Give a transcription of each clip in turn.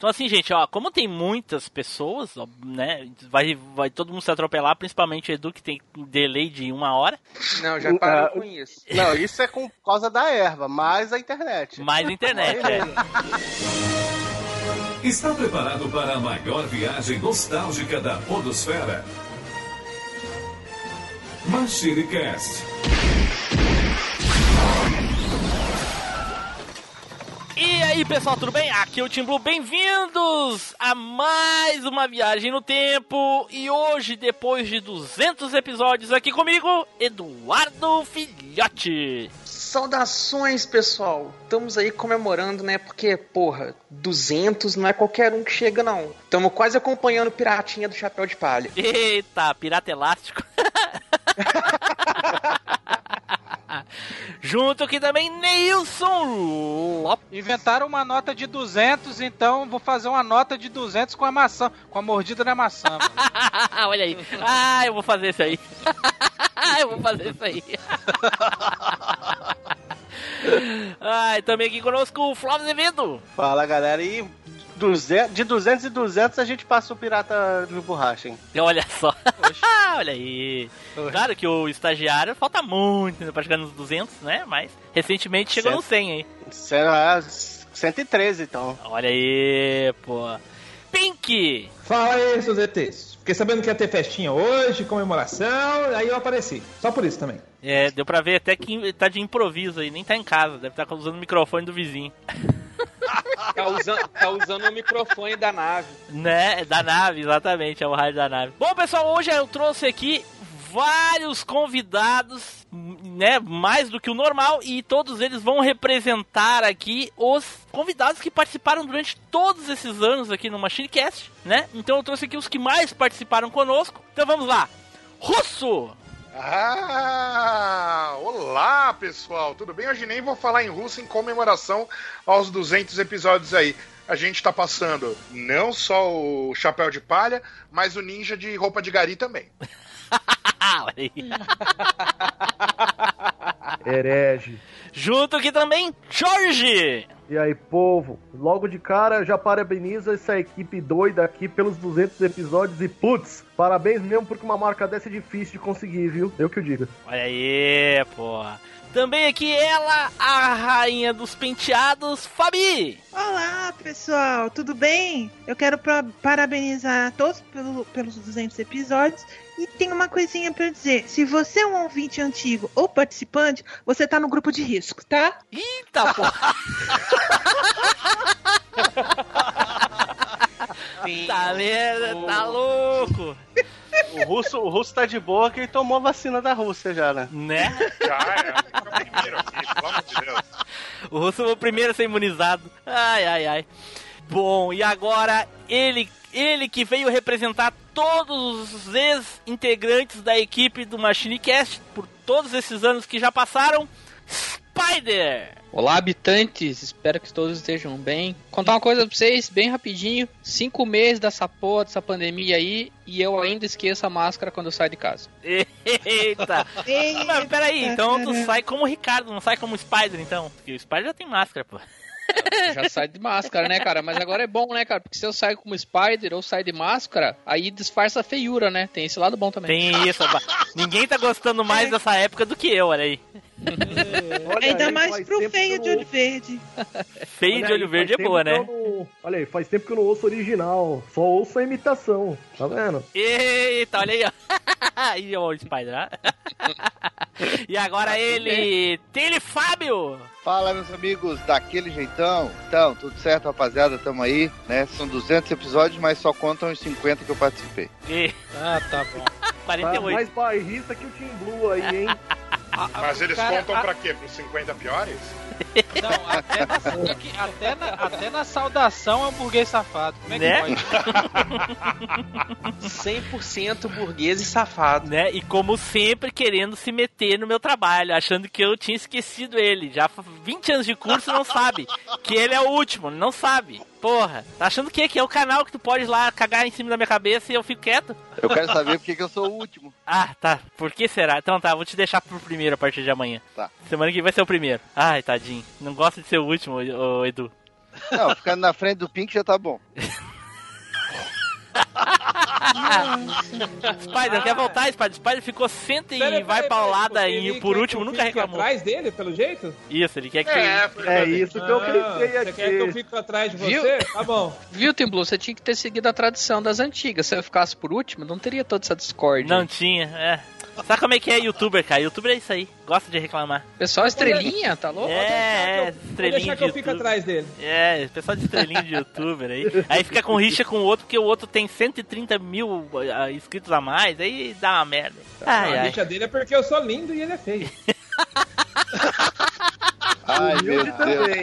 Então, assim, gente, ó, como tem muitas pessoas, ó, né? Vai, vai todo mundo se atropelar, principalmente o Edu, que tem um delay de uma hora. Não, já parou uh, com isso. Não, isso é com causa da erva, mais a internet. Mais a internet, é. Está preparado para a maior viagem nostálgica da Podosfera? MachineCast. E aí pessoal, tudo bem? Aqui é o Tim Blue, bem-vindos a mais uma viagem no tempo. E hoje, depois de 200 episódios aqui comigo, Eduardo Filhote. Saudações, pessoal! Estamos aí comemorando, né? Porque, porra, 200 não é qualquer um que chega, não. Estamos quase acompanhando o Piratinha do Chapéu de Palha. Eita, pirata elástico. Junto aqui também, Nilson Lopes. Inventaram uma nota de 200, então vou fazer uma nota de 200 com a maçã, com a mordida da maçã. Olha aí. Ah, eu vou fazer isso aí. eu vou fazer isso aí. ah, e também aqui conosco o Flávio Azevedo. Fala galera, e 200, de 200 e 200 a gente passa o pirata de borracha, hein? Olha só. Olha aí. Oxe. Claro que o estagiário falta muito né, pra chegar nos 200, né? Mas recentemente chegou no 100 aí. Será 113 então. Olha aí, pô. Pink! Fala aí, seus ETs. Fiquei sabendo que ia ter festinha hoje, comemoração, aí eu apareci. Só por isso também. É, deu pra ver até que tá de improviso aí, nem tá em casa, deve estar tá usando o microfone do vizinho. Tá usando, tá usando o microfone da nave. Né, da nave, exatamente, é o rádio da nave. Bom, pessoal, hoje eu trouxe aqui vários convidados, né, mais do que o normal, e todos eles vão representar aqui os convidados que participaram durante todos esses anos aqui no MachineCast, né? Então eu trouxe aqui os que mais participaram conosco. Então vamos lá. Russo! Ah, olá pessoal, tudo bem? Hoje nem vou falar em russo em comemoração aos 200 episódios aí. A gente tá passando não só o chapéu de palha, mas o ninja de roupa de gari também. Olha aí. Herege. Junto aqui também, Jorge! E aí, povo, logo de cara já parabenizo essa equipe doida aqui pelos 200 episódios e putz, parabéns mesmo porque uma marca dessa é difícil de conseguir, viu? Eu que o digo. Olha aí, porra. Também aqui ela, a rainha dos penteados, Fabi! Olá, pessoal, tudo bem? Eu quero parabenizar a todos pelo, pelos 200 episódios e tem uma coisinha para dizer. Se você é um ouvinte antigo ou participante, você tá no grupo de risco, tá? Eita, porra! tá vendo? Tá louco! O russo, o russo tá de boa que ele tomou a vacina da Rússia já, né? Né? Já, é. o primeiro aqui, pelo amor de Deus. O russo foi o primeiro a ser imunizado. Ai, ai, ai. Bom, e agora ele, ele que veio representar todos os ex-integrantes da equipe do MachineCast por todos esses anos que já passaram, Spider! Olá, habitantes, espero que todos estejam bem. Contar uma coisa pra vocês, bem rapidinho. Cinco meses dessa porra, dessa pandemia aí, e eu ainda esqueço a máscara quando eu saio de casa. Eita! Eita Mas peraí, então tu sai como o Ricardo, não sai como o Spider, então? Porque o Spider já tem máscara, pô. Já sai de máscara, né, cara? Mas agora é bom, né, cara? Porque se eu saio como Spider ou saio de máscara, aí disfarça a feiura, né? Tem esse lado bom também. Tem isso. Ninguém tá gostando mais é. dessa época do que eu, olha aí. Olha Ainda aí, mais pro feio de olho verde. Feio olha de olho aí, verde é boa, né? Não... Olha aí, faz tempo que eu não ouço original, só ouço a imitação, tá vendo? Eita, olha aí, ó. Aí o Spider, né? E agora ele, Tele Fábio! Fala, meus amigos, daquele jeitão. Então, tudo certo, rapaziada? Tamo aí, né? São 200 episódios, mas só contam os 50 que eu participei. E... Ah, tá bom. 48. Tá mais bairrista que o Tim Blue aí, hein? Mas eles cara, contam a... pra quê? Pros 50 piores? Não, até na, até na, até na saudação é um burguês safado. Como é que né? pode? 100% burguês e safado. Né? E como sempre, querendo se meter no meu trabalho, achando que eu tinha esquecido ele. Já 20 anos de curso não sabe que ele é o último, não sabe. Porra, tá achando que, que é o canal que tu pode lá cagar em cima da minha cabeça e eu fico quieto? Eu quero saber porque que eu sou o último. Ah, tá. Por que será? Então tá, vou te deixar pro primeiro a partir de amanhã. Tá. Semana que vai ser o primeiro. Ai, tadinho. Não gosta de ser o último, ô, Edu. Não, ficando na frente do Pink já tá bom. Spider, quer voltar, Spider? Spider ficou senta e vai paulada e ele por quer último que eu nunca fique reclamou. atrás dele, pelo jeito? Isso, ele quer que É. É isso que eu Ah, pensei Você aqui. quer que eu fique atrás de Viu? você? Tá bom. Viu, Tim Blue? Você tinha que ter seguido a tradição das antigas. Se eu ficasse por último, não teria toda essa discórdia. Não tinha, é. Sabe como é que é youtuber, cara? Youtuber é isso aí, gosta de reclamar. Pessoal, estrelinha, tá louco? É, é, Vou estrelinha deixar de que eu fique youtuber. atrás dele. É, pessoal de estrelinha de youtuber aí. Aí fica com rixa com o outro, porque o outro tem 130 mil ah, inscritos a mais, aí dá uma merda. Ai, a ai. rixa dele é porque eu sou lindo e ele é feio. Ai, meu Deus. também.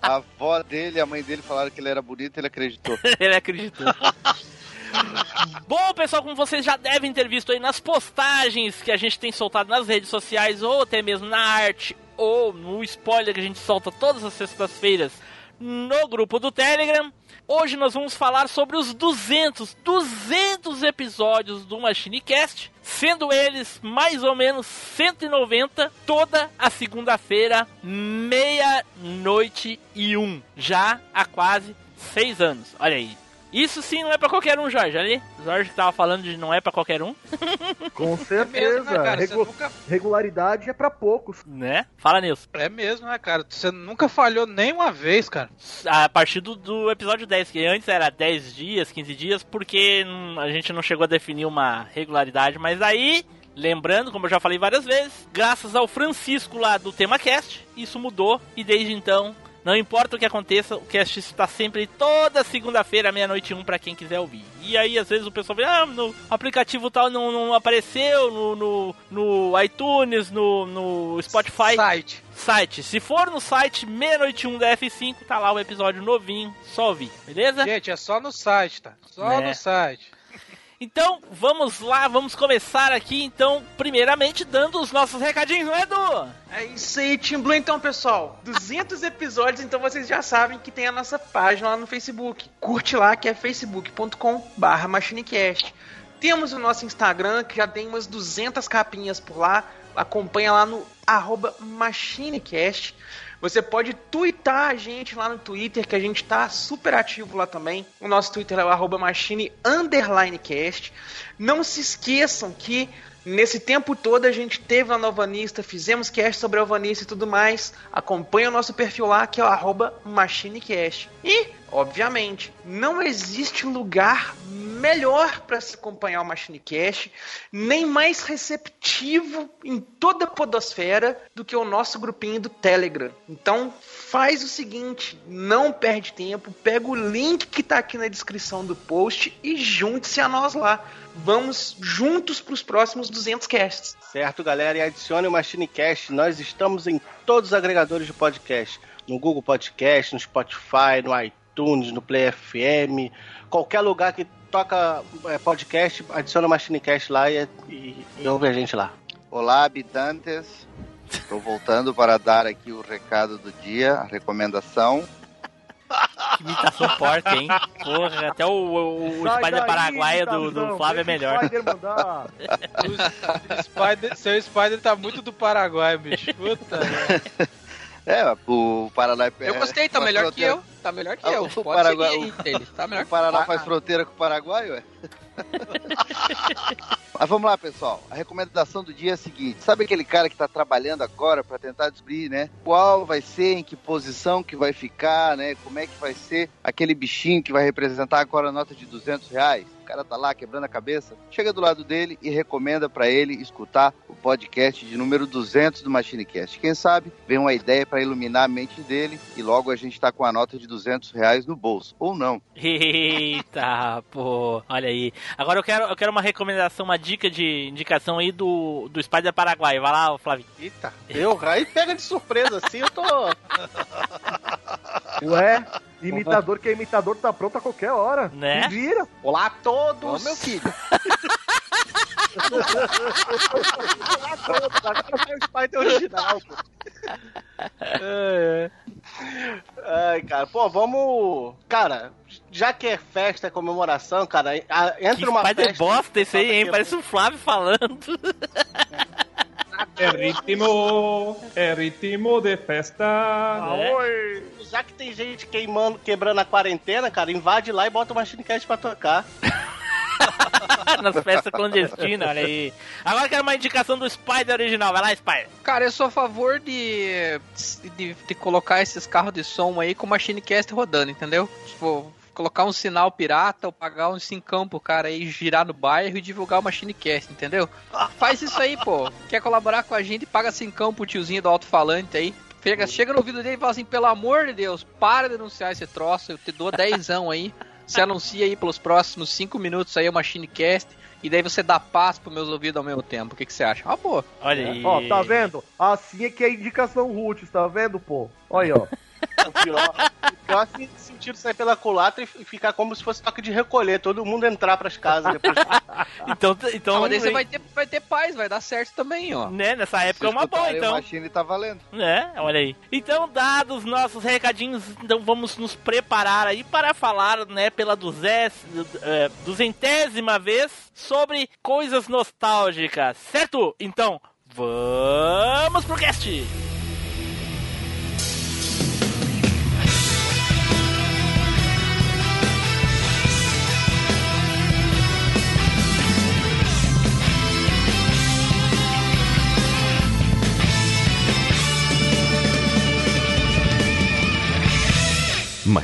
A avó dele e a mãe dele falaram que ele era bonito e ele acreditou. Ele acreditou. Bom, pessoal, como vocês já devem ter visto aí nas postagens que a gente tem soltado nas redes sociais, ou até mesmo na arte, ou no spoiler que a gente solta todas as sextas-feiras no grupo do Telegram, hoje nós vamos falar sobre os 200, 200 episódios do MachineCast, sendo eles mais ou menos 190 toda a segunda-feira, meia-noite e um, já há quase seis anos. Olha aí. Isso sim não é pra qualquer um, Jorge. Ali, Jorge que tava falando de não é pra qualquer um, Com É certeza. mesmo, né, Regu- nunca... Regularidade é pra poucos. né? Fala, Nilson. É mesmo, né, cara? Você nunca falhou nem uma vez, cara. A partir do, do episódio 10, que antes era 10 dias, 15 dias, porque a gente não chegou a definir uma regularidade, mas aí, lembrando, como eu já falei várias vezes, graças ao Francisco lá do TemaCast, isso mudou e desde então, não importa o que aconteça, o cast está sempre toda segunda-feira, meia-noite um, pra quem quiser ouvir. E aí, às vezes, o pessoal vê, ah, no aplicativo tal não, não apareceu, no, no, no iTunes, no, no Spotify Site. site. Se for no site meia-noite 1 da F5, tá lá o episódio novinho, só ouvir, beleza? Gente, é só no site, tá? Só É. no site. Então, vamos lá, vamos começar aqui, então, primeiramente dando os nossos recadinhos, não é, Edu? É isso aí, Team Blue. Então, pessoal, 200 episódios, então vocês já sabem que tem a nossa página lá no Facebook. Curte lá, que é facebook.com barra machinecast. Temos o nosso Instagram, que já tem umas 200 capinhas por lá. Acompanha lá no arroba machinecast. Você pode twittar a gente lá no Twitter, que a gente tá super ativo lá também. O nosso Twitter é o arroba machine underline cast. Não se esqueçam que nesse tempo todo a gente teve a Novanista, fizemos cast sobre a Novanista e tudo mais. Acompanhe o nosso perfil lá, que é o arroba machinecast. E, obviamente, não existe lugar melhor para se acompanhar o Machinecast, nem mais receptivo em toda a podosfera do que o nosso grupinho do Telegram. Então, faz o seguinte, não perde tempo, pega o link que tá aqui na descrição do post e junte-se a nós lá. Vamos juntos para os próximos 200 casts. Certo, galera? E adicione o MachineCast. Nós estamos em todos os agregadores de podcast. No Google Podcast, no Spotify, no iTunes, no Play FM. Qualquer lugar que toca é, podcast, adiciona o MachineCast lá e, e, e ouve a gente lá. Olá, habitantes. Estou voltando para dar aqui o recado do dia, a recomendação. Que imitação porca, hein? Porra, até o, o, o Spider Paraguaia do, do Flávio é o melhor. Spider mandar. O Spider, seu Spider tá muito do Paraguai, bicho. Puta. É, o Paraná... Eu gostei, tá melhor que fronteira- eu. Tá melhor que Ah, eu. o Pode Paraguai- aí dele. Tá melhor O Paraná faz fronteira com o Paraguai, ué? Mas vamos lá, pessoal. A recomendação do dia é a seguinte: sabe aquele cara que está trabalhando agora para tentar descobrir, né? Qual vai ser, em que posição que vai ficar, né? Como é que vai ser aquele bichinho que vai representar agora a nota de 200 reais? O cara tá lá quebrando a cabeça. Chega do lado dele e recomenda para ele escutar o podcast de número 200 do MachineCast. Quem sabe vem uma ideia para iluminar a mente dele e logo a gente tá com a nota de 200 reais no bolso. Ou não. Eita, pô, olha aí. Agora eu quero, eu quero uma recomendação, uma dica de indicação aí do, do Spider Paraguai. Vai lá, Flávio. Eita, eu aí pega de surpresa assim, eu tô. Ué, imitador que é imitador tá pronto a qualquer hora. Né? Se vira. Olá a todos! Ô, meu filho. Olá a todos! Agora foi o Spider original, pô. Ai, cara, pô, vamos. Cara, já que é festa, comemoração, cara, a- Que entra uma festa. bosta esse aí, hein? Parece o Flávio falando. É ritmo, é ritmo de festa. É. já que tem gente queimando, quebrando a quarentena, cara, invade lá e bota o Machine Cast pra tocar. Nas festas clandestinas, olha aí. Agora quero uma indicação do Spider original. Vai lá, Spider. Cara, eu sou a favor de, de, de colocar esses carros de som aí com o Machine Cast rodando, entendeu? Tipo, colocar um sinal pirata ou pagar um cincão pro cara aí girar no bairro e divulgar o Machine Cast, entendeu? Faz isso aí, pô. Quer colaborar com a gente? Paga cincão pro tiozinho do alto-falante aí. Chega, chega no ouvido dele e fala assim, pelo amor de Deus, para de denunciar esse troço, eu te dou dezão aí. Você anuncia aí pelos próximos cinco minutos aí o Machine Cast. E daí você dá paz pros meus ouvidos ao mesmo tempo. O que, que você acha? Uma boa. Olha aí. Ó, tá vendo? Assim é que é a indicação Roots, tá vendo, pô? Olha aí, ó. O pior, o pior se sentir sair pela culatra e ficar como se fosse toque de recolher, todo mundo entrar pras casas depois. Então, então Ah, mas daí você vai ter, vai ter paz, vai dar certo também, ó. né, nessa época é uma boa, então. O Machine tá valendo. É, olha aí. Então, dados nossos recadinhos, então vamos nos preparar aí para falar, né, pela duzés, é, duzentésima vez sobre coisas nostálgicas, certo? Então, vamos pro cast!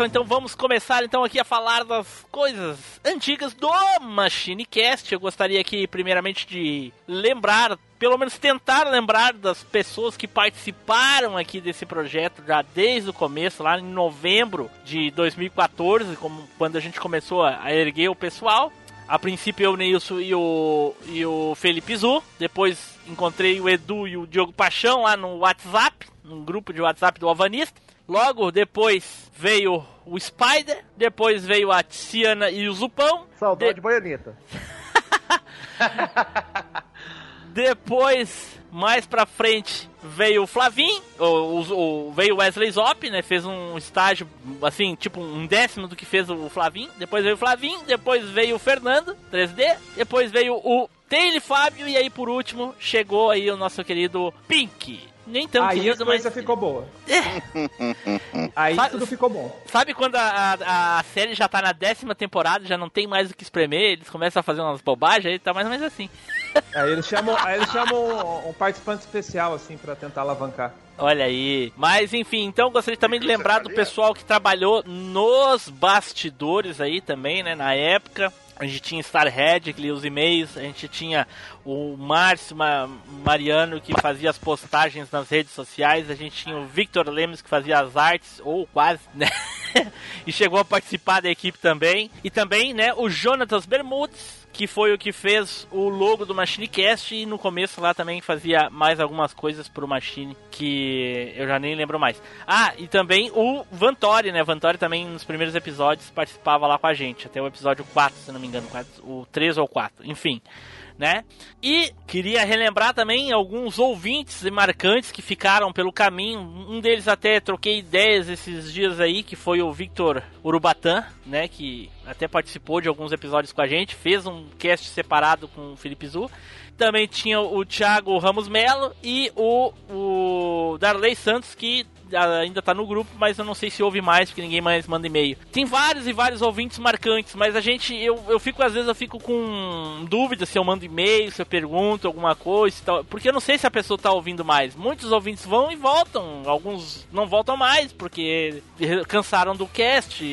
Pessoal, então vamos começar então aqui a falar das coisas antigas do MachineCast. Eu gostaria aqui primeiramente de lembrar, pelo menos tentar lembrar das pessoas que participaram aqui desse projeto já desde o começo, lá em novembro de 2014, como quando a gente começou a erguer o pessoal. A princípio eu, o Neilson e o, e o Felipe Zu. Depois encontrei o Edu e o Diogo Paixão lá no WhatsApp, num grupo de WhatsApp do Alvanista. Logo depois veio o Spider, depois veio a Tiziana e o Zupão. Saudade de Baianeta. Depois, mais pra frente, veio o Flavin, veio o Wesley Zop, né? Fez um estágio, assim, tipo um décimo do que fez o Flavin. Depois veio o Flavin, depois veio o Fernando, 3D. Depois veio o Taylor Fábio e aí por último chegou aí o nosso querido Pink. Nem tão Aí a querido, coisa mas... ficou boa. Aí Sabe- tudo ficou bom. Sabe quando a, a, a série já tá na décima temporada, já não tem mais o que espremer, eles começam a fazer umas bobagens, aí tá mais ou menos assim. Aí eles chamam, aí eles chamam um, um participante especial, assim, pra tentar alavancar. Olha aí. Mas enfim, então gostaria também de lembrar do pessoal que trabalhou nos bastidores aí também, né, na época. A gente tinha Starhead que lia os e-mails, a gente tinha o Márcio Ma- Mariano que fazia as postagens nas redes sociais, a gente tinha o Victor Lemos que fazia as artes, ou quase, né? e chegou a participar da equipe também. E também, né, o Jonatas Bermudes, que foi o que fez o logo do MachineCast e no começo lá também fazia mais algumas coisas pro Machine que eu já nem lembro mais. Ah, e também o Vantori, né? Vantori também nos primeiros episódios participava lá com a gente, até o episódio 4, se não me engano, quatro- o 3 ou 4, enfim. Né? E queria relembrar também alguns ouvintes e marcantes que ficaram pelo caminho. Um deles até troquei ideias esses dias aí, que foi o Victor Urubatã, né? Que até participou de alguns episódios com a gente, fez um cast separado com o Felipe Zu. Também tinha o Thiago Ramos Melo e o, o Darley Santos, que ainda tá no grupo, mas eu não sei se ouve mais, porque ninguém mais manda e-mail. Tem vários e vários ouvintes marcantes, mas a gente, eu, eu fico, às vezes, eu fico com dúvida se eu mando e-mail, se eu pergunto alguma coisa e tal, porque eu não sei se a pessoa tá ouvindo mais. Muitos ouvintes vão e voltam, alguns não voltam mais, porque cansaram do cast,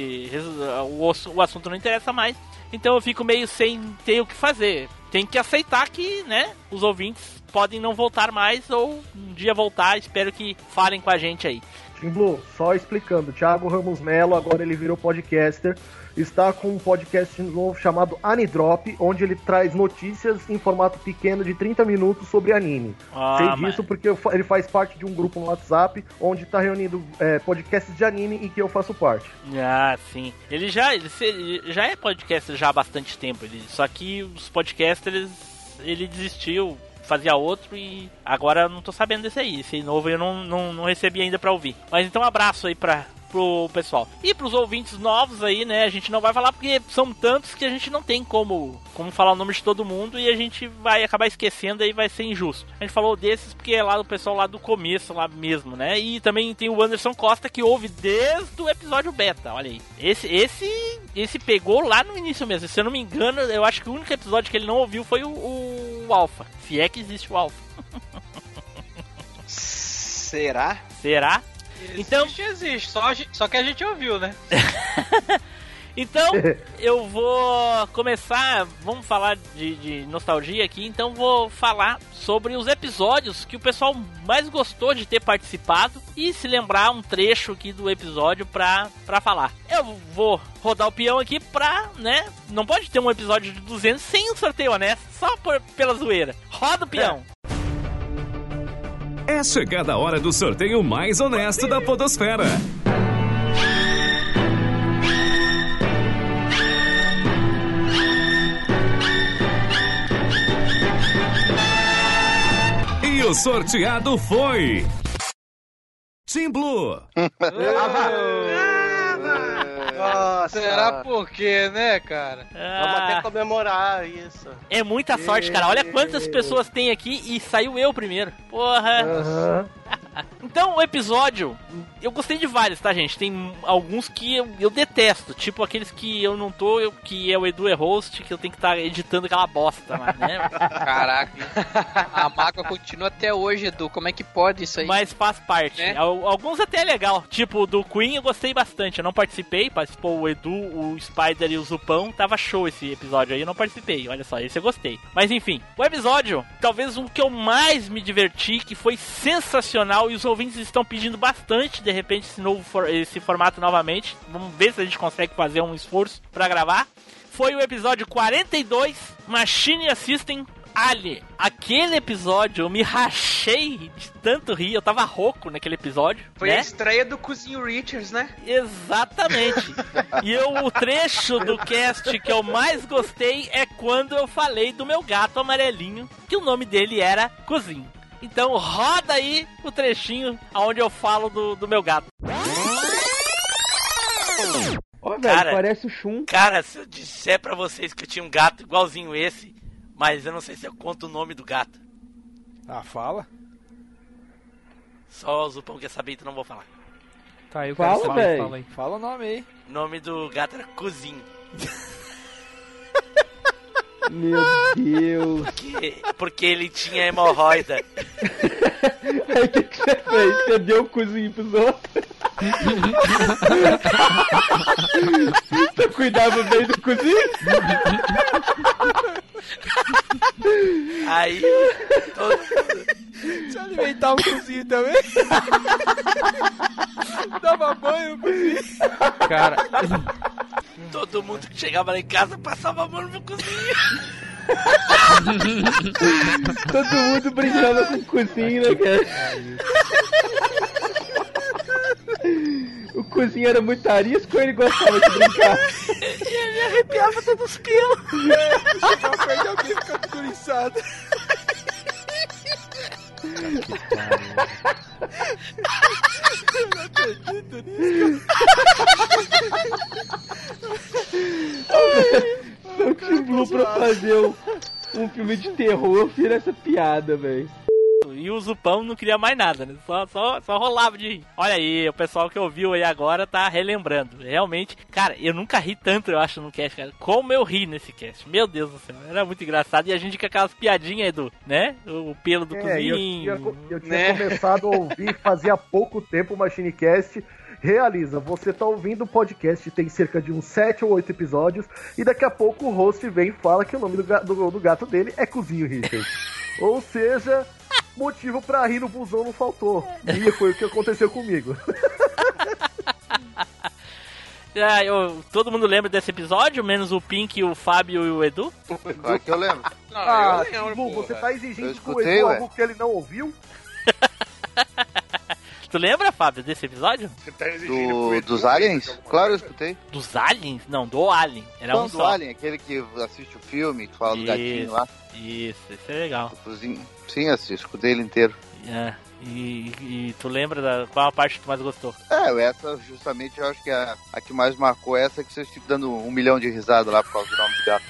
o assunto não interessa mais. Então eu fico meio sem ter o que fazer. Tem que aceitar que, né, os ouvintes podem não voltar mais ou um dia voltar. Espero que falem com a gente aí. Tim Blue, só explicando, Thiago Ramos Melo, agora ele virou podcaster, está com um podcast novo chamado Anidrop, onde ele traz notícias em formato pequeno de 30 minutos sobre anime. Ah, Sei disso porque ele faz parte de um grupo no WhatsApp, onde está reunindo é, podcasts de anime e que eu faço parte. Ah, sim. Ele já, ele, já é podcaster já há bastante tempo. Ele, só que os podcasters, ele desistiu, fazia outro e agora eu não tô sabendo desse aí. Esse novo eu não, não, não recebi ainda pra ouvir. Mas então um abraço aí pra, pro pessoal. E pros ouvintes novos aí, né? A gente não vai falar porque são tantos que a gente não tem como, como falar o nome de todo mundo e a gente vai acabar esquecendo aí vai ser injusto. A gente falou desses porque é lá do pessoal lá do começo, lá mesmo, né? E também tem o Anderson Costa que ouve desde o episódio beta, olha aí. Esse, esse, esse pegou lá no início mesmo. Se eu não me engano, eu acho que o único episódio que ele não ouviu foi o, o Alpha. Se é que existe o Alpha. Será? Será? Então, Existe, existe. Só, só que a gente ouviu, né? Então, eu vou começar. Vamos falar de, de nostalgia aqui. Então, vou falar sobre os episódios que o pessoal mais gostou de ter participado e se lembrar um trecho aqui do episódio pra, pra falar. Eu vou rodar o peão aqui pra, né? Não pode ter um episódio de 200 sem um sorteio honesto, só por, pela zoeira. Roda o peão. É chegada a hora do sorteio mais honesto da Podosfera. E o sorteado foi. Team Blue. Nossa. Será por quê, né, cara? Vamos até comemorar isso. É muita sorte, cara. Olha quantas pessoas tem aqui e saiu eu primeiro. Porra. Então, o episódio, eu gostei de vários, tá, gente? Tem alguns que eu, eu detesto, tipo aqueles que eu não tô, eu- que é o Edu é host, que eu tenho que estar editando aquela bosta lá, né? Caraca. A mágoa continua até hoje, Edu. Como é que pode isso aí? Mas faz parte. É? Al- Alguns até é legal. Tipo, o do Queen eu gostei bastante. Eu não participei, participou o Edu, o Spider e o Zupão. Tava show esse episódio aí, eu não participei. Olha só, esse eu gostei. Mas enfim, o episódio, talvez um que eu mais me diverti, que foi sensacional e os ouvintes estão pedindo bastante, de repente, esse, novo for- esse formato novamente. Vamos ver se a gente consegue fazer um esforço pra gravar. Foi o episódio 42, Machine Assistem Ali. Aquele episódio eu me rachei de tanto rir, eu tava rouco naquele episódio. Foi a né? estreia do Cozinho Richards, né? Exatamente. e eu, o trecho do cast que eu mais gostei é quando eu falei do meu gato amarelinho, que o nome dele era Cozinho. Então roda aí o trechinho onde eu falo do, do meu gato. Ó, velho, Cara. parece o Shun. Cara, se eu disser pra vocês que eu tinha um gato igualzinho esse, mas eu não sei se eu conto o nome do gato. Ah, fala. Só o Zupão quer saber, então não vou falar. Tá, eu Fala, quero saber. Fala, aí. fala o nome aí. O nome do gato era Cozinho. Meu Deus. Porque, porque ele tinha hemorroida. Aí o que, que você fez? Você deu o cozinho pros outros? você cuidava bem do cozinho? Aí, todo Você alimentar o cozinho também? Dava banho no cozinho? Cara, Todo mundo que chegava lá em casa passava a mão no meu cozinho. Todo mundo brincava com o cozinho, né, cara? O cozinho era muito arisco ele gostava de brincar? E ele arrepiava todos os pelos. Chegava perto de alguém ficava curiçado. Eu não acredito nisso. Eu Tim Blue pra fazer um, um filme de terror, fiz essa piada, velho. E o Zupão não queria mais nada, né? Só, só, só rolava de rir. Olha aí, o pessoal que ouviu aí agora tá relembrando. Realmente, cara, eu nunca ri tanto, eu acho, no cast, cara. Como eu ri nesse cast. Meu Deus do céu, era muito engraçado. E a gente com aquelas piadinhas, Edu, né? O pelo do É, eu, cozinho. tinha, eu tinha né? começado a ouvir fazia pouco tempo o MachineCast. Realiza, você tá ouvindo o podcast, tem cerca de uns 7 ou 8 episódios, e daqui a pouco o host vem e fala que o nome do, ga- do- do gato dele é Cozinho Richard. ou seja, motivo pra rir no busão não faltou. E foi o que aconteceu comigo. Ah, eu- todo mundo lembra desse episódio, menos o Pink, o Fábio e o Edu? Claro que eu lembro. ah, eu lembro, pô. você tá Eu exigindo com o escutei, Edu ué. algo que ele não ouviu? Tu lembra, Fábio, desse episódio? Você tá Do, dos aliens? Claro, eu escutei. Dos aliens? Não, do Alien. Era Não, um do só. Alien, aquele que assiste o filme, que fala do gatinho lá. Isso, isso é legal. Sim, assisti, escutei ele inteiro. É, e, e tu lembra da qual a parte que tu mais gostou? É, essa justamente eu acho que a, a que mais marcou é essa que vocês ficam dando um milhão de risadas lá por causa do nome do gato.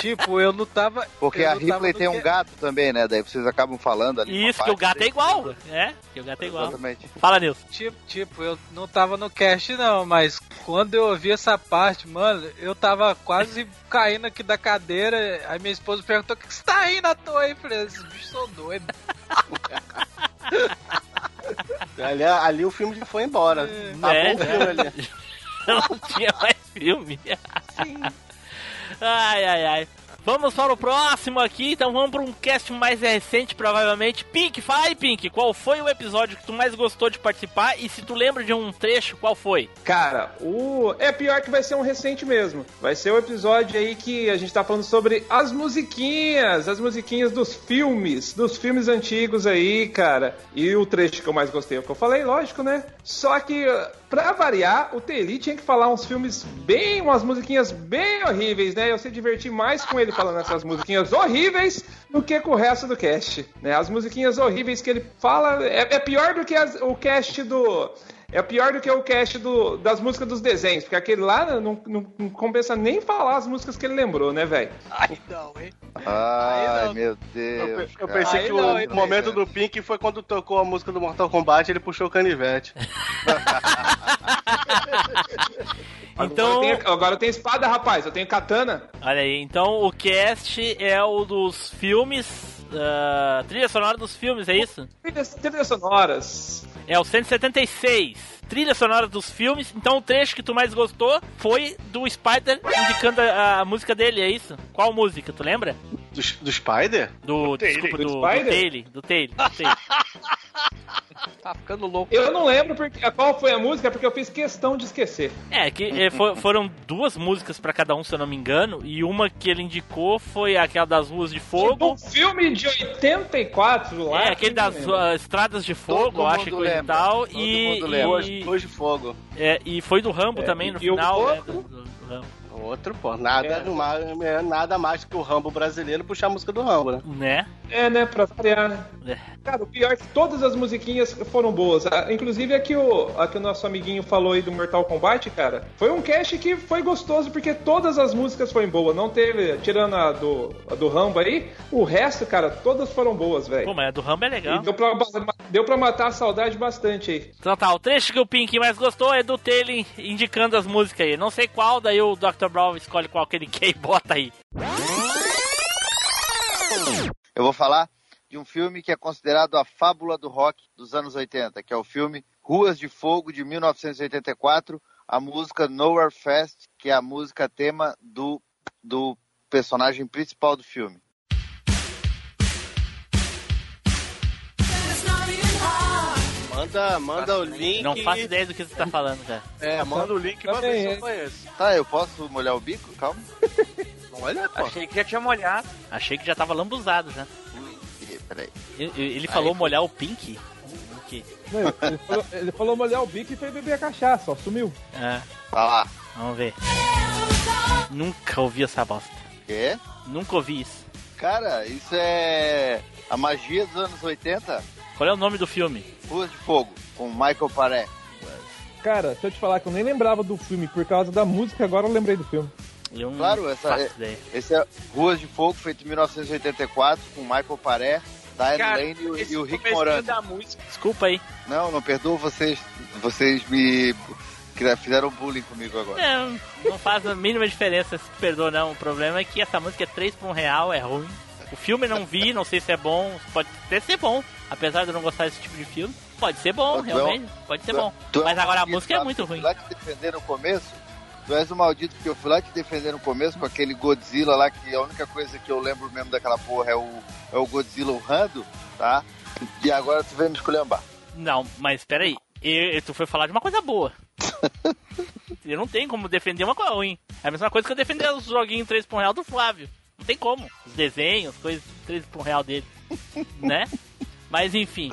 Tipo, eu não tava. Porque a Ripley tem um que- gato também, né? Daí vocês acabam falando ali. Isso, que o gato é igual. É, que o gato é igual. Exatamente. Fala, Nilson. Tipo, tipo, eu não tava no cast não, mas quando eu ouvi essa parte, mano, eu tava quase caindo aqui da cadeira. Aí minha esposa perguntou: o que você tá rindo à toa aí? Eu falei: esses bichos são doidos. Ali, ali o filme já foi embora. Acabou É, o filme ali. não tinha mais filme. Ai, ai, ai. Vamos para o próximo aqui, então vamos para um cast mais recente, provavelmente. Pink, fala aí, Pink, qual foi o episódio que tu mais gostou de participar? E se tu lembra de um trecho, qual foi? Cara, o é pior que vai ser um recente mesmo. Vai ser o episódio aí que a gente tá falando sobre as musiquinhas, as musiquinhas dos filmes, dos filmes antigos aí, cara. E o trecho que eu mais gostei é o que eu falei, lógico, né? Só que pra variar, o Teli tinha que falar uns filmes bem, umas musiquinhas bem horríveis, né? Eu se diverti mais com ele falando essas musiquinhas horríveis do que com o resto do cast, né? As musiquinhas horríveis que ele fala é, é pior do que as- o cast do é pior do que o cast do, das músicas dos desenhos, porque aquele lá não, não- não compensa nem falar as músicas que ele lembrou, né, velho? Ai, não, hein? Ai, meu Eu, Deus. eu cara. pensei Aí que não, o hein, momento do Pink foi quando tocou a música do Mortal Kombat ele puxou o canivete. Então- Agora eu, tenho, agora eu tenho espada, rapaz, eu tenho katana. Olha aí, então o cast é o dos filmes, ah, trilha sonora dos filmes, é isso? Trilhas, trilhas sonoras. É o 176. Trilha sonora dos filmes. Então o trecho que tu mais gostou foi do Spider indicando a, a música dele, é isso? Qual música, tu lembra? Do, do Spider? Do, Taylor. desculpa, Do do, do Spider? Taylor, do Taylor, do Taylor. Tá ficando louco. Eu não lembro porque, qual foi a música, porque eu fiz questão de esquecer. É, que é, fo- foram duas músicas pra cada um, se eu não me engano, e uma que ele indicou foi aquela das ruas de fogo. Um filme de 84 lá. É, aquele das ah, estradas de fogo, Todo eu acho que coisa e tal. todo E, mundo lembra. Hoje, hoje fogo. é, e foi do Rambo É, também no e final, né? do- do- do Rambo. Outro, pô. Nada, É. mais, é nada mais que o Rambo brasileiro puxar a música do Rambo, né? Né? É, né, pra variar, né? É. Cara, o pior é que todas as musiquinhas foram boas. Ah, Inclusive a que, o, a que o nosso amiguinho falou aí do Mortal Kombat, cara, foi um cast que foi gostoso porque todas as músicas foram boas. Não teve, tirando a do, a do Rambo aí, o resto, cara, todas foram boas, velho. Pô, mas a do Rambo é legal. Deu pra, deu pra matar a saudade bastante aí. Então tá, o trecho que o Pink mais gostou é do Taylor indicando as músicas aí. Não sei qual, daí o Dr. Brown escolhe qual que ele quer e bota aí. Eu vou falar de um filme que é considerado a fábula do rock dos anos 80, que é o filme Ruas de Fogo de 1984, a música Nowhere Fast, que é a música tema do, do personagem principal do filme. Manda, manda o link. Não faço ideia do que você tá falando, cara. É, manda o link pra ver se eu conheço. Tá, eu posso molhar o bico? Calma. Olha, pô. Achei que já tinha molhado. Achei que já tava lambuzado já. Peraí. Ele, falou molhar o Pink? O quê? Não, ele, falou, ele falou molhar o bico e foi beber a cachaça, ó, sumiu. É, Tá lá. vamos ver. Nunca ouvi essa bosta. É? Nunca ouvi isso. Cara, isso é a magia dos anos 80. Qual é o nome do filme? Ruas de Fogo, com Michael Paré. Cara, se eu te falar que eu nem lembrava do filme por causa da música, agora eu lembrei do filme. Claro, essa é- ideia. Esse é Ruas de Fogo, feito em 1984, com Michael Paré, Diane Cara, Lane e o- esse e o Rick música. Desculpa aí. Não, não perdoo vocês. Vocês me fizeram bullying comigo agora. Não, não faz a mínima diferença se perdoa não. O problema é que essa música é 3 por um real, é ruim. O filme não vi, não sei se é bom, pode até ser bom. Apesar de eu não gostar desse tipo de filme, pode ser bom, tu é um- realmente, pode ser Tu é- bom. é Mas um agora a música é muito Eu ruim. fui lá te defender no começo. Tu és o maldito porque eu fui lá te defender no começo com aquele Godzilla lá, que a única coisa que eu lembro mesmo daquela porra é o, é o Godzilla urrando, tá? E agora tu vem me esculhambar. Não, mas peraí, e, tu foi falar de uma coisa boa. eu não tenho como defender uma coisa ruim. É a mesma coisa que eu defender os joguinhos 3 por real do Flávio. Não tem como. Os desenhos, coisas 3 por real dele. né? Mas enfim.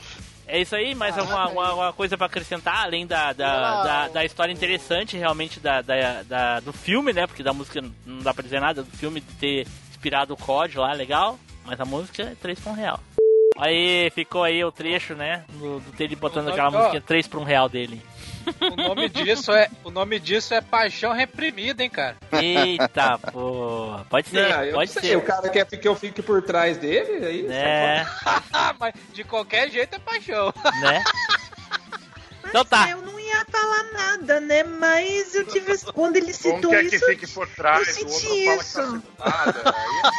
É isso aí, mais alguma, alguma- alguma coisa pra acrescentar, além da, da, da, da história interessante realmente da, da, da- do filme, né? Porque da música não dá pra dizer nada, do filme de ter inspirado o COD lá, legal. Mas a música é 3 por um real. Aí ficou aí o trecho, né? Do, do dele botando aquela música 3 por um real dele. O nome disso é, o nome disso é paixão reprimida, hein, cara. Eita, pô. Pode ser, Não, pode sei, ser. O cara quer que eu fique por trás dele, aí É, Mas de qualquer jeito é paixão. né? Então tá. Eu não ia falar nada, né? Mas eu tive. Quando ele citou quer que isso. fique por trás, eu o outro senti fala que isso. tá nada. Aí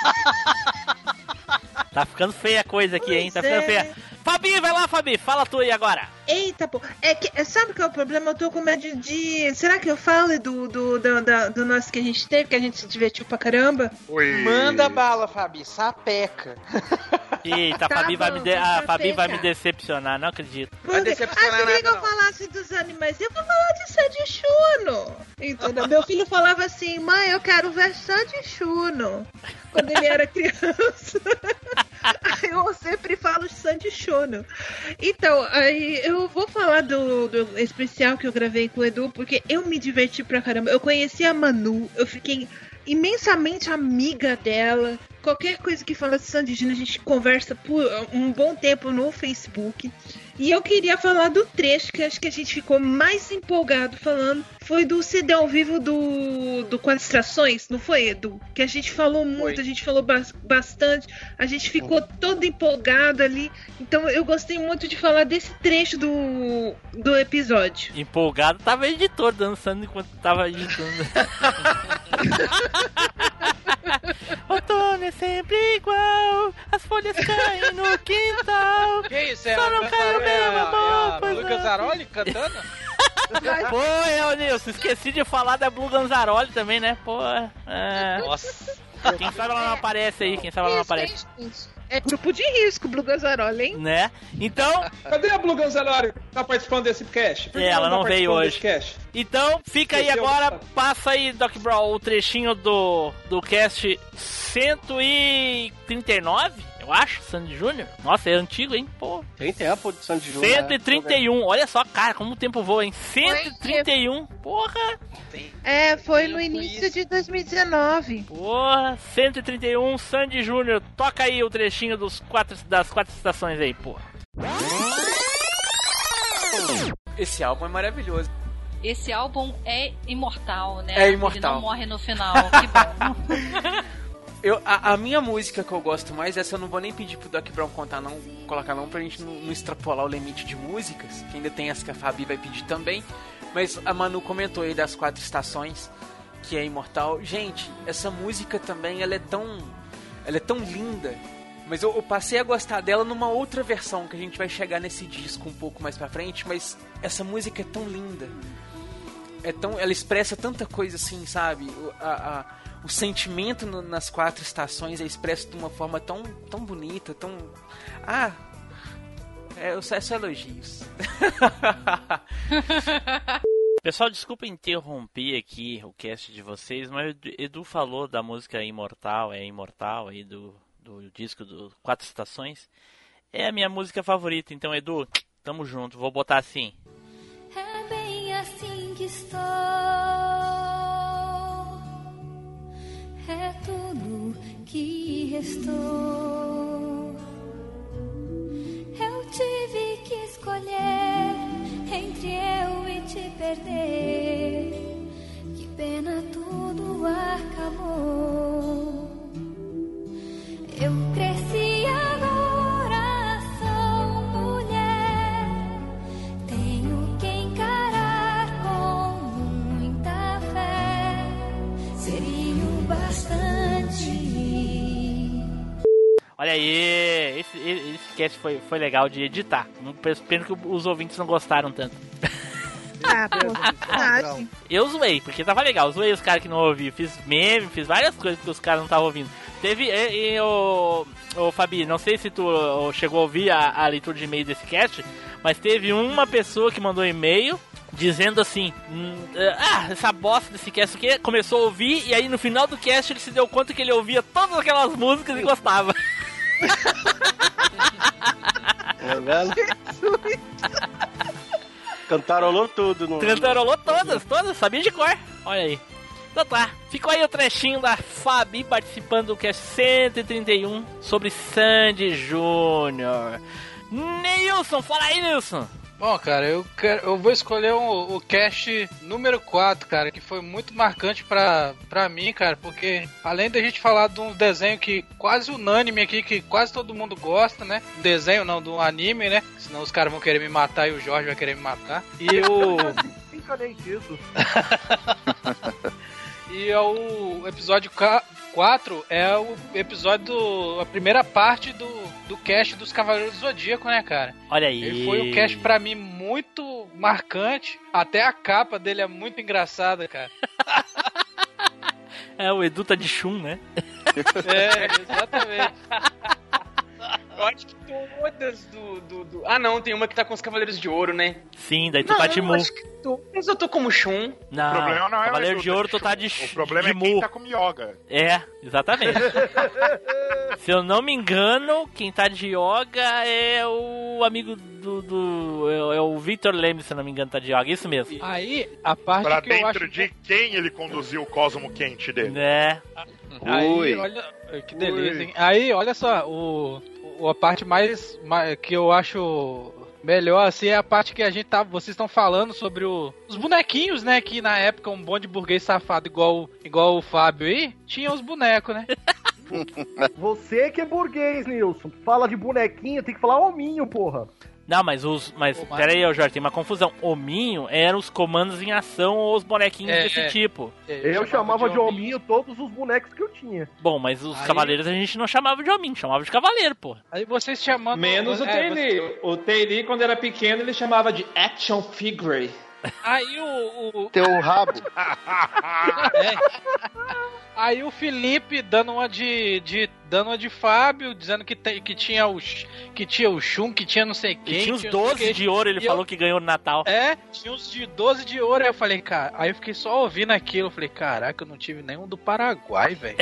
Tá ficando feia a coisa aqui, hein? Tá ficando é. feia. Fabi, vai lá, Fabi. Fala tu aí agora. Eita, pô. É que, é, sabe qual é o problema? Eu tô com medo de. será que eu falo do, do, do, da- do nosso que a gente teve, que a gente se divertiu pra caramba? Oi. Manda bala, Fabi. Sapeca. Eita, a Tá Fabi, vai, bom, me de- a fica Fabi vai me decepcionar, não acredito. Porque, ah, decepcionar queria que eu falasse dos animais. Eu vou falar de Sandy Chuno. Entendeu? Meu filho falava assim, mãe, eu quero ver Sandy Chuno. Quando ele era criança. Eu sempre falo Sandy Chuno. Então, aí eu vou falar do, do especial que eu gravei com o Edu, porque eu me diverti pra caramba. Eu conheci a Manu, eu fiquei imensamente amiga dela. Qualquer coisa que fala de Sandy Júnior, a gente conversa por um bom tempo no Facebook. E eu queria falar do trecho que acho que a gente ficou mais empolgado falando. Foi do CD ao vivo do, do Quatro Estações, não foi, Edu? Que a gente falou muito, a gente falou bas- bastante, a gente ficou todo empolgado ali. Então eu gostei muito de falar desse trecho do, do episódio. Empolgado, tava o editor dançando enquanto tava editando. Outono é sempre igual, as folhas caem no quintal. Que isso? É Só a, não caiu é mesmo, a, amor, é é. Gazzaroli cantando? Pô, é, Nilson, esqueci de falar da Blue Ganzaroli também, né? Pô, é... Nossa. Quem sabe ela não aparece aí, quem sabe ela não aparece. É grupo de risco, Blue Gazzaroli, hein? Né? Então, Cadê a Blue Ganzalari que tá participando desse cast? Por que É, ela tá não veio participando hoje. Então, fica aí agora, passa aí, Doc Brawl, o trechinho do, do cast 139, eu acho, Sandy Júnior. Nossa, é antigo, hein? Pô. Tem tempo de Sandy Júnior. 131, olha só, cara, como o tempo voa, hein? 131, porra, É, foi no início de 2019. porra, 131, Sandy Júnior. Toca aí o trechinho dos quatro, das quatro estações aí, porra. Esse álbum é maravilhoso. Esse álbum é imortal, né? É imortal. Ele não morre no final. Que bom. Eu, a, a minha música que eu gosto mais, essa eu não vou nem pedir pro Doc Brown contar, não, colocar não, pra gente não, não extrapolar o limite de músicas, que ainda tem as que a Fabi vai pedir também. Mas a Manu comentou aí das quatro estações, que é imortal. Gente, essa música também, ela é tão. Ela é tão linda. Mas eu, eu passei a gostar dela numa outra versão, que a gente vai chegar nesse disco um pouco mais pra frente, mas essa música é tão linda. É tão, ela expressa tanta coisa assim, sabe? A, a- o sentimento no- nas quatro estações é expresso de uma forma tão, tão bonita, tão. Ah! É, eu só- é só elogios. Pessoal, desculpa interromper aqui o cast de vocês, mas o Edu falou da música Imortal, é Imortal aí do, do disco do Quatro Estações. É a minha música favorita, então Edu, tamo junto, vou botar assim. É bem assim que estou. Que restou. Eu tive que escolher entre eu e te perder. Que pena tudo acabou. Eu cresci Olha aí, esse, esse cast foi, foi legal de editar. Não- Pena que os ouvintes não gostaram tanto. Ah. Eu zoei, porque tava legal. Eu zoei os caras que não ouviam. Fiz meme, fiz várias coisas que os caras não estavam ouvindo. Teve. E, e, o, o Fabi, não sei se tu chegou a ouvir a, a leitura de e-mail desse cast, mas teve uma pessoa que mandou e-mail dizendo assim: hum, Ah, essa bosta desse cast aqui. Começou a ouvir e aí no final do cast ele se deu conta que ele ouvia todas aquelas músicas e gostava. Tá vendo? Cantarolou tudo. No... Cantarolou todas, todas, sabia de cor. Olha aí. Então tá, ficou aí o trechinho da Fabi participando do cast 131 sobre Sandy Júnior. Nilson, fala aí, Nilson. Bom, cara, eu, quero, eu vou escolher um- o cast número 4, cara, que foi muito marcante pra, pra mim, cara, porque além da gente falar de um desenho que quase unânime aqui, que quase todo mundo gosta, né? Desenho não, de um anime, né? Senão os caras vão querer me matar e o Jorge vai querer me matar. E o. Nem disso. E é o episódio 4 é o episódio do. a primeira parte do, do cast dos Cavaleiros do Zodíaco, né, cara? Olha aí. Ele foi um cast pra mim muito marcante. Até a capa dele é muito engraçada, cara. É, o Edu tá de chum, né? É, exatamente. Eu acho que todas do, do, do- Ah, não, tem uma que tá com os Cavaleiros de Ouro, né? Sim, daí tu Não, tá de eu mu. acho que Mas eu tô como Shun. Não, O problema não é o Cavaleiro de Ouro de tu tá chum. de O problema de é quem mu. tá com yoga. É, exatamente. Se eu não me engano, quem tá de yoga é o amigo do. do é, é o Victor Leme, se eu não me engano, tá de yoga. Isso mesmo. Aí, a parte Pra que eu dentro acho. de quem ele conduziu o cosmo quente dele. É. Aí, Ui. olha. Que delícia, hein? Aí, olha só, o- a parte mais, mais que eu acho melhor assim é a parte que a gente tá. Vocês estão falando sobre o- os bonequinhos, né? Que na época um bom de burguês safado igual, igual o Fábio aí, tinha os bonecos, né? Você que é burguês, Nilson. Fala de bonequinho, tem que falar hominho, porra. Não, mas os. Mas, Pô, mas- pera aí, ô, Jorge, tem uma confusão. O Minho eram os comandos em ação ou os bonequinhos É, desse é. tipo. Eu chamava de hominho todos os bonecos que eu tinha. Bom, mas os Aí- cavaleiros a gente não chamava de hominho, chamava de cavaleiro, pô. Aí vocês chamando. Menos o é, Taylor. O Taylor, quando era pequeno, ele chamava de Action Figure. Aí o, o- Teu rabo. É. Aí o Felipe dando uma de, de dando uma de Fábio, dizendo que, tem, que tinha o que tinha o Shun, que tinha não sei E quem. tinha os não sei o 12 quê. de ouro, ele E falou eu- que ganhou no Natal. É, tinha uns de 12 de ouro. Aí eu falei, cara, aí eu fiquei só ouvindo aquilo. Eu falei, caraca, eu não tive nenhum do Paraguai, velho.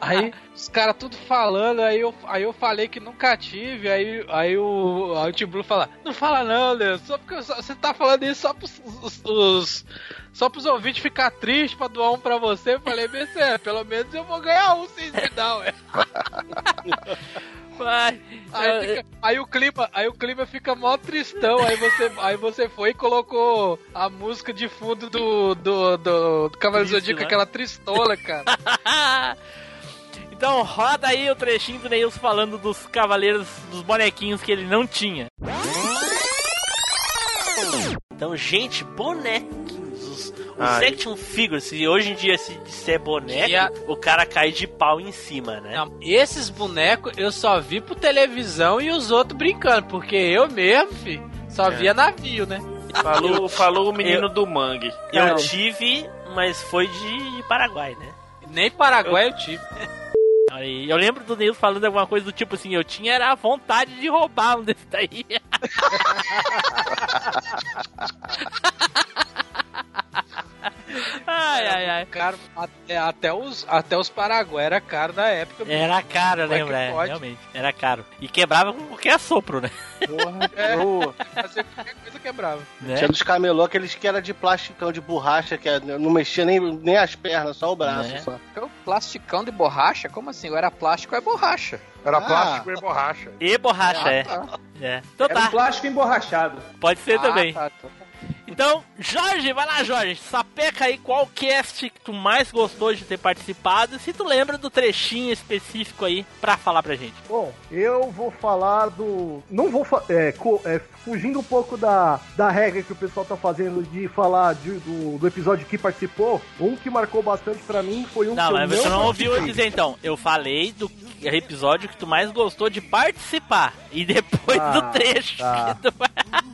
Aí os caras tudo falando, aí eu, aí eu falei que nunca tive, aí, aí o, aí o Tim Blue fala, não fala não, Leandro, só porque você tá falando isso só pros, os, os- só pros ouvintes ficar tristes pra doar um pra você. Eu falei, BC, pelo menos eu vou ganhar um sem me dar, ué. Aí, fica- aí o clima, aí o clima fica mó tristão. Aí você, aí você foi e colocou a música de fundo do do, do, do Cavaleiro Zodíaco, né? aquela tristola, cara. então roda aí o trechinho do Neilson falando dos cavaleiros, dos bonequinhos que ele não tinha. Então, gente, bonequinhos, os, os action figures, se hoje em dia se disser boneco, a- o cara cai de pau em cima, né? Não, esses bonecos eu só vi por televisão e os outros brincando, porque eu mesmo, fi, só É. via navio, né? Falou, falou o menino Eu- do mangue. Eu tive, mas foi de Paraguai, né? Nem Paraguai eu tive. Olha aí, Eu lembro do Neil falando alguma coisa do tipo assim, eu tinha era a vontade de roubar um desse daí. Ai, ai, ai. Caro, até, até os, até os Paraguai era caro na época. bicho. Era caro, Como é que lembra? É, pode? realmente. Era caro. E quebrava com qualquer assopro, né? Porra, é, qualquer coisa quebrava. Né? Tinha dos camelô aqueles que era de plasticão, de borracha, que não mexia nem, nem as pernas, só o braço. Né? Só. É o plasticão de borracha? Como assim? Ou era plástico ou é borracha? Era Ah. plástico e borracha. E borracha, é. tá. é. Então Era um tá, plástico emborrachado. pode ser Ah, também. tá, tá. Então, Jorge, vai lá, Jorge. Sapeca aí qual cast que tu mais gostou de ter participado. E se tu lembra do trechinho específico aí pra falar pra gente. Bom, eu vou falar do. Não vou. fa- É, co- é, fugindo um pouco da, da regra que o pessoal tá fazendo de falar de- do, do episódio que participou, um que marcou bastante pra mim foi um Não, que mas eu você não ouviu eu dizer então. Eu falei do episódio que tu mais gostou de participar. E depois Ah, do trecho tá. que tu.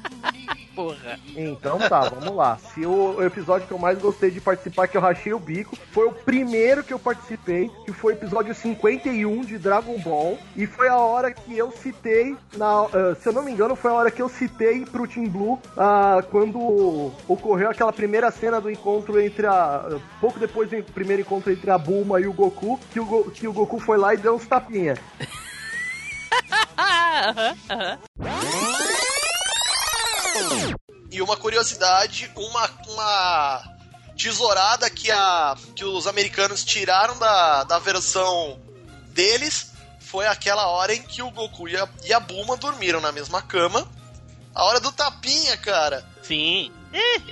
Porra. Então tá, vamos lá. Se o episódio que eu mais gostei de participar, que eu rachei o bico, foi o primeiro que eu participei, que foi o episódio 51 de Dragon Ball. E foi a hora que eu citei, na, ah, se eu não me engano, foi a hora que eu citei pro Team Blue ah, quando ocorreu aquela primeira cena do encontro entre a. Pouco depois do primeiro encontro entre a Bulma e o Goku, que o, Go- que o Goku foi lá e deu uns tapinha. E uma curiosidade, uma, uma tesourada que, a, que os americanos tiraram da, da versão deles foi aquela hora em que o Goku e a, e a Bulma dormiram na mesma cama. A hora do tapinha, cara. Sim.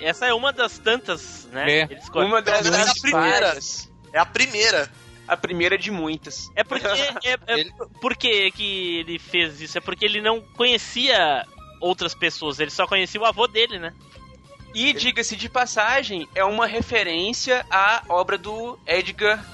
Essa é uma das tantas, né? É. Uma das É, é a muitas primeira. várias. É a primeira. A primeira de muitas. É porque. É, é, Por que que ele fez isso? É porque ele não conhecia outras pessoas, ele só conhecia o avô dele, né? E, diga-se de passagem, é uma referência à obra do Edgar.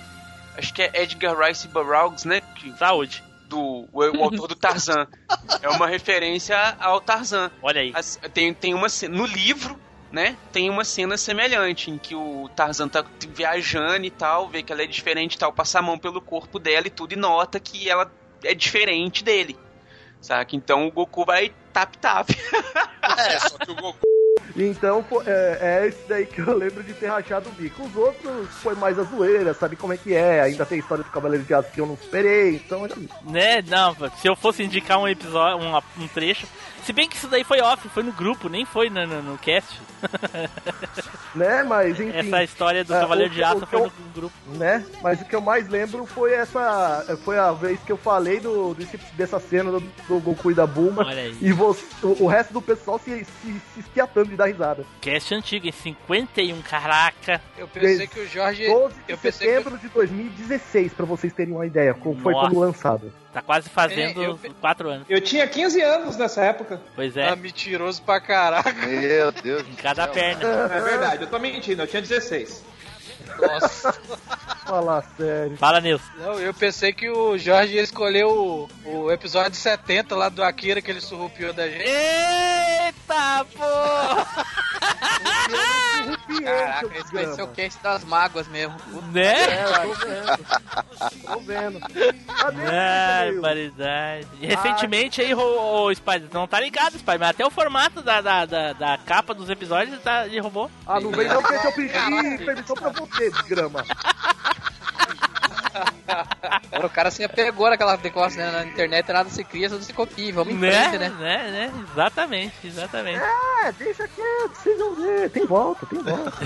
Acho que é Edgar Rice Burroughs, né? Que, Saúde. Do, o, o autor do Tarzan. É uma referência ao Tarzan. Olha aí. As- tem, tem uma no livro, né? Tem uma cena semelhante em que o Tarzan tá viajando e tal, vê que ela é diferente e tal, passa a mão pelo corpo dela e tudo e nota que ela é diferente dele. Saca? Então o Goku vai tap tap. É, só que o Goku. Então é, é esse daí que eu lembro de ter rachado o bico. Os outros foi mais a zoeira, sabe como é que é. Ainda tem história do Cavaleiro de Aço que eu não superei, então isso. Né? Não, se eu fosse indicar um episódio, um, um trecho. Se bem que isso daí foi off, foi no grupo, nem foi no, no, no cast. Né, mas enfim. Essa história do É, Cavaleiro o- de Aço foi o- no grupo. Né? Mas o que eu mais lembro foi essa. Foi a vez que eu falei do, desse- dessa cena do, do Goku e da Bulma. Olha aí. E você, o, o resto do pessoal se, se, se esquiatando de dar risada. Cast antigo, em 51, caraca. Eu pensei que o Jorge. 12 de Eu setembro de 2016, pra vocês terem uma ideia, como foi quando lançado. Tá quase fazendo É, eu- 4 anos. Eu tinha 15 anos nessa época. Pois Tá é, mentiroso pra caraca. Meu Deus. em cada perna. É verdade, eu tô mentindo, eu tinha 16. Nossa. Falar sério. Fala, Nilson. Não, eu pensei que o Jorge ia escolher o, o episódio 70 lá do Akira que ele surrupiou da gente. Eita, pô! Caraca, esse vai ser o cast das mágoas mesmo. Né? É, eu tô vendo. Tô vendo. Cadê o meu? barbaridade. E Recentemente aí, o, o Spider, não tá ligado, Spider, mas até o formato da, da, da, da capa dos episódios tá, ele roubou. Ah, não vem não porque eu pedi permissão pra você, desgrama. Agora o cara se apegou naquela negócio né, na internet, nada se cria, tudo se copia. Vamos em Né? frente, né? né? Né? Exatamente, exatamente. É, deixa quieto, vocês vão ver. Tem volta, tem volta.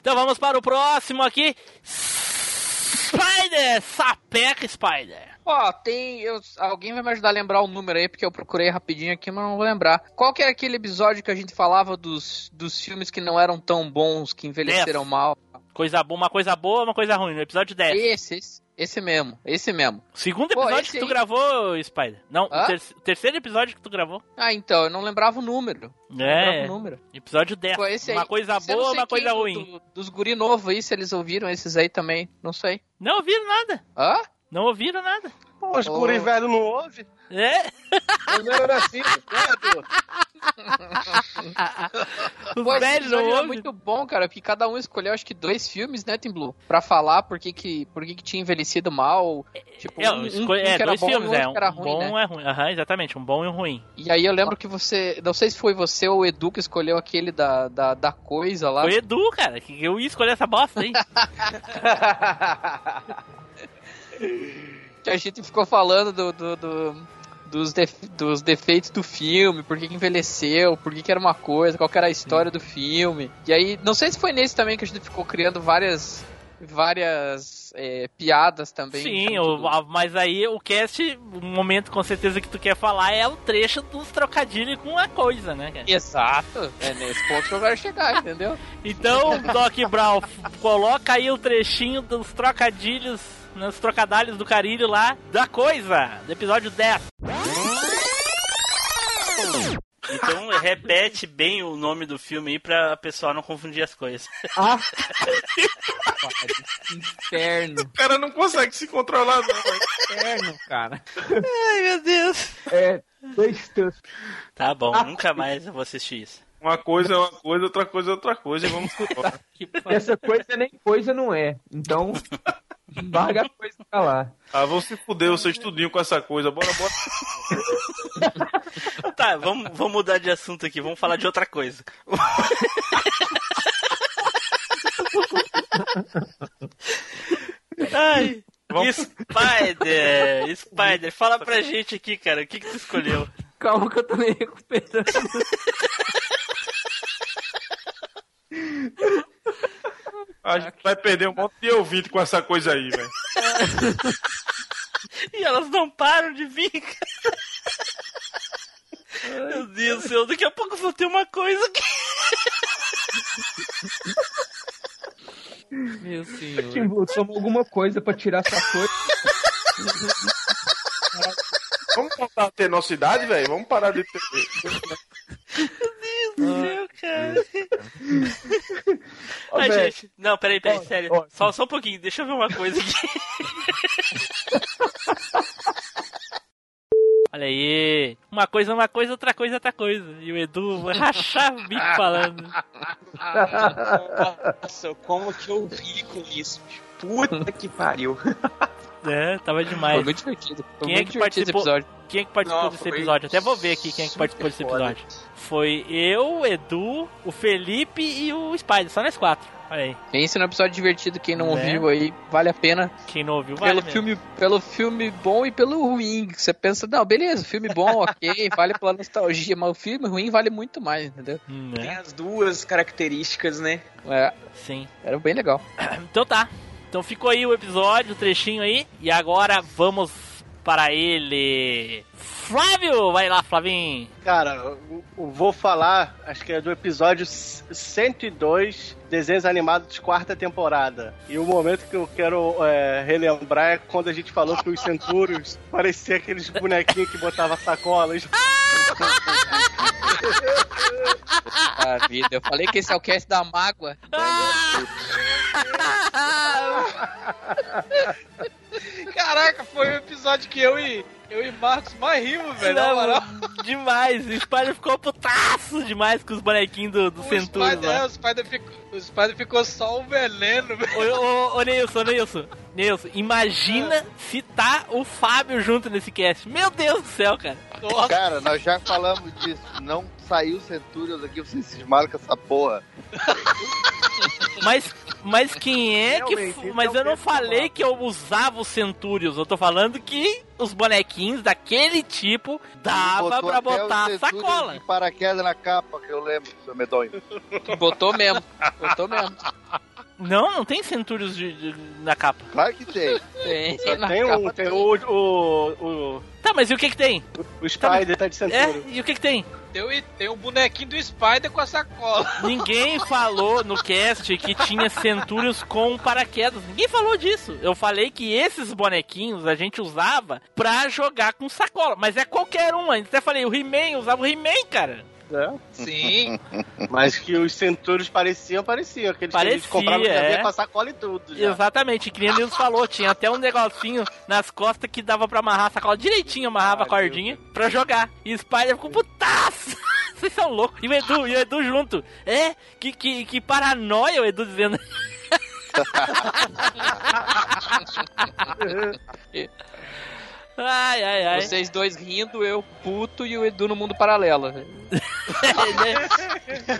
Então vamos para o próximo aqui. Spider! Sapeca Spider! Ó, tem. Eu, alguém vai me ajudar a lembrar o número aí, porque eu procurei rapidinho aqui, mas não vou lembrar. Qual que é aquele episódio que a gente falava dos, dos filmes que não eram tão bons, que envelheceram Dez. mal? Coisa boa, uma coisa boa, uma coisa ruim. No episódio 10. Esse, esse, esse mesmo, esse mesmo. Segundo Pô, episódio esse que tu aí- gravou, Spider. Não, o ter- terceiro episódio que tu gravou. Ah, então, eu não lembrava o número. Não É. lembrava o número. Episódio 10. Pô, uma aí- coisa boa, uma coisa ruim. do- dos guri novos aí, se eles ouviram esses aí também, não sei. Não ouviram nada. Hã? Não ouviram nada. Pô, os guri velho não ouve? É? Eu não era assim. Pô, esse velhos não era ouvem. muito bom, cara, porque cada um escolheu acho que dois filmes, né, Tim Blue? Pra falar por que que, por que, que tinha envelhecido mal. Tipo, É, um, um- esco- um é, que era dois bom filmes, e é. Um era ruim, bom né? é ruim. Aham, exatamente, um bom e um ruim. E aí eu lembro que você. Não sei se foi você ou o Edu que escolheu aquele da, da, da coisa lá. Foi Edu, cara, que eu ia escolher essa bosta aí. Que a gente ficou falando do, do- do- dos, def- dos defeitos do filme, por que, que envelheceu, por que, que era uma coisa, qual era a história do filme. E aí, não sei se foi nesse também que a gente ficou criando várias. Várias é, piadas também. Sim, o- a- mas aí o cast, o momento com certeza que tu quer falar é o trecho dos trocadilhos com a coisa, né, cara? Exato, é nesse ponto que eu quero chegar, entendeu? Então, Doc Brown, coloca aí o trechinho dos trocadilhos, nos trocadilhos do carilho lá, da coisa, do episódio 10. Então repete bem o nome do filme aí pra pessoal não confundir as coisas. Ah, Inferno. O cara não consegue se controlar, não, velho. Inferno, cara. Ai, meu Deus. é. Besta. Tá bom, nunca mais eu vou assistir isso. Uma coisa é uma coisa, outra coisa é outra coisa e vamos embora. Essa coisa nem coisa não é. Então, larga a coisa pra lá. Ah, vão se fuder vocês tudinho com essa coisa. Bora, bora. Tá, vamos, vamos mudar de assunto aqui, vamos falar de outra coisa. Ai, Spider, Spider, fala pra gente aqui, cara, o que, que tu escolheu? Calma que eu tô me recuperando. A gente vai perder um monte de ouvinte com essa coisa aí, velho. E elas não param de vir, cara. Meu Deus do céu, daqui a pouco só tem uma coisa aqui. Meu senhor. Tim Blue, toma alguma coisa pra tirar essa coisa. A ter nossa idade, velho? Vamos parar de ter. Meu Deus do céu, cara. Ai, gente, não, peraí, peraí, Ó, sério. ó. Só, só um pouquinho, deixa eu ver uma coisa aqui. Olha aí. Uma coisa é uma coisa, outra coisa é outra coisa. E o Edu vai rachar o bico falando. Nossa, como que eu ri com isso? Puta que pariu. É, tava demais. Foi muito divertido. Foi Quem é que divertido esse participou? episódio. Quem é que participou Não, desse episódio? Até vou ver aqui quem é que participou desse foda. episódio. Foi eu, o Edu, o Felipe e o Spider. Só nós quatro. Olha aí. Pense no episódio divertido, quem não Né? ouviu aí, vale a pena. Quem não ouviu, vale Pelo mesmo. filme, pelo filme bom e pelo ruim. Você pensa, não, beleza, filme bom, ok, vale pela nostalgia, mas o filme ruim vale muito mais, entendeu? Hum, Tem né? as duas características, né? É, Sim. era bem legal. Então tá. Então ficou aí o episódio, o trechinho aí. E agora vamos para ele. Flávio! Vai lá, Flavinho. Cara, eu- eu vou falar, acho que é do episódio 102, desenhos animados de quarta temporada. E o momento que eu quero é, relembrar é quando a gente falou que os centúrios pareciam aqueles bonequinhos que botava sacolas. A vida. Eu falei que esse é o cast da mágoa. Caraca, foi o episódio que eu e, eu e Marcos mais rimos, velho. Não, moral. demais. O Spider ficou putaço demais com os bonequinhos do, do O Centúrio Spider, é, o Spider ficou, o Spider ficou só um veneno, velho. Ô, ô, ô, Nilson, ô, Nilson. Nilson, imagina se tá o Fábio junto nesse cast. Meu Deus do céu, cara. Nossa. Cara, nós já falamos disso. Não saiu Centurions aqui, vocês cismaram com essa porra. Mas, mas quem é que. Realmente, Mas é eu não falei que eu usava os Centurions. Eu tô falando que os bonequinhos daquele tipo dava Botou pra botar Centurions sacola. de paraquedas na capa, que eu lembro, seu medonho. Botou mesmo. Botou mesmo. Não, não tem Centurions de, de- na capa. Claro que tem. Tem, Só na tem um, capa tem o, o, o, Tá, mas e o que que tem? o Spider tá de É, centúrio. e o que que tem? Tem, tem um bonequinho do Spider com a sacola. Ninguém falou no cast que tinha Centurions com paraquedas. Ninguém falou disso. Eu falei que esses bonequinhos a gente usava pra jogar com sacola. Mas é qualquer um. Ainda até falei, o He-Man, usava o He-Man, cara. Sim. Mas que os centúrios pareciam, pareciam. Aqueles que a gente Parecia, comprava que é. vinha com a sacola e tudo. Já. Exatamente, que nem Nils falou, tinha até um negocinho nas costas que dava pra amarrar a sacola direitinho, amarrava a Ah, cordinha pra jogar. E o Spider ficou putaço. Vocês são loucos. E o Edu, e o Edu junto. É, que, que, que paranoia o Edu dizendo. ai, ai, ai. Vocês dois rindo, eu puto e o Edu no mundo paralelo.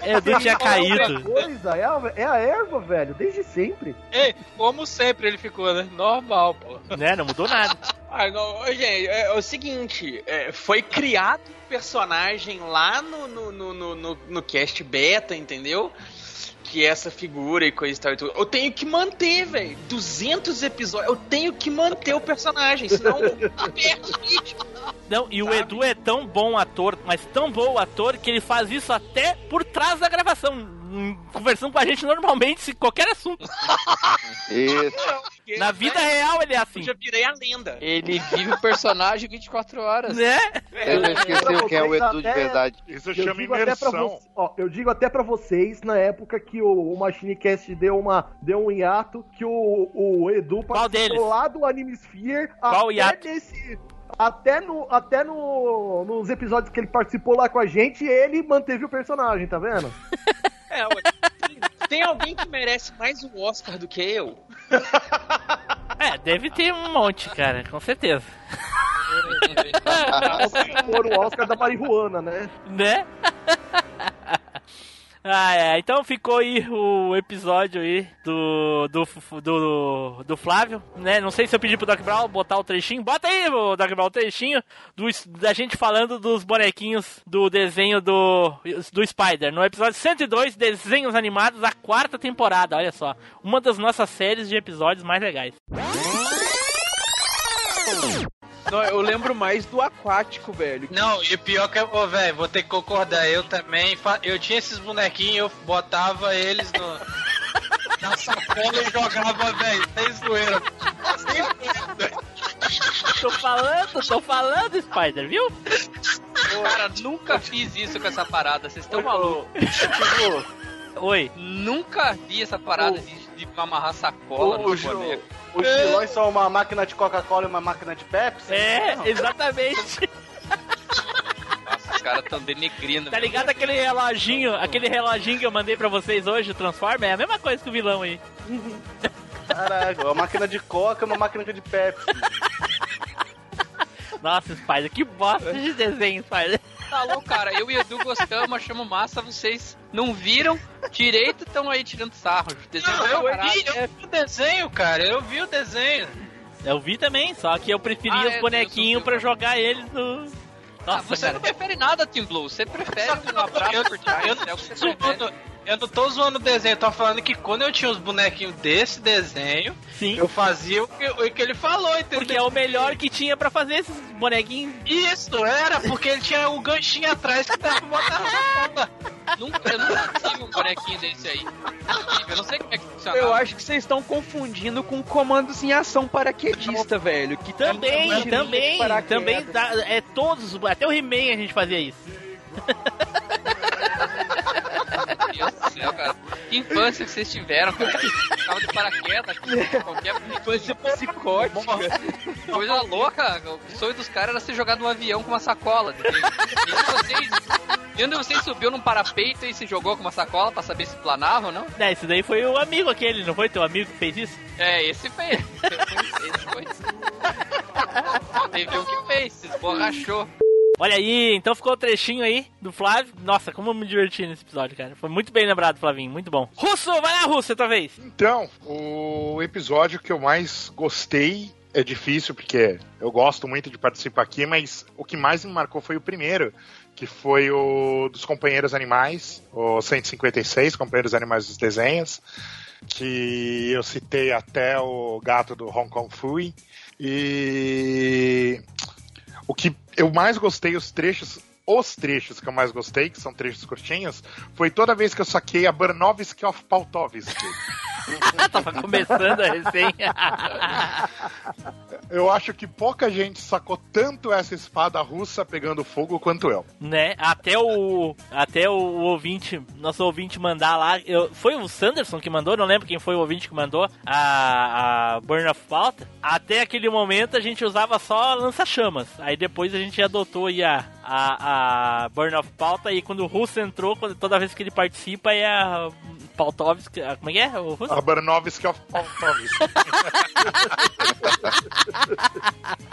Edu tinha caído. Coisa, é, a, é a erva, velho, desde sempre. Ei, como sempre ele ficou, né? Normal, pô. Né, não mudou nada. Ah, não, gente, é, é o seguinte, é, foi criado um personagem lá no, no, no, no, no- no cast beta, entendeu? Que é essa figura e coisa e tal e tudo. Eu tenho que manter, velho. 200 episódios. Eu tenho que manter o personagem, senão eu perco o ritmo. Não, e o Edu é tão bom ator, mas tão bom ator, que ele faz isso até por trás da gravação. Conversando com a gente normalmente, se qualquer assunto. Isso. Na vida real ele é assim. Eu já virei a lenda. Ele vive o personagem 24 horas. Né? Eu já esqueci quem é o Edu de verdade. Isso Eu chama imersão. ó, eu digo até pra vocês, na época que o, o Machinecast deu, uma, deu um hiato, que o, o Edu participou lá do Anime Sphere, Qual até hiato? nesse... Até, no, até no, nos episódios que ele participou lá com a gente, ele manteve o personagem, tá vendo? É, ué, tem, alguém que merece mais um Oscar do que eu? É, deve ter um monte, cara, com certeza. Por o Oscar da marihuana, né? Né? Ah, é. Então ficou aí o episódio aí do, do, do, do Flávio, né? Não sei se eu pedi pro Doc Brown botar o trechinho. Bota aí, Doc Brown, o trechinho do, da gente falando dos bonequinhos do desenho do, do Spider. No episódio 102, Desenhos Animados, a quarta temporada, olha só. Uma das nossas séries de episódios mais legais. Não, eu lembro mais do aquático, velho. Não, e pior que, ô, velho, vou ter que concordar, eu também. Eu tinha esses bonequinhos, eu botava eles no, na sacola e jogava, velho, sem zoeira. Sem zoeira. Tô falando, tô falando, Spider, viu? Cara, nunca fiz isso com essa parada, vocês estão malucos. Oi. Nunca vi essa parada de, de amarrar sacola no Os, boneco. Os vilões são uma máquina de Coca-Cola e uma máquina de Pepsi? É, Não. exatamente. Nossa, os caras tão denegrindo. Tá ligado aquele reloginho, aquele reloginho que eu mandei pra vocês hoje, o Transformer? É a mesma coisa que o vilão aí. Caraca, uma máquina de Coca e uma máquina de Pepsi. Nossa, Spider, que bosta de desenho, Spider. Tá louco, cara. Eu e o Edu gostamos, achamos massa, vocês não viram direito, estão aí tirando sarro. Desenho Não, eu, vi, eu vi o desenho, cara, eu vi o desenho. Eu vi também, só que eu preferia Ah, os é, bonequinhos pra jogar eles no. Ah, Nossa, você cara. não prefere nada, Team Blue. Você prefere um abraço eu, por trás. eu, é o que você prefere. Eu não tô zoando o desenho, eu tô falando que quando eu tinha os bonequinhos desse desenho, Sim. eu fazia o que, o que ele falou, entendeu? Porque é o melhor que tinha pra fazer esses bonequinhos. Isso, era, porque ele tinha o ganchinho atrás que dava pra botar na. Nunca, eu nunca tive um bonequinho desse aí. Eu não sei como é que funciona. Eu acho que vocês estão confundindo com comandos em ação paraquedista, velho. Que Também, um também, de paraquedas. também, dá- é todos, até o He-Man a gente fazia isso. Meu Deus do céu, cara. Que infância que vocês tiveram, cara. Ficava de paraquedas aqui, qualquer Infância psicótica. coisa louca. O sonho dos caras era ser jogado num avião com uma sacola. E vocês, onde vocês subiu num parapeito e se jogou com uma sacola pra saber se planava ou não? É, esse daí foi o amigo aquele, não foi teu amigo que fez isso? É, esse foi. Esse foi. Teve um que fez, se esborrachou. Olha aí, então ficou o trechinho aí do Flávio. Nossa, como eu me diverti nesse episódio, cara. Foi muito bem lembrado, Flavinho, muito bom. Russo, vai lá, Russo, outra vez. Então, o episódio que eu mais gostei é difícil, porque eu gosto muito de participar aqui, mas o que mais me marcou foi o primeiro, que foi o dos Companheiros Animais, o 156, Companheiros Animais dos Desenhos, que eu citei até o gato do Hong Kong Fui. E o que eu mais gostei, os trechos, os trechos que eu mais gostei, que são trechos curtinhos, foi toda vez que eu saquei a Burnovski of Pautovski. Tava começando a resenha. Eu acho que pouca gente sacou tanto essa espada russa pegando fogo quanto eu. Né? Até o. Até o ouvinte, nosso ouvinte mandar lá. Eu, foi o Sanderson que mandou, não lembro quem foi o ouvinte que mandou a, a Burn of Pauta. Até aquele momento a gente usava só lança-chamas. Aí depois a gente adotou aí a, a, a Burn of Pauta. E quando o Russo entrou, toda vez que ele participa, é a Pautovski. a- Como é que é? O Russo? A Barnovski of Pautovski.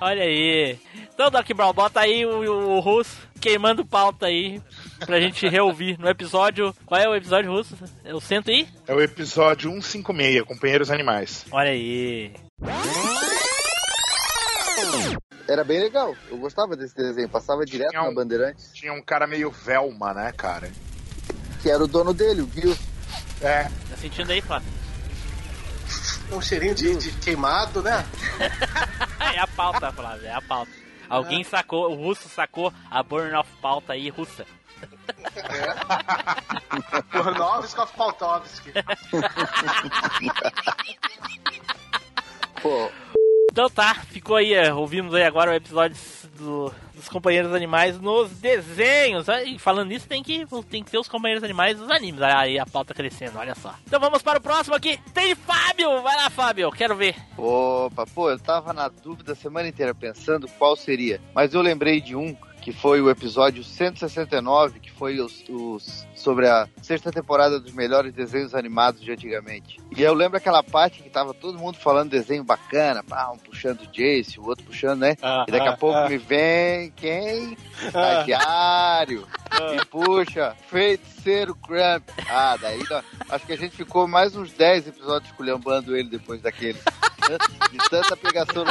Olha aí. Então, Doc Brown, bota aí o, o russo queimando pauta aí pra gente reouvir no episódio. Qual é o episódio russo? É o cento e? É o episódio 156, Companheiros Animais. Olha aí. Era bem legal. Eu gostava desse desenho. Passava direto Tinha um- na Bandeirantes. Tinha um cara meio Velma, né, cara? Que era o dono dele, o Gil. É. Tá sentindo aí, Flávio? Um cheirinho de, de queimado, né? É a pauta, Flávio, é a pauta. Alguém sacou, o russo sacou a burn of pauta aí russa. Burnovski of Pautovski. Pô. Então tá, ficou aí, é, ouvimos aí agora o episódio do- dos companheiros animais nos desenhos. E falando nisso, tem que, tem que ter os companheiros animais dos animes. Aí a pauta crescendo, olha só. Então vamos para o próximo aqui. Tem Fábio! Vai lá, Fábio, quero ver. Opa, pô, eu tava na dúvida a semana inteira pensando qual seria. Mas eu lembrei de um que foi o episódio 169, que foi os, os- sobre a sexta temporada dos melhores desenhos animados de antigamente. E eu lembro aquela parte que tava todo mundo falando desenho bacana, pá, um puxando o Jace, o outro puxando, né? Ah, e daqui a ah, pouco ah. me vem quem? Estagiário. E puxa, feiticeiro Crump. Ah, daí acho que a gente ficou mais uns 10 episódios esculhambando ele depois daquele. De tanta pegação.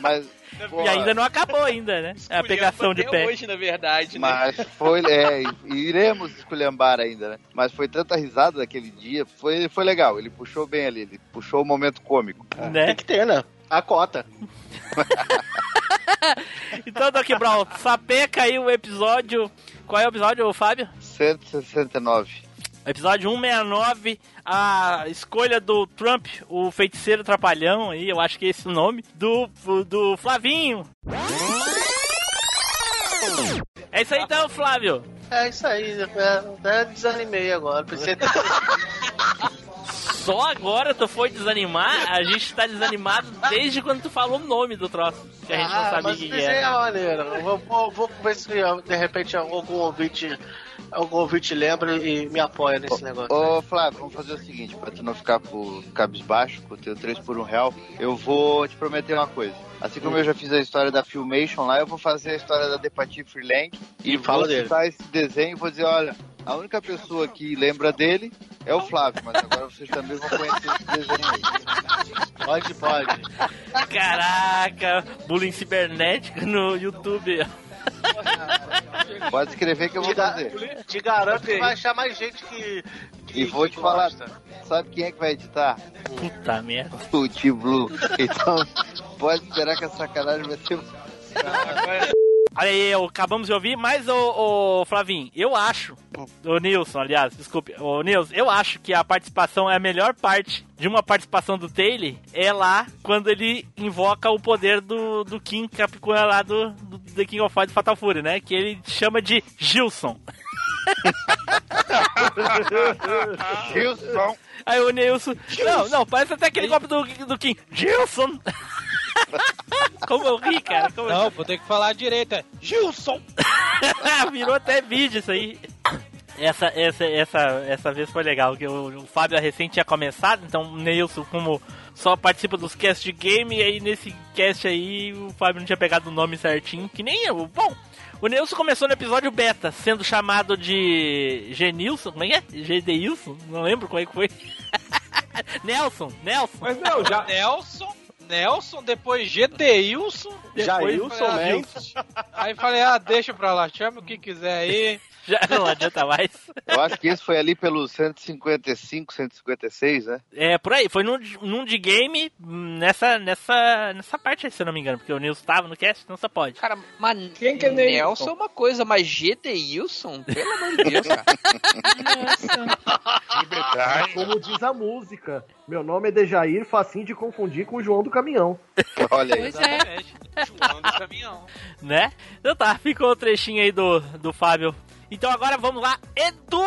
Mas. Pô, E ainda não acabou ainda, né? É a pegação de pé. hoje, na verdade, né? Mas foi, é, iremos esculhambar ainda, né? Mas foi tanta risada daquele dia, foi, foi legal. Ele puxou bem ali, ele puxou o momento cômico. Né? Tem que ter, né? A cota. Então, Doc Brown, sapeca aí o episódio. Qual é o episódio, Fábio? 169. Episódio 169, a escolha do Trump, o feiticeiro trapalhão aí, eu acho que é esse o nome, do, do Flavinho. É isso aí então, Flávio. É isso aí. É, é, desanimei agora. Pensei Só agora tu foi desanimar? A gente tá desanimado desde quando tu falou o nome do troço, que a gente não Ah, sabia mas o que, que é era. Eu Vou, vou, vou ver se de repente algum ouvinte, algum ouvinte lembra e me apoia nesse negócio. Ô Flávio, vamos fazer o seguinte, pra tu não ficar por cabisbaixo com o teu 3 por 1 real, eu vou te prometer uma coisa. Assim como eu já fiz a história da Filmation lá, eu vou fazer a história da Depati Freelank e, E fala vou dele. citar esse desenho e vou dizer, olha, a única pessoa que lembra dele é o Flávio, mas agora vocês também vão conhecer esse desenho aí. Pode, pode. Caraca, bullying cibernético no YouTube. Pode escrever que eu vou Te, fazer. te garanto que vai achar mais gente que. que E vou que te falar, gosta. sabe quem é que vai editar? Puta merda. O T-Blue. Então, pode esperar que a sacanagem vai ser... Olha aí, eu- acabamos de ouvir, mas o, Flavinho, eu acho, o Nilson, aliás, desculpe, o Nilson, eu acho que a participação é a melhor parte de uma participação do Taylor é lá quando ele invoca o poder do, do King Capricorn lá do, do The King of Fighters Fatal Fury, né? Que ele chama de Gilson. Gilson. Aí o Nilson. Não, não, parece até aquele golpe do, do King. Gilson! Como eu ri, cara. Como eu Não, vou ter que falar direito. É Gilson! Virou até vídeo isso aí. Essa, essa, essa, essa vez foi legal, que o, o Fábio recente tinha começado, então o Neilson, como só participa dos casts de game, e aí nesse cast aí o Fábio não tinha pegado o nome certinho, que nem eu. Bom, o Neilson começou no episódio beta, sendo chamado de Genilson, como é que é? GDilson? Não lembro como é que foi. Nelson, Nelson. Mas não, já. Nelson, Nelson, depois Gedeilson. Jailson depois foi a- Mendes. Aí falei, ah, deixa pra lá, chama o que quiser aí. Já não adianta mais. Eu acho que esse foi ali pelos 155, 156, né? É, por aí. Foi num, num de game nessa, nessa, nessa parte aí, se eu não me engano. Porque o Nilson tava no cast, então só pode. Cara, mas Quem que é Nelson é uma coisa, mas GD Pelo amor de Deus, cara. Liberdade. Como diz a música. Meu nome é Dejair, facinho de confundir com o João do Caminhão. Olha aí. Pois é. Exatamente. João do caminhão. Né? Então tá, ficou o trechinho aí do, do Fábio. Então agora vamos lá. Edu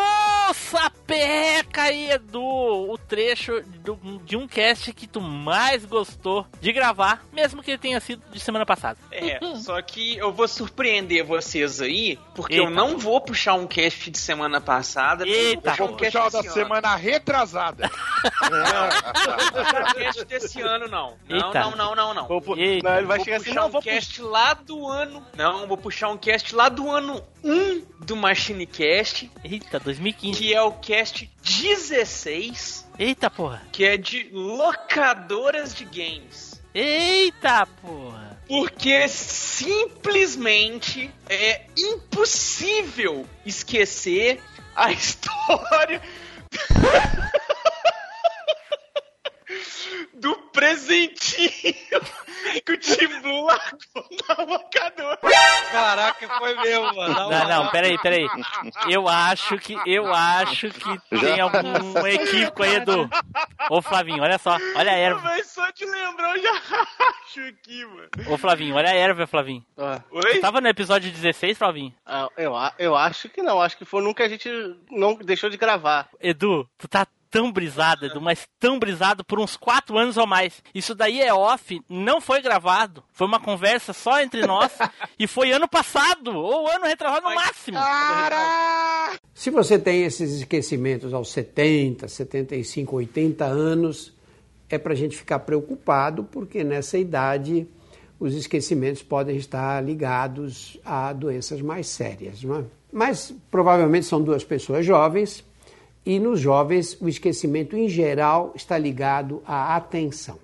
Sapeca aí, Edu. O trecho do- de um cast que tu mais gostou de gravar, mesmo que ele tenha sido de semana passada. É, só que eu vou surpreender vocês aí, porque eu Eita. não vou puxar um cast de semana passada. porque Eita. eu vou puxar puxar um o da ano. semana retrasada. Não, vou puxar um cast desse ano, não. Não, Eita. não, não, não, não. Vou. Não, ele vai Vou chegar assim, puxar não, um vou puxar. cast lá do ano. Não, vou puxar um cast lá do ano 1 do Machine Cast, Eita, 2015. que é o cast 16, Eita porra. que é de locadoras de games. Eita porra. Porque simplesmente é impossível esquecer a história do presentinho que o Tim Blue largou na locadora. Caraca, foi meu, mano. Não, não, peraí, peraí. Eu acho que, eu acho que tem algum equívoco aí, Edu. Ô Flavinho, olha só, olha a erva. Mas só de lembrar eu já acho aqui, mano. Ô Flavinho, olha a erva, Flavinho. Ah, Oi? Tu tava no episódio 16, Flavinho? ah, eu, eu acho que não. Acho que foi nunca a gente não deixou de gravar. Edu, tu tá tão brisado, Edu, mas tão brisado por uns quatro anos ou mais. Isso daí é off, não foi gravado. Foi uma conversa só entre nós e foi ano passado, ou ano retrasado no máximo. Se você tem esses esquecimentos aos 70, 75, 80 anos, é para a gente ficar preocupado, porque nessa idade os esquecimentos podem estar ligados a doenças mais sérias. Não é? Mas provavelmente são duas pessoas jovens, e nos jovens o esquecimento em geral está ligado à atenção.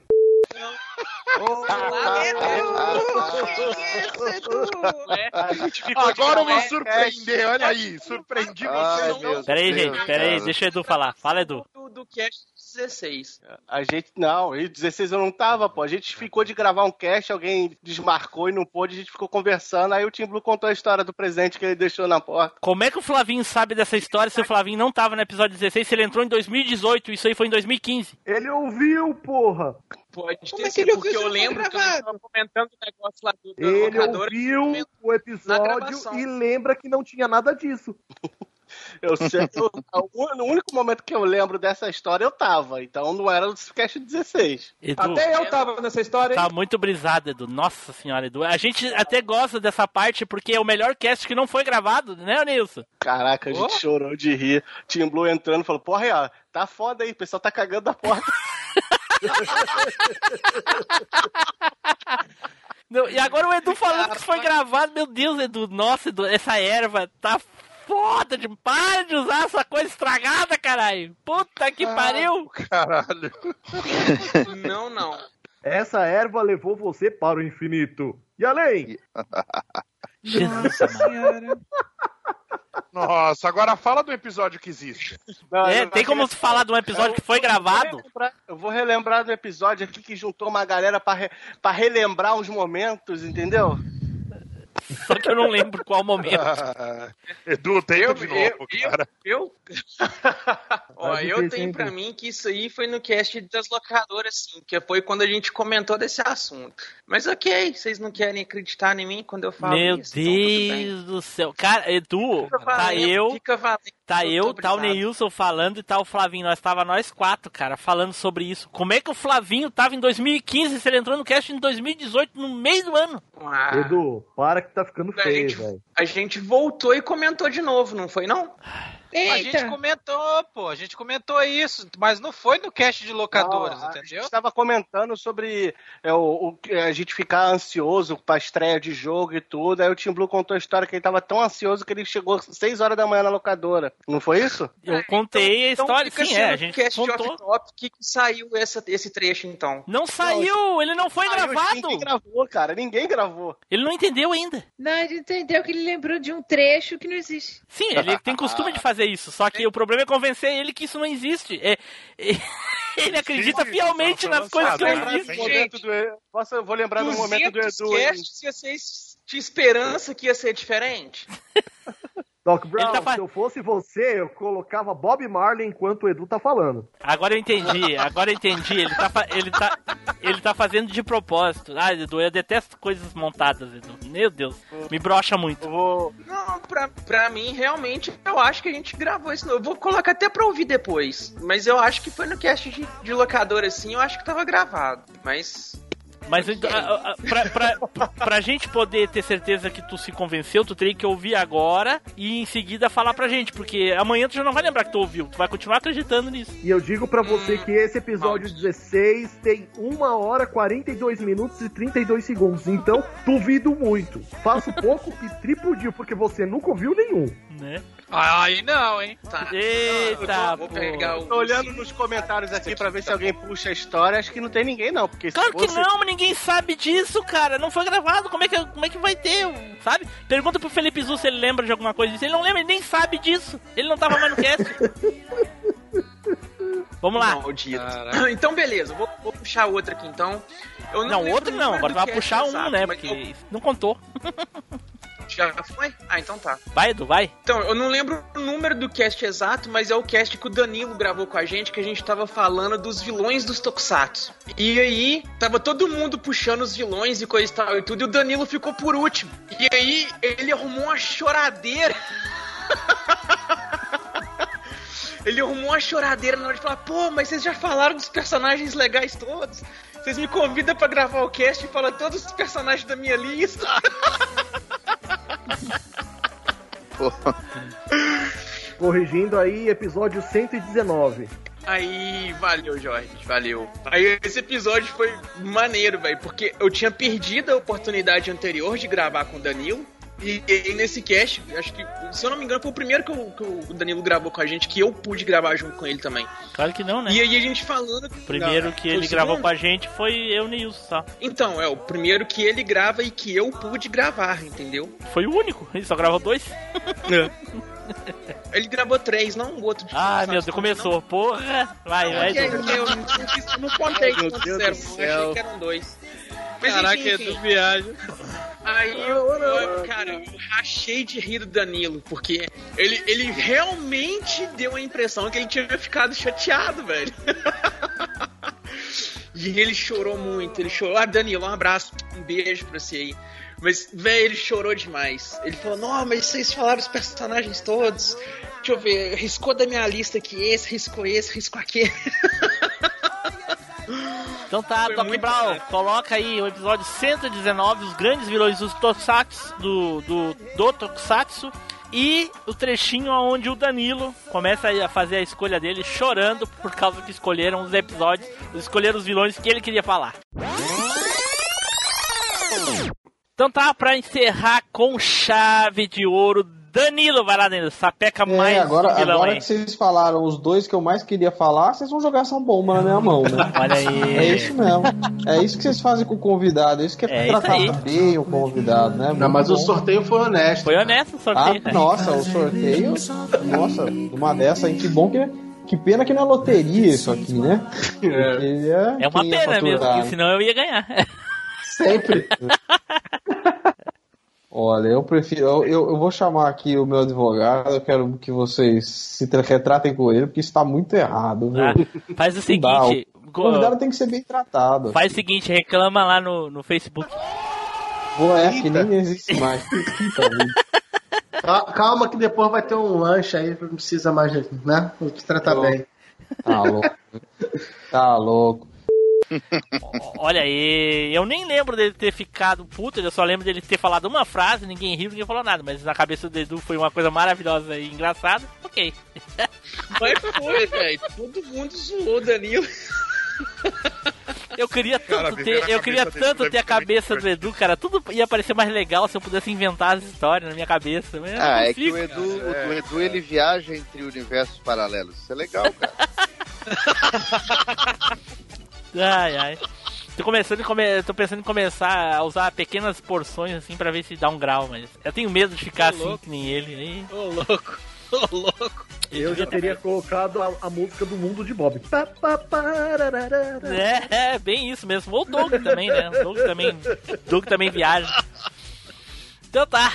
A gente ficou Agora eu vou de- surpreender, olha aí. Surpreendi vocês. meu Peraí, gente, peraí, deixa o Edu falar. Fala, Edu. do, do cast 16. A gente. Não, e 16 eu não tava, pô. A gente ficou de gravar um cast, alguém desmarcou e não pôde, a gente ficou conversando. Aí o Tim Blue contou a história do presente que ele deixou na porta. Como é que o Flavinho sabe dessa história se o Flavinho não tava no episódio 16, se ele entrou em 2018, isso aí foi em 2015? Ele ouviu, porra! Pode Como ter é que ele sido, porque ouviu eu lembro que eu comentando o negócio lá do, da Ele ouviu o episódio e lembra que não tinha nada disso. Eu sei, eu- o no único momento que eu lembro dessa história eu tava, então não era o cast 16. Edu, Até eu tava nessa história, hein? tá muito brisado, Edu. Nossa senhora, Edu. A gente até gosta dessa parte porque é o melhor cast que não foi gravado, né, Nilson? Caraca, a gente Oh. chorou de rir. Tim Blue entrando falou: Porra, aí, ó, tá foda aí, o pessoal tá cagando da porta. Não, e agora o Edu falando que isso foi gravado. Meu Deus, Edu. Nossa, Edu, essa erva tá foda de. Para de usar essa coisa estragada, caralho. Puta que pariu. Caralho. Não, não. Essa erva levou você para o infinito. E além? Jesus, Nossa senhora. Nossa, agora fala do episódio que existe. Não, É, eu tem como falar de um episódio que foi gravado? relembrar- Eu vou relembrar do episódio aqui que juntou uma galera pra, re- pra relembrar uns momentos, entendeu? Só que eu não lembro qual momento. Ah, Edu, tenta Eu, de eu, novo, cara. eu, Ó, eu tenho Edu? mim que isso aí foi no cast das locadoras, sim, que foi quando a gente comentou desse assunto. Mas ok, vocês não querem acreditar em mim quando eu falo Meu isso. então bem. Deus do céu. Cara, Edu, Fica tá valendo, eu, Fica valendo. Tá eu eu, tá o. Neilson falando e tá o Flavinho. Nós tava nós quatro, cara, falando sobre isso. Como é que o Flavinho tava em 2015 se ele entrou no cast em 2018, no meio do ano? Ah, Edu, para que tá ficando a feio, velho. a gente voltou e comentou de novo, não foi não? A gente comentou, pô, a gente comentou isso, mas não foi no cast de locadores, Não, a entendeu? gente estava comentando sobre é, o, o- a gente ficar ansioso pra estreia de jogo e tudo. Aí o Tim Blue contou a história que ele tava tão ansioso que ele chegou 6 horas da manhã na locadora. Não foi isso? Eu contei a história, fica sim, é. A gente cast de contou. off-top que, que saiu essa, esse trecho, então. Não saiu, ele não foi gravado. Ninguém gravou, cara. Ninguém gravou. Ele não entendeu ainda. Não, gente entendeu que ele lembrou de um trecho que não existe. Sim, ele tem costume de fazer isso. Só que o problema é convencer ele que isso não existe. É, é- ele acredita fielmente nas coisas que não existem. do Posso, eu vou lembrar do momento do 200 Edu. ia ser de esperança que ia ser diferente. Doc Brown, tá fa- se eu fosse você, eu colocava Bob Marley enquanto o Edu tá falando. Agora eu entendi, agora eu entendi. Ele tá, fa- ele tá, ele tá fazendo de propósito. Ah, Edu, eu detesto coisas montadas, Edu. Meu Deus, me brocha muito. Não, pra, pra mim, realmente, eu acho que a gente gravou isso. Eu vou colocar até pra ouvir depois. Mas eu acho que foi no cast de, de locador, assim, eu acho que tava gravado. Mas. Mas a- a- pra, pra, pra gente poder ter certeza que tu se convenceu, tu teria que ouvir agora e em seguida falar pra gente, porque amanhã tu já não vai lembrar que tu ouviu, tu vai continuar acreditando nisso. E eu digo pra você que esse episódio 16 tem 1 hora 42 minutos e 32 segundos. Então, duvido muito. Faço pouco e tripudio, porque você nunca ouviu nenhum. Né? Aí não, hein? Tá. Eita, vou pô. pegar o. Tô olhando nos comentários aqui pra ver se alguém puxa a história. Acho que não tem ninguém, não. Porque Claro se que fosse... não, mas ninguém sabe disso, cara. Não foi gravado. Como é que, como é que vai ter, sabe? Pergunta pro Felipe Zu se ele lembra de alguma coisa disso. Ele não lembra, ele nem sabe disso. Ele não tava mais no cast. Vamos lá. Maldito. Então, beleza, vou, vou puxar outra aqui então. Eu Não, lembro outro não. Agora vai puxar um, exato, né? Porque eu- não contou. Já foi? Ah, então tá. Vai, Edu, vai. Então, eu não lembro o número do cast exato, mas é o cast que o Danilo gravou com a gente, que a gente tava falando dos vilões dos Tokusatsu. E aí, tava todo mundo puxando os vilões e coisa e tal e tudo, e o Danilo ficou por último. E aí, ele arrumou uma choradeira. Ele arrumou uma choradeira na hora de falar, pô, mas vocês já falaram dos personagens legais todos? Vocês me convidam pra gravar o cast e falam todos os personagens da minha lista. Corrigindo aí, episódio 119. Aí, valeu, Jorge, valeu. Aí, esse episódio foi maneiro, velho, porque eu tinha perdido a oportunidade anterior de gravar com o Danilo. E, e nesse cast, acho que, se eu não me engano, foi o primeiro que, o- que o Danilo gravou com a gente, que eu pude gravar junto com ele também. Claro que não, né? E aí a gente falando. O primeiro Não, que ele gravou segundo? com a gente foi eu e Nilson, só. Então, é o primeiro que ele grava e que eu pude gravar, entendeu? Foi o único. Ele só gravou dois. Ele gravou três, não o outro. Tokusatsu, meu Deus, começou. Porra. Vai, vai. Eu não, quis- eu não contei Meu quantos Deus eram, do eu achei que eram dois. Mas Caraca, enfim, Edu enfim. viagem. Aí eu, cara, eu rachei de rir do Danilo, porque ele, ele realmente deu a impressão que ele tinha ficado chateado, velho. e ele chorou muito, ele chorou. Ah, Danilo, um abraço, um beijo pra você aí. Mas, velho, ele chorou demais. Ele falou, não, mas vocês falaram os personagens todos. Deixa eu ver, riscou da minha lista aqui esse, riscou esse, riscou aquele. Então tá, Foi Brown, maneiro. coloca aí o episódio 119, os grandes vilões dos Tokusatsu, do, do, do Tokusatsu, e o trechinho onde o Danilo começa a fazer a escolha dele chorando por causa que escolheram os episódios, escolheram os vilões que ele queria falar. Então tá, pra encerrar com chave de ouro, Danilo, vai lá, Danilo, sapeca mais É, agora, um vilão agora que vocês falaram os dois que eu mais queria falar, vocês vão jogar essa bomba na minha mão, né? Olha aí. É isso mesmo. É isso que vocês fazem com o convidado. É isso que é, É tratar bem o convidado, né? Não, mas o bom. sorteio foi honesto. Foi honesto o Ah, sorteio, né? nossa, o sorteio. Nossa, uma dessa aí, que bom que. Que pena que não é loteria isso aqui, né? Porque É uma pena mesmo, senão eu ia ganhar. Sempre. Olha, eu prefiro. Eu, eu, vou chamar aqui o meu advogado. Eu quero que vocês se tra- retratem com ele, porque isso tá muito errado, viu? Ah, faz o seguinte, O convidado tem que ser bem tratado. Faz o seguinte, reclama lá no, no Facebook. Pô, é que nem existe mais. Cal- Calma que depois vai ter um lanche aí, não precisa mais, né? Vou te tratar Tô. bem. Tá louco. Tá louco. Olha aí, eu nem lembro dele ter ficado puto, eu só lembro dele ter falado uma frase, ninguém riu, ninguém falou nada, mas na cabeça do Edu foi uma coisa maravilhosa e engraçada. Ok. Mas foi, velho. Todo mundo zoou o Danilo. Eu queria tanto Cara, ter, eu queria dele tanto ter a cabeça do Edu, cara. Tudo ia parecer mais legal se eu pudesse inventar as histórias na minha cabeça. Mas eu não Ah, é que o Edu, cara. o Edu ele viaja entre universos paralelos. Isso é legal, cara. Ai, ai. Tô, começando come... tô pensando em começar a usar pequenas porções assim pra ver se dá um grau, mas eu tenho medo de ficar Ô, assim louco. que nem ele. Aí... Ô, louco. Ô, louco. Eu já teria colocado a, a música do mundo de Bob. Pa, pa, pararara. É, é, bem isso mesmo. Ou o Doug também, né? O Doug também, Doug também viaja. Então tá.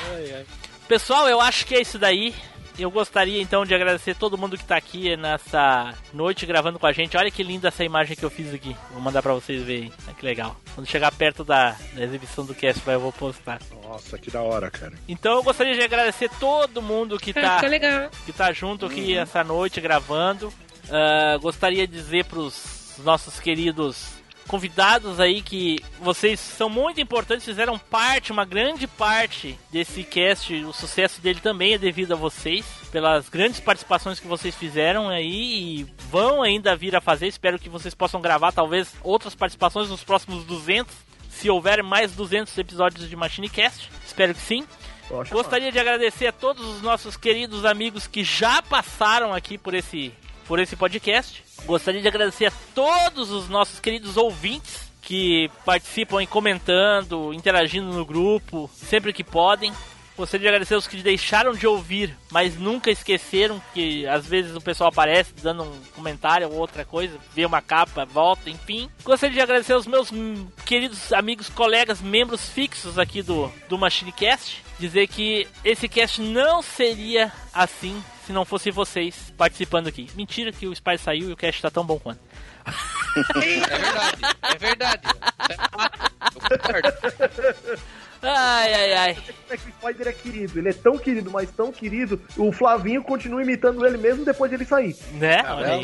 Pessoal, eu acho que é isso daí. Eu gostaria então de agradecer todo mundo que tá aqui nessa noite gravando com a gente. Olha que linda essa imagem que eu fiz aqui. Vou mandar pra vocês verem. Olha que legal. Quando chegar perto da, da exibição do cast, eu vou postar. Nossa, que da hora, cara. Então eu gostaria de agradecer todo mundo que Ah, tá, ficou legal. que tá junto aqui essa noite gravando. Ah, gostaria de dizer pros nossos queridos convidados aí que vocês são muito importantes, fizeram parte, uma grande parte desse cast. O sucesso dele também é devido a vocês, pelas grandes participações que vocês fizeram aí e vão ainda vir a fazer. Espero que vocês possam gravar talvez outras participações nos próximos 200, se houver mais 200 episódios de Machine Cast. Espero que sim. Gostaria de agradecer a todos os nossos queridos amigos que já passaram aqui por esse, por esse podcast. Gostaria de agradecer a todos os nossos queridos ouvintes que participam e comentando, interagindo no grupo, sempre que podem. Gostaria de agradecer os que deixaram de ouvir, mas nunca esqueceram que às vezes o pessoal aparece dando um comentário ou outra coisa, vê uma capa, volta, enfim. Gostaria de agradecer aos meus queridos amigos, colegas, membros fixos aqui do, do MachineCast. Dizer que esse cast não seria assim se não fosse vocês participando aqui. Mentira que o Spy saiu e o cast tá tão bom quanto. É verdade. Eu concordo. Ai, ai, ai. Como é que o Spider é querido? Ele é tão querido, mas tão querido, o Flavinho continua imitando ele mesmo depois de ele sair. Né? Olha aí.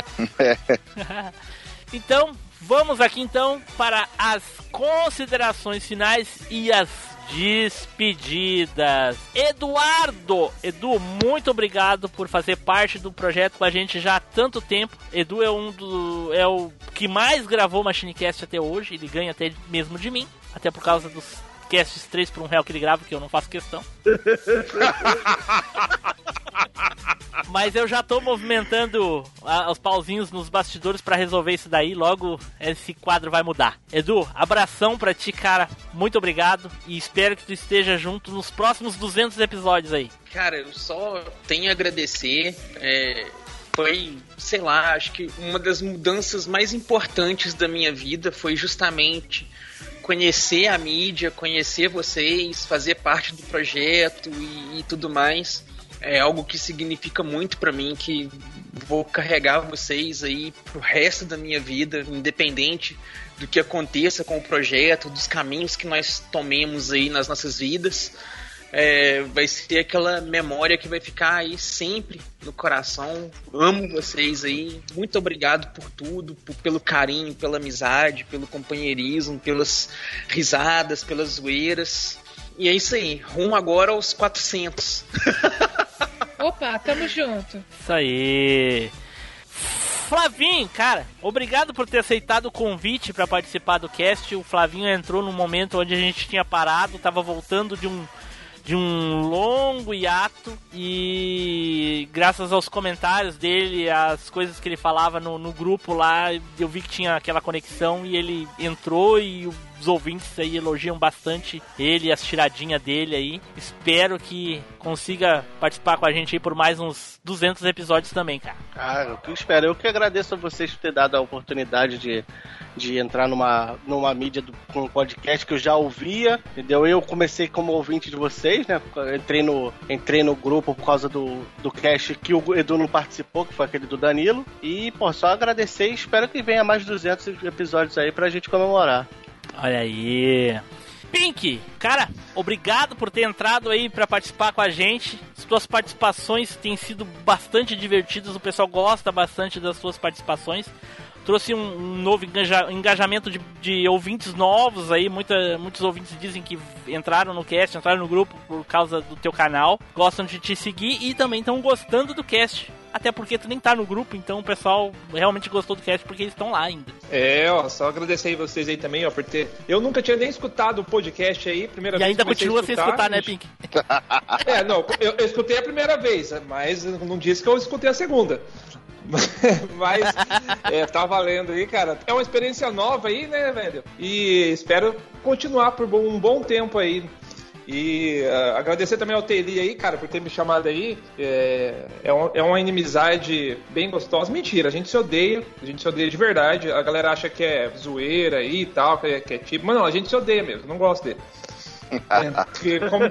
então, vamos aqui então para as considerações finais e as despedidas. Eduardo, Edu, muito obrigado por fazer parte do projeto com a gente já há tanto tempo. Edu é um do é o que mais gravou Machinecast até hoje, ele ganha até mesmo de mim, até por causa dos casts 3 por um real que ele grava, que eu não faço questão. Mas eu já tô movimentando ah, os pauzinhos nos bastidores pra resolver isso daí. Logo esse quadro vai mudar. Edu, abração pra ti, cara. Muito obrigado. E espero que tu esteja junto nos próximos 200 episódios aí. Cara, eu só tenho a agradecer. é, foi, sei lá, acho que uma das mudanças mais importantes da minha vida foi justamente conhecer a mídia, conhecer vocês, fazer parte do projeto e, e tudo mais. É algo que significa muito pra mim, que vou carregar vocês aí pro resto da minha vida, independente do que aconteça com o projeto, dos caminhos que nós tomemos aí nas nossas vidas. É, vai ser aquela memória que vai ficar aí sempre no coração. Amo vocês aí. Muito obrigado por tudo, por- pelo carinho, pela amizade, pelo companheirismo, pelas risadas, pelas zoeiras. E é isso aí. Rumo agora aos 400. Opa, tamo junto. Isso aí. Flavinho, cara, obrigado por ter aceitado o convite pra participar do cast. O Flavinho entrou num momento onde a gente tinha parado, tava voltando de um de um longo hiato e graças aos comentários dele, as coisas que ele falava no, no grupo lá, eu vi que tinha aquela conexão e ele entrou e os ouvintes aí elogiam bastante ele, as tiradinhas dele aí. Espero que consiga participar com a gente aí por mais uns 200 episódios também, cara. Ah, eu que espero. Eu que agradeço a vocês por ter dado a oportunidade de, de entrar numa, numa mídia do, com um podcast que eu já ouvia, entendeu? Eu comecei como ouvinte de vocês, né? Entrei no, entrei no grupo por causa do, do cast que o Edu não participou, que foi aquele do Danilo. E, pô, só agradecer e espero que venha mais 200 episódios aí pra gente comemorar. Olha aí. Pink, cara, obrigado por ter entrado aí pra participar com a gente. As tuas participações têm sido bastante divertidas, o pessoal gosta bastante das suas participações. trouxe um, um novo engaja- engajamento de, de ouvintes novos aí. Muita, muitos ouvintes dizem que entraram no cast, entraram no grupo por causa do teu canal, gostam de te seguir e também estão gostando do cast. Até porque tu nem tá no grupo, então o pessoal realmente gostou do cast porque eles estão lá ainda. É, ó, só agradecer aí vocês aí também, ó, por ter. Eu nunca tinha nem escutado o podcast aí, primeira E vez ainda que comecei a continua sem escutar, né. Pink? É, não, eu, eu escutei a primeira vez, mas não disse que eu escutei a segunda. Mas é, tá valendo aí, cara. É uma experiência nova aí, né, velho? E espero continuar por um bom tempo aí. E ah, agradecer também ao Teli aí, cara, por ter me chamado aí. É, é, um- é uma inimizade bem gostosa. Mentira, a gente se odeia. A gente se odeia de verdade. A galera acha que é zoeira aí e tal, que é, que é tipo. Mas não, a gente se odeia mesmo, não gosto dele. É, como-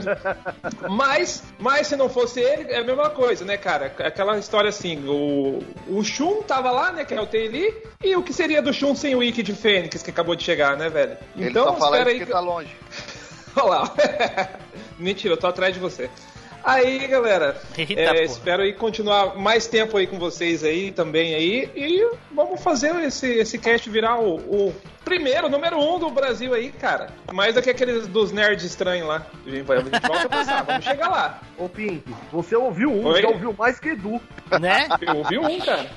Mas, mas se não fosse ele, é a mesma coisa, né, cara? Aquela história assim, o, o Shun tava lá, né, que é o Taili, e o que seria do Shun sem o Wiki de Fênix, que acabou de chegar, né, velho? Ele Então, só fala espera aí que- tá longe. Lá. Mentira, eu tô atrás de você. Aí, galera, Eita, é, espero aí continuar mais tempo aí com vocês aí também aí e vamos fazer esse, esse cast virar o, o primeiro, o número um do Brasil aí, cara. Mais do que aqueles dos nerds estranhos lá. A gente volta passar, vamos chegar lá. Ô Pink, você ouviu um, Oi? já ouviu mais que Edu. Né? Eu ouvi um, cara.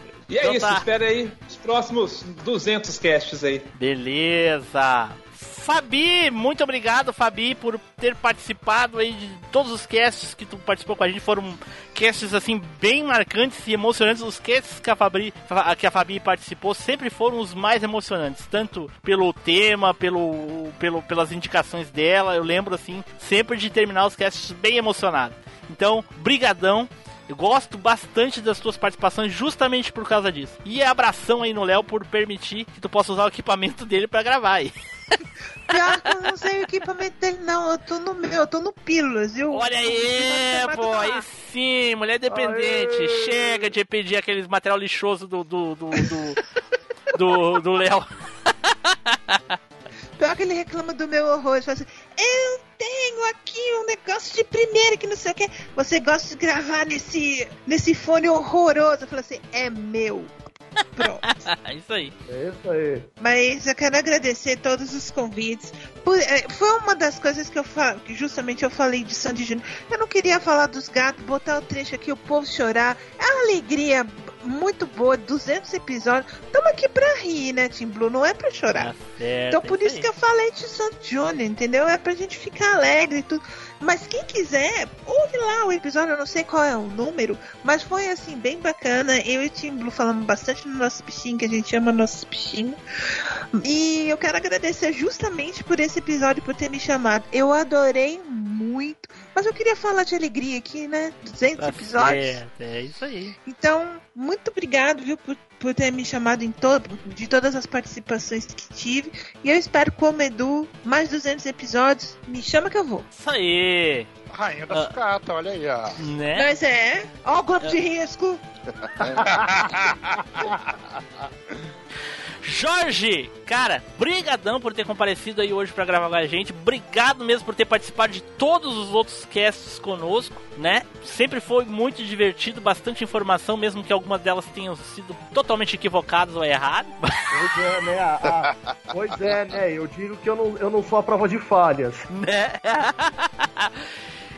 E é Então isso, tá. espera aí próximos 200 casts aí. Beleza. Fabi, muito obrigado, Fabi, por ter participado aí de todos os casts que tu participou com a gente. Foram casts, assim, bem marcantes e emocionantes. Os casts que a Fabi, que a Fabi participou sempre foram os mais emocionantes. Tanto pelo tema, pelo, pelo, pelas indicações dela. Eu lembro, assim, sempre de terminar os casts bem emocionado. Então, brigadão. Eu gosto bastante das tuas participações justamente por causa disso. E abração aí no Léo por permitir que tu possa usar o equipamento dele pra gravar aí. Pior que eu não sei o equipamento dele, não. Eu tô no meu, eu tô no Pílulas, viu? Olha aí, pô, aí sim, mulher dependente. Chega de pedir aqueles material lixoso do do do do, do, do Léo. Pior que ele reclama do meu horror. Ele fala assim: Eu tenho aqui um negócio de primeira que não sei o que. Você gosta de gravar nesse, nesse fone horroroso? Eu falo assim: É meu. Isso aí. É isso aí. Mas eu quero agradecer todos os convites. Por- é, foi uma das coisas que eu falo, que justamente eu falei de Sandy Júnior. Eu não queria falar dos gatos, botar o trecho aqui, o povo chorar. É uma alegria muito boa, 200 episódios. Estamos aqui pra rir, né, Tim Blue? Não é pra chorar. certo, então é por isso isso aí. que eu falei de Sandy Júnior, entendeu? É pra gente ficar alegre e tudo. Mas quem quiser, ouve lá o episódio, eu não sei qual é o número, mas foi assim, bem bacana. Eu e o Tim Blue falamos bastante no nosso bichinho, que a gente ama nossos bichinhos. E eu quero agradecer justamente por esse episódio, por ter me chamado. Eu adorei muito. Mas eu queria falar de alegria aqui, né? 200 Tá episódios. certo, é isso aí. Então, muito obrigado, viu, por, por ter me chamado em todo, de todas as participações que tive. E eu espero, como Edu, mais 200 episódios. Me chama que eu vou. Isso aí. Rainha da sucata, olha aí, ó. Né? Mas é, ó o grupo de risco. Jorge, cara, brigadão por ter comparecido aí hoje pra gravar com a gente. Obrigado mesmo por ter participado de todos os outros casts conosco, né? Sempre foi muito divertido, bastante informação, mesmo que algumas delas tenham sido totalmente equivocadas ou erradas. Pois é, né? a- a- pois é, né? Eu digo que eu não, eu não sou a prova de falhas. né?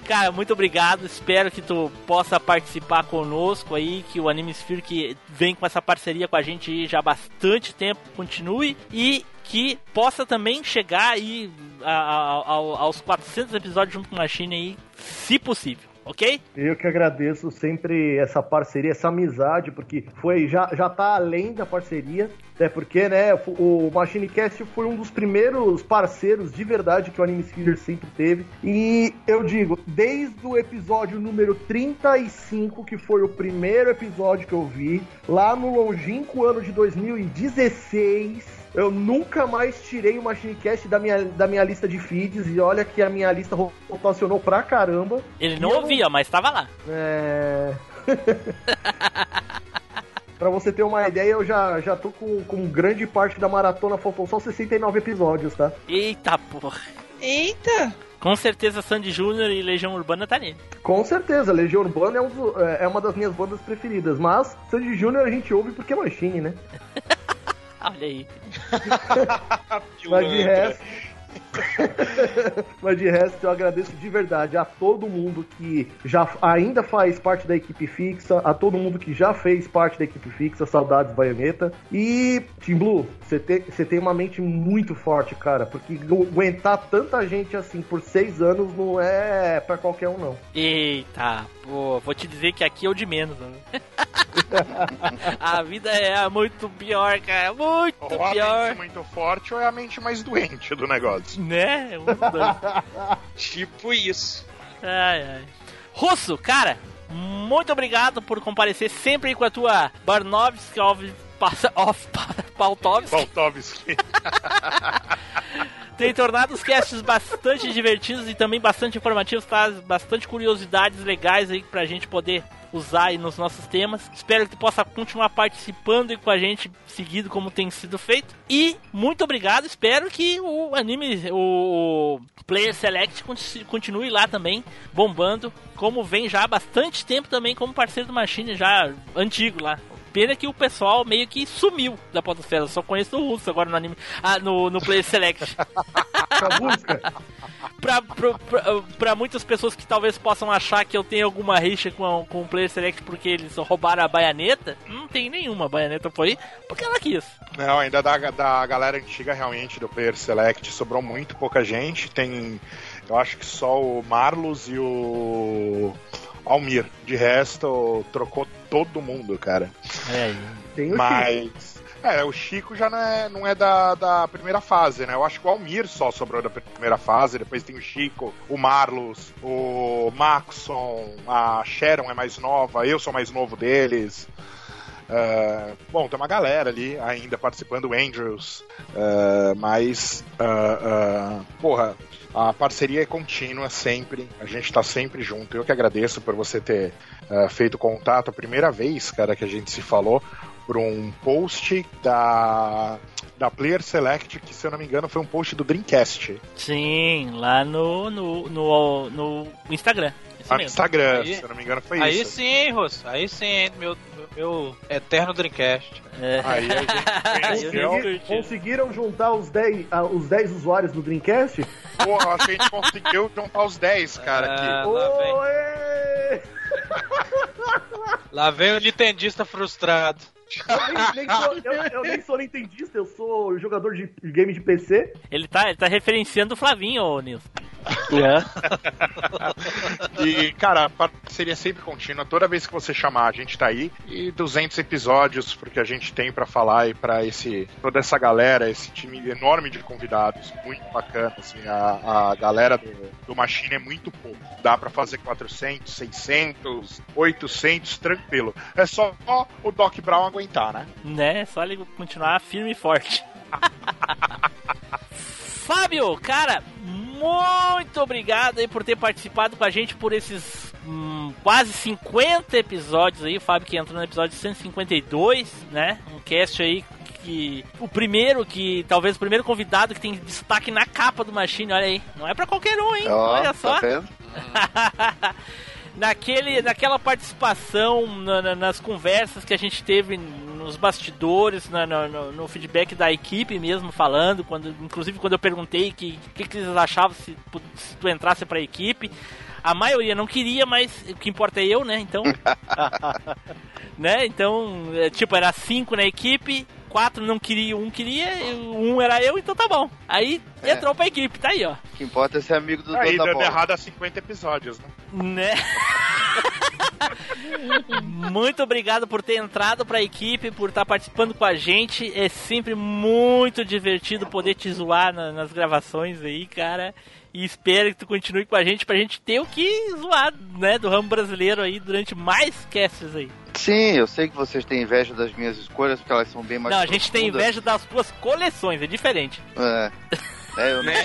Cara, muito obrigado. Espero que tu possa participar conosco aí, que o Anime Sphere que vem com essa parceria com a gente já há bastante tempo continue e que possa também chegar aí a- a- ao- aos 400 episódios junto com a China aí, se possível, ok? Eu que agradeço sempre essa parceria, essa amizade, porque foi já, já tá além da parceria, até porque, né, o MachineCast foi um dos primeiros parceiros de verdade que o Anime Sphere sempre teve. E eu digo, desde o episódio número 35, que foi o primeiro episódio que eu vi, lá no longínquo ano de 2016, eu nunca mais tirei o MachineCast da minha, da minha lista de feeds, e olha que a minha lista rotacionou pra caramba. Ele não eu ouvia, mas tava lá. É. pra você ter uma ideia, eu já, já tô com, com grande parte da maratona, faltam só 69 episódios, tá? Eita porra. Eita! Com certeza Sandy Júnior e Legião Urbana tá nele. Com certeza, Legião Urbana é, um do- é uma das minhas bandas preferidas, mas Sandy Júnior a gente ouve porque é Machine, né? Olha aí. Mas de resto. Mas de resto, eu agradeço de verdade a todo mundo que já ainda faz parte da equipe fixa, a todo mundo que já fez parte da equipe fixa, saudades Baioneta. E, Tim Blue, você tem, você tem uma mente muito forte, cara, porque agu- aguentar tanta gente assim por seis anos não é pra qualquer um, não. Eita, pô, vou te dizer que aqui é o de menos, né? A vida é muito pior, cara, muito Ou a pior. mente muito forte ou é a mente mais doente do negócio. Né? Um tipo isso. Ai, ai. Russo, cara, muito obrigado por comparecer sempre aí com a tua Barnovski off, passa- off Pautovski. Pautovski. Tem tornado os casts bastante divertidos e também bastante informativos, traz bastante curiosidades legais aí pra gente poder usar aí nos nossos temas. Espero que tu possa continuar participando aí com a gente seguido como tem sido feito. E muito obrigado, espero que o anime, o Player Select conti- continue lá também, bombando, como vem já há bastante tempo também como parceiro do Machine, já antigo lá. Pena que o pessoal meio que sumiu da podosfera. Eu só conheço o russo agora no anime. Ah, no, no Player Select. pra, pra, pra, pra muitas pessoas que talvez possam achar que eu tenho alguma rixa com, com o Player Select porque eles roubaram a baianeta, não tem nenhuma. A baianeta foi porque ela quis. Não, ainda da, da galera antiga, realmente, do Player Select, sobrou muito pouca gente. Tem, eu acho que só o Marlos e o Almir. De resto, trocou todo mundo, cara. É aí. Tem o Mas. É, o Chico já não é, não é da, da primeira fase, né? Eu acho que o Almir só sobrou da primeira fase, depois tem o Chico, o Marlos, o Maxon, a Sharon é mais nova, eu sou mais novo deles. É, bom, tem uma galera ali ainda participando, o Andrews, é, mas. é, porra, a parceria é contínua sempre, a gente tá sempre junto. Eu que agradeço por você ter feito contato a primeira vez, cara, que a gente se falou por um post da, da Player Select, que se eu não me engano foi um post do Dreamcast. Sim, lá no, no, no, no Instagram. Isso Ah, no. Instagram, Aí- se eu não me engano foi Aí isso. sim, hein, Russo. Aí sim, hein, meu, meu eterno Dreamcast. Aí a gente conheceu. Consegui- conseguiram juntar os 10, ah, os 10 usuários do Dreamcast? Porra, acho que a gente conseguiu juntar os 10, cara, Ah, aqui. lá vem. Lá vem o Nintendista frustrado. Eu nem, nem sou, eu, eu nem sou nintendista, eu sou jogador de game de PC. Ele tá, ele tá referenciando o Flavinho, ô Nilson. E, cara, a parceria sempre contínua. Toda vez que você chamar, a gente tá aí. E 200 episódios, porque a gente tem pra falar e pra esse, toda essa galera, esse time enorme de convidados. Muito bacana, assim. A, a galera do, do Machine é muito pouco. Dá pra fazer 400, 600, 800, tranquilo. É só o Doc Brown aguentar, né? Né? Só ele continuar firme e forte. Fábio, cara, muito obrigado aí por ter participado com a gente por esses hum, quase 50 episódios aí. O Fábio que entrou no episódio 152, né? Um cast aí que. O primeiro que. Talvez o primeiro convidado que tem destaque na capa do Machine, olha aí. Não é pra qualquer um, hein? Ó, olha tá só. vendo? Naquele, naquela participação na- na- nas conversas que a gente teve nos bastidores, na- no, no feedback da equipe mesmo falando, quando, inclusive quando eu perguntei o que, que, que eles achavam se, se tu entrasse pra equipe. A maioria não queria, mas o que importa é eu, né? Então. né? Então, é, tipo, era cinco na equipe, quatro não queriam, um queria, e um era eu, então tá bom. Aí É. entrou pra equipe, tá aí, ó. O que importa é ser amigo do Aí dando bola. errado há 50 episódios, né? Né? muito obrigado por ter entrado pra equipe, por estar participando com a gente. É sempre muito divertido poder te zoar na- nas gravações aí, cara. E espero que tu continue com a gente pra gente ter o que zoar, né, do ramo brasileiro aí durante mais casts aí. Sim, eu sei que vocês têm inveja das minhas escolhas, porque elas são bem mais Não, a gente tem inveja das tuas coleções, é diferente. É. É, eu, não, eu,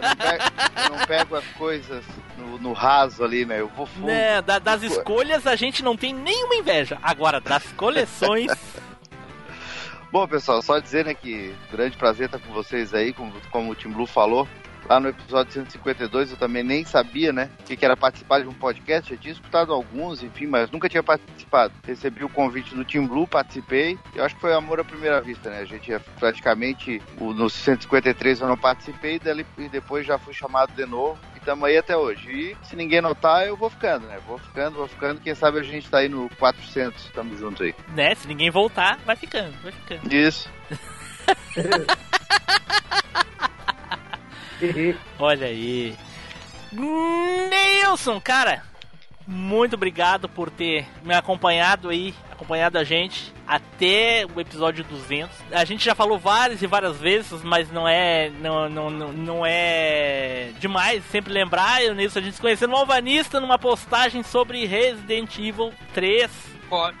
não pego, eu não pego as coisas no, no raso ali, né? Eu vou fundo. Né, da- das escolhas a gente não tem nenhuma inveja. Agora, das coleções. Bom, pessoal, só dizer né, que grande prazer estar com vocês aí, como, como o Tim Blue falou. Lá no episódio 152, eu também nem sabia, né, o que era participar de um podcast, já tinha escutado alguns, enfim, mas nunca tinha participado. Recebi o convite do Team Blue, participei, eu acho que foi amor à primeira vista, né, a gente é praticamente, o- no 153 eu não participei, dali, e depois já fui chamado de novo, e tamo aí até hoje. E se ninguém notar, eu vou ficando, né, vou ficando, vou ficando, quem sabe a gente tá aí no 400, tamo junto aí. Né? Se ninguém voltar, vai ficando, vai ficando. Isso. Olha aí. Nilson, cara, muito obrigado por ter me acompanhado aí, acompanhado a gente até o episódio 200. A gente já falou várias e várias vezes, mas não é não, não, não, é demais sempre lembrar. Eu Nilson a gente se conheceu no Alvanista numa postagem sobre Resident Evil 3.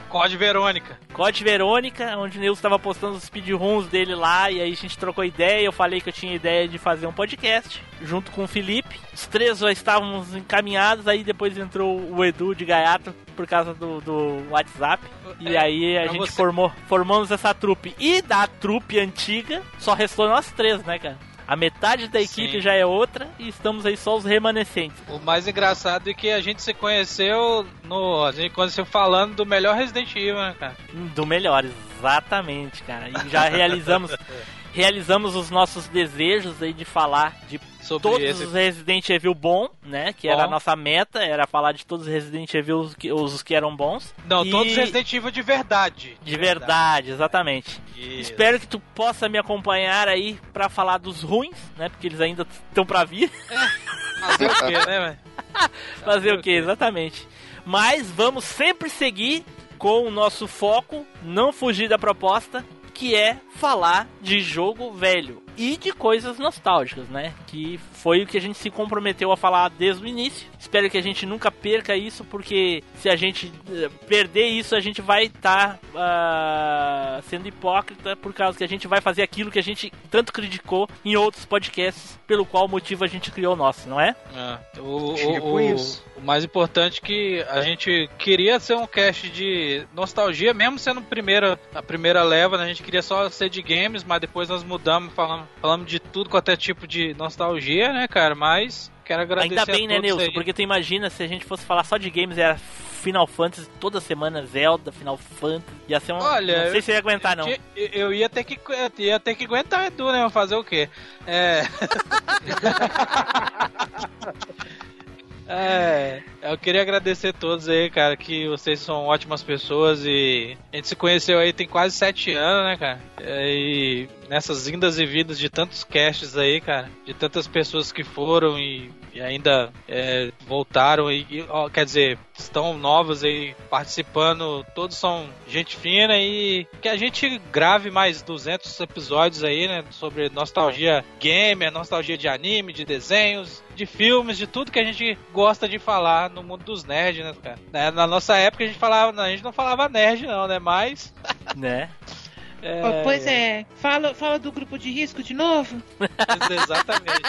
Code Verônica. Code Verônica, onde o Nilson estava postando os speedruns dele lá, e aí a gente trocou ideia. Eu falei que eu tinha ideia de fazer um podcast junto com o Felipe. Os três já estávamos encaminhados, aí depois entrou o Edu de Gaiato por causa do, do WhatsApp. E É, aí a gente você- formou, formamos essa trupe. E da trupe antiga, só restou nós três, né, cara? A metade da equipe Sim. já é outra e estamos aí só os remanescentes. O mais engraçado é que a gente se conheceu no. A gente conheceu falando do melhor Resident Evil, né, cara? Do melhor, exatamente, cara. E já realizamos realizamos os nossos desejos aí de falar de Sobre todos esse- os Resident Evil bom, né? Que Bom. era a nossa meta, era falar de todos os Resident Evil que, os que eram bons. Não, E- todos Resident Evil de verdade. de verdade, exatamente. Isso. Espero que tu possa me acompanhar aí pra falar dos ruins, né? Porque eles ainda estão pra vir. Fazer o quê, né, velho? Fazer o que, exatamente. Mas vamos sempre seguir com o nosso foco, não fugir da proposta, que é falar de jogo velho e de coisas nostálgicas, né? Que foi o que a gente se comprometeu a falar desde o início. Espero que a gente nunca perca isso, porque se a gente eh, perder isso, a gente vai estar sendo hipócrita, por causa que a gente vai fazer aquilo que a gente tanto criticou em outros podcasts, pelo qual motivo a gente criou o nosso, não é? É, o, o- Tipo o- o mais importante é que a gente queria ser um cast de nostalgia, mesmo sendo primeira, a primeira leva, né? a gente queria só ser de games, mas depois nós mudamos, falamos, falamos de tudo quanto é tipo de nostalgia, né, cara? Mas quero agradecer Ainda bem, a né, Nilson? Porque tu imagina se a gente fosse falar só de games, era Final Fantasy toda semana, Zelda, Final Fantasy. Ia ser um. Olha, não sei eu- se eu ia aguentar, não. Eu, eu ia ter que eu ia ter que aguentar o Edu, né? Fazer o quê? É. É, eu queria agradecer a todos aí, cara, que vocês são ótimas pessoas e a gente se conheceu aí tem quase sete anos, né, cara? E nessas indas e vindas de tantos casts aí, cara, de tantas pessoas que foram e, e ainda é, voltaram e, e, ó, quer dizer, estão novas aí participando, todos são gente fina e que a gente grave mais 200 episódios aí, né, sobre nostalgia gamer, nostalgia de anime, de desenhos, de filmes, de tudo que a gente gosta de falar no mundo dos nerds, né, cara? Né, Na nossa época a gente falava, a gente não falava nerd não, né, mas né? Ó, Pois é, fala, fala do grupo de risco de novo. Exatamente.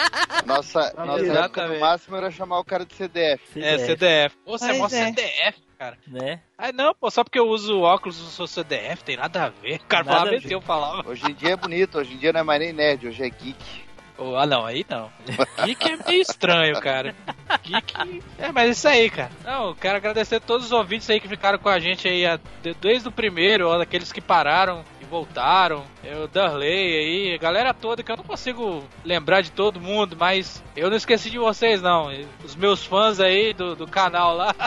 Nossa, nossa Exatamente. época no máximo era chamar o cara de CDF. É, CDF. Pô, você é mó é. CDF, cara. Né? Ah, não, pô, só porque eu uso óculos eu sou CDF, tem nada a ver. O cara Nada falava a eu falava. Hoje em dia é bonito, hoje em dia não é mais nem nerd, hoje é geek. Oh, ah, não, aí não. Geek é meio estranho, cara. Geek. É, mas isso aí, cara. Não, quero agradecer a todos os ouvintes aí que ficaram com a gente aí desde o primeiro, ó, daqueles que pararam e voltaram. Eu, Darley aí, a galera toda, que eu não consigo lembrar de todo mundo, mas eu não esqueci de vocês, não. Os meus fãs aí do, do canal lá.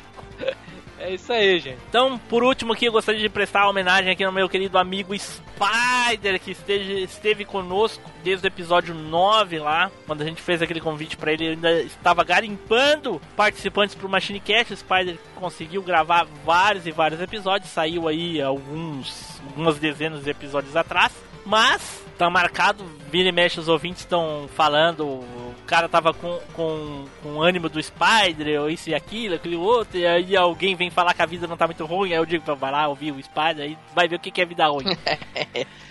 É isso aí, gente. Então, por último aqui, eu gostaria de prestar homenagem aqui ao meu querido amigo Spider, que esteve, esteve conosco desde o episódio 9 lá, quando a gente fez aquele convite para ele, ele ainda estava garimpando participantes pro Machine Cast. O Spider conseguiu gravar vários e vários episódios, saiu aí alguns, algumas dezenas de episódios atrás. Mas tá marcado, vira e mexe, os ouvintes estão falando. O cara tava com, com, com ânimo do Spider, ou isso e aquilo, aquilo outro, e aí alguém vem falar que a vida não tá muito ruim, aí eu digo, vai lá ouvir o Spider, aí vai ver o que que é vida ruim.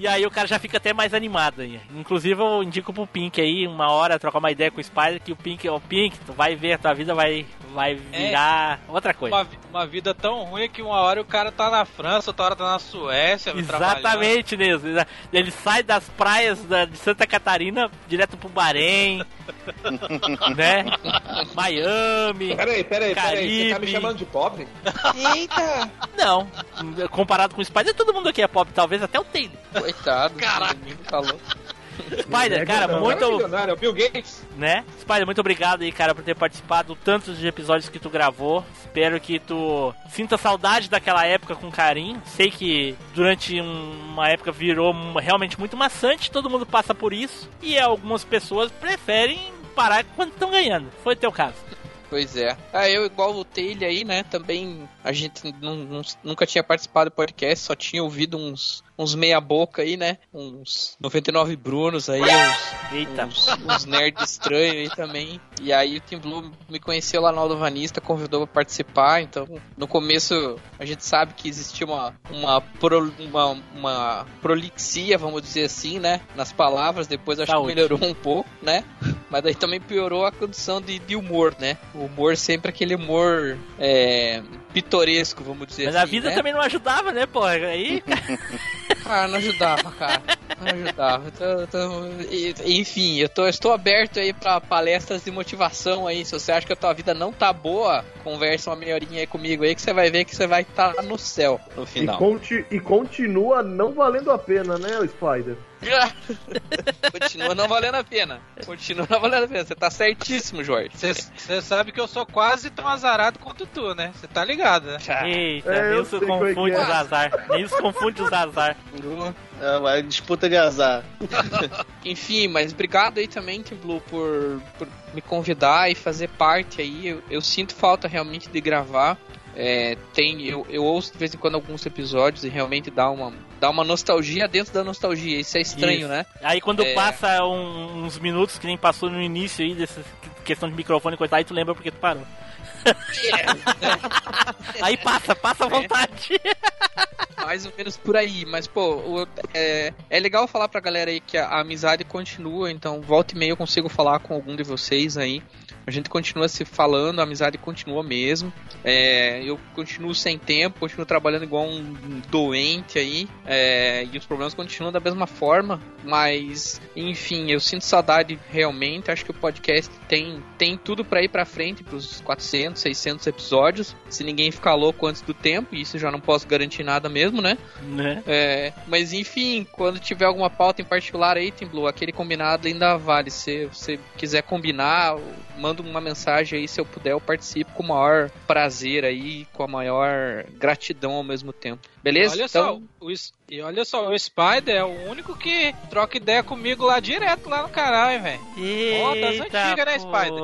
E aí o cara já fica até mais animado aí. Inclusive eu indico pro Pink aí, uma hora, trocar uma ideia com o Spider, que o Pink, o Pink, tu vai ver, a tua vida vai, vai virar outra coisa. Uma, uma vida tão ruim que uma hora o cara tá na França, outra hora tá na Suécia. Exatamente, Neso. Ele sai das praias da- de Santa Catarina direto pro Bahrein, né? Miami. Peraí, peraí, peraí. Você tá me Caribe. chamando de pobre? Eita! Não, comparado com o Spider, todo mundo aqui é pobre, talvez até o Taylor. Coitado. Caraca. Falou. Spider, cara, Não, muito. é é o Bill Gates. né? Spider, muito obrigado aí, cara, por ter participado tantos de episódios que tu gravou. Espero que tu sinta saudade daquela época com carinho. Sei que durante um- uma época virou realmente muito maçante, todo mundo passa por isso. E algumas pessoas preferem parar quando estão ganhando. Foi teu caso. Pois é. Ah, eu igual o Taylor aí, né? Também a gente não- não- nunca tinha participado do podcast, só tinha ouvido uns, uns meia boca aí, né? Uns 99 Brunos aí, uns, Eita. uns, uns nerds estranhos aí também. E aí o Tim Blue me conheceu lá no Alvanista, convidou pra participar, então no começo a gente sabe que existia uma, uma, pro- uma, uma prolixia, vamos dizer assim, né? Nas palavras, depois acho Saúde. que melhorou um pouco, né? Mas daí também piorou a condição de, de humor, né? O humor sempre aquele humor é, pitoresco, vamos dizer Mas assim. a vida né? também não ajudava, né, pô? Aí. Ah, não ajudava, cara. Não ajudava. Então, então, e- enfim, eu tô, estou aberto aí pra palestras de motivação aí. Se você acha que a tua vida não tá boa, conversa uma meia horinha aí comigo aí que você vai ver que você vai estar no céu no E, final. conti- e continua não valendo a pena, né, o Spider? Continua não valendo a pena. Continua não valendo a pena. Você tá certíssimo, Jorge. Você sabe que eu sou quase tão azarado quanto tu, né? Você tá ligado, né? Eita, É, é confunde é. os azar. Nilson confunde os azar. É uma disputa de azar. Enfim, mas obrigado aí também, Tim Blue, por, por me convidar e fazer parte aí. Eu, eu sinto falta realmente de gravar. É, tem, eu, eu ouço de vez em quando alguns episódios e realmente dá uma, dá uma nostalgia dentro da nostalgia. Isso é estranho, Isso. né? Aí quando É. passa um- uns minutos que nem passou no início aí dessa questão de microfone e coisa, aí tu lembra porque tu parou. aí passa, passa à vontade. Mais ou menos por aí, mas pô, o- é, é legal falar pra galera aí que a, a amizade continua, então volta e meia eu consigo falar com algum de vocês aí. A gente continua se falando, a amizade continua mesmo. É, eu continuo sem tempo, continuo trabalhando igual um doente aí. é, e os problemas continuam da mesma forma. Mas, enfim, eu sinto saudade realmente. Acho que o podcast tem, tem tudo pra ir pra frente, pros 400, 600 episódios. Se ninguém ficar louco antes do tempo, e isso já não posso garantir nada mesmo, né? Né? É, mas enfim, quando tiver alguma pauta em particular aí, Tim Blue, aquele combinado ainda vale. Se você quiser combinar, manda uma mensagem aí, se eu puder, eu participo com o maior prazer aí, com a maior gratidão ao mesmo tempo. Beleza? Olha então, só, o, e olha só, o Spider é o único que troca ideia comigo lá direto lá no canal, hein, velho. Ó, das Eita, antigas, né. Spider?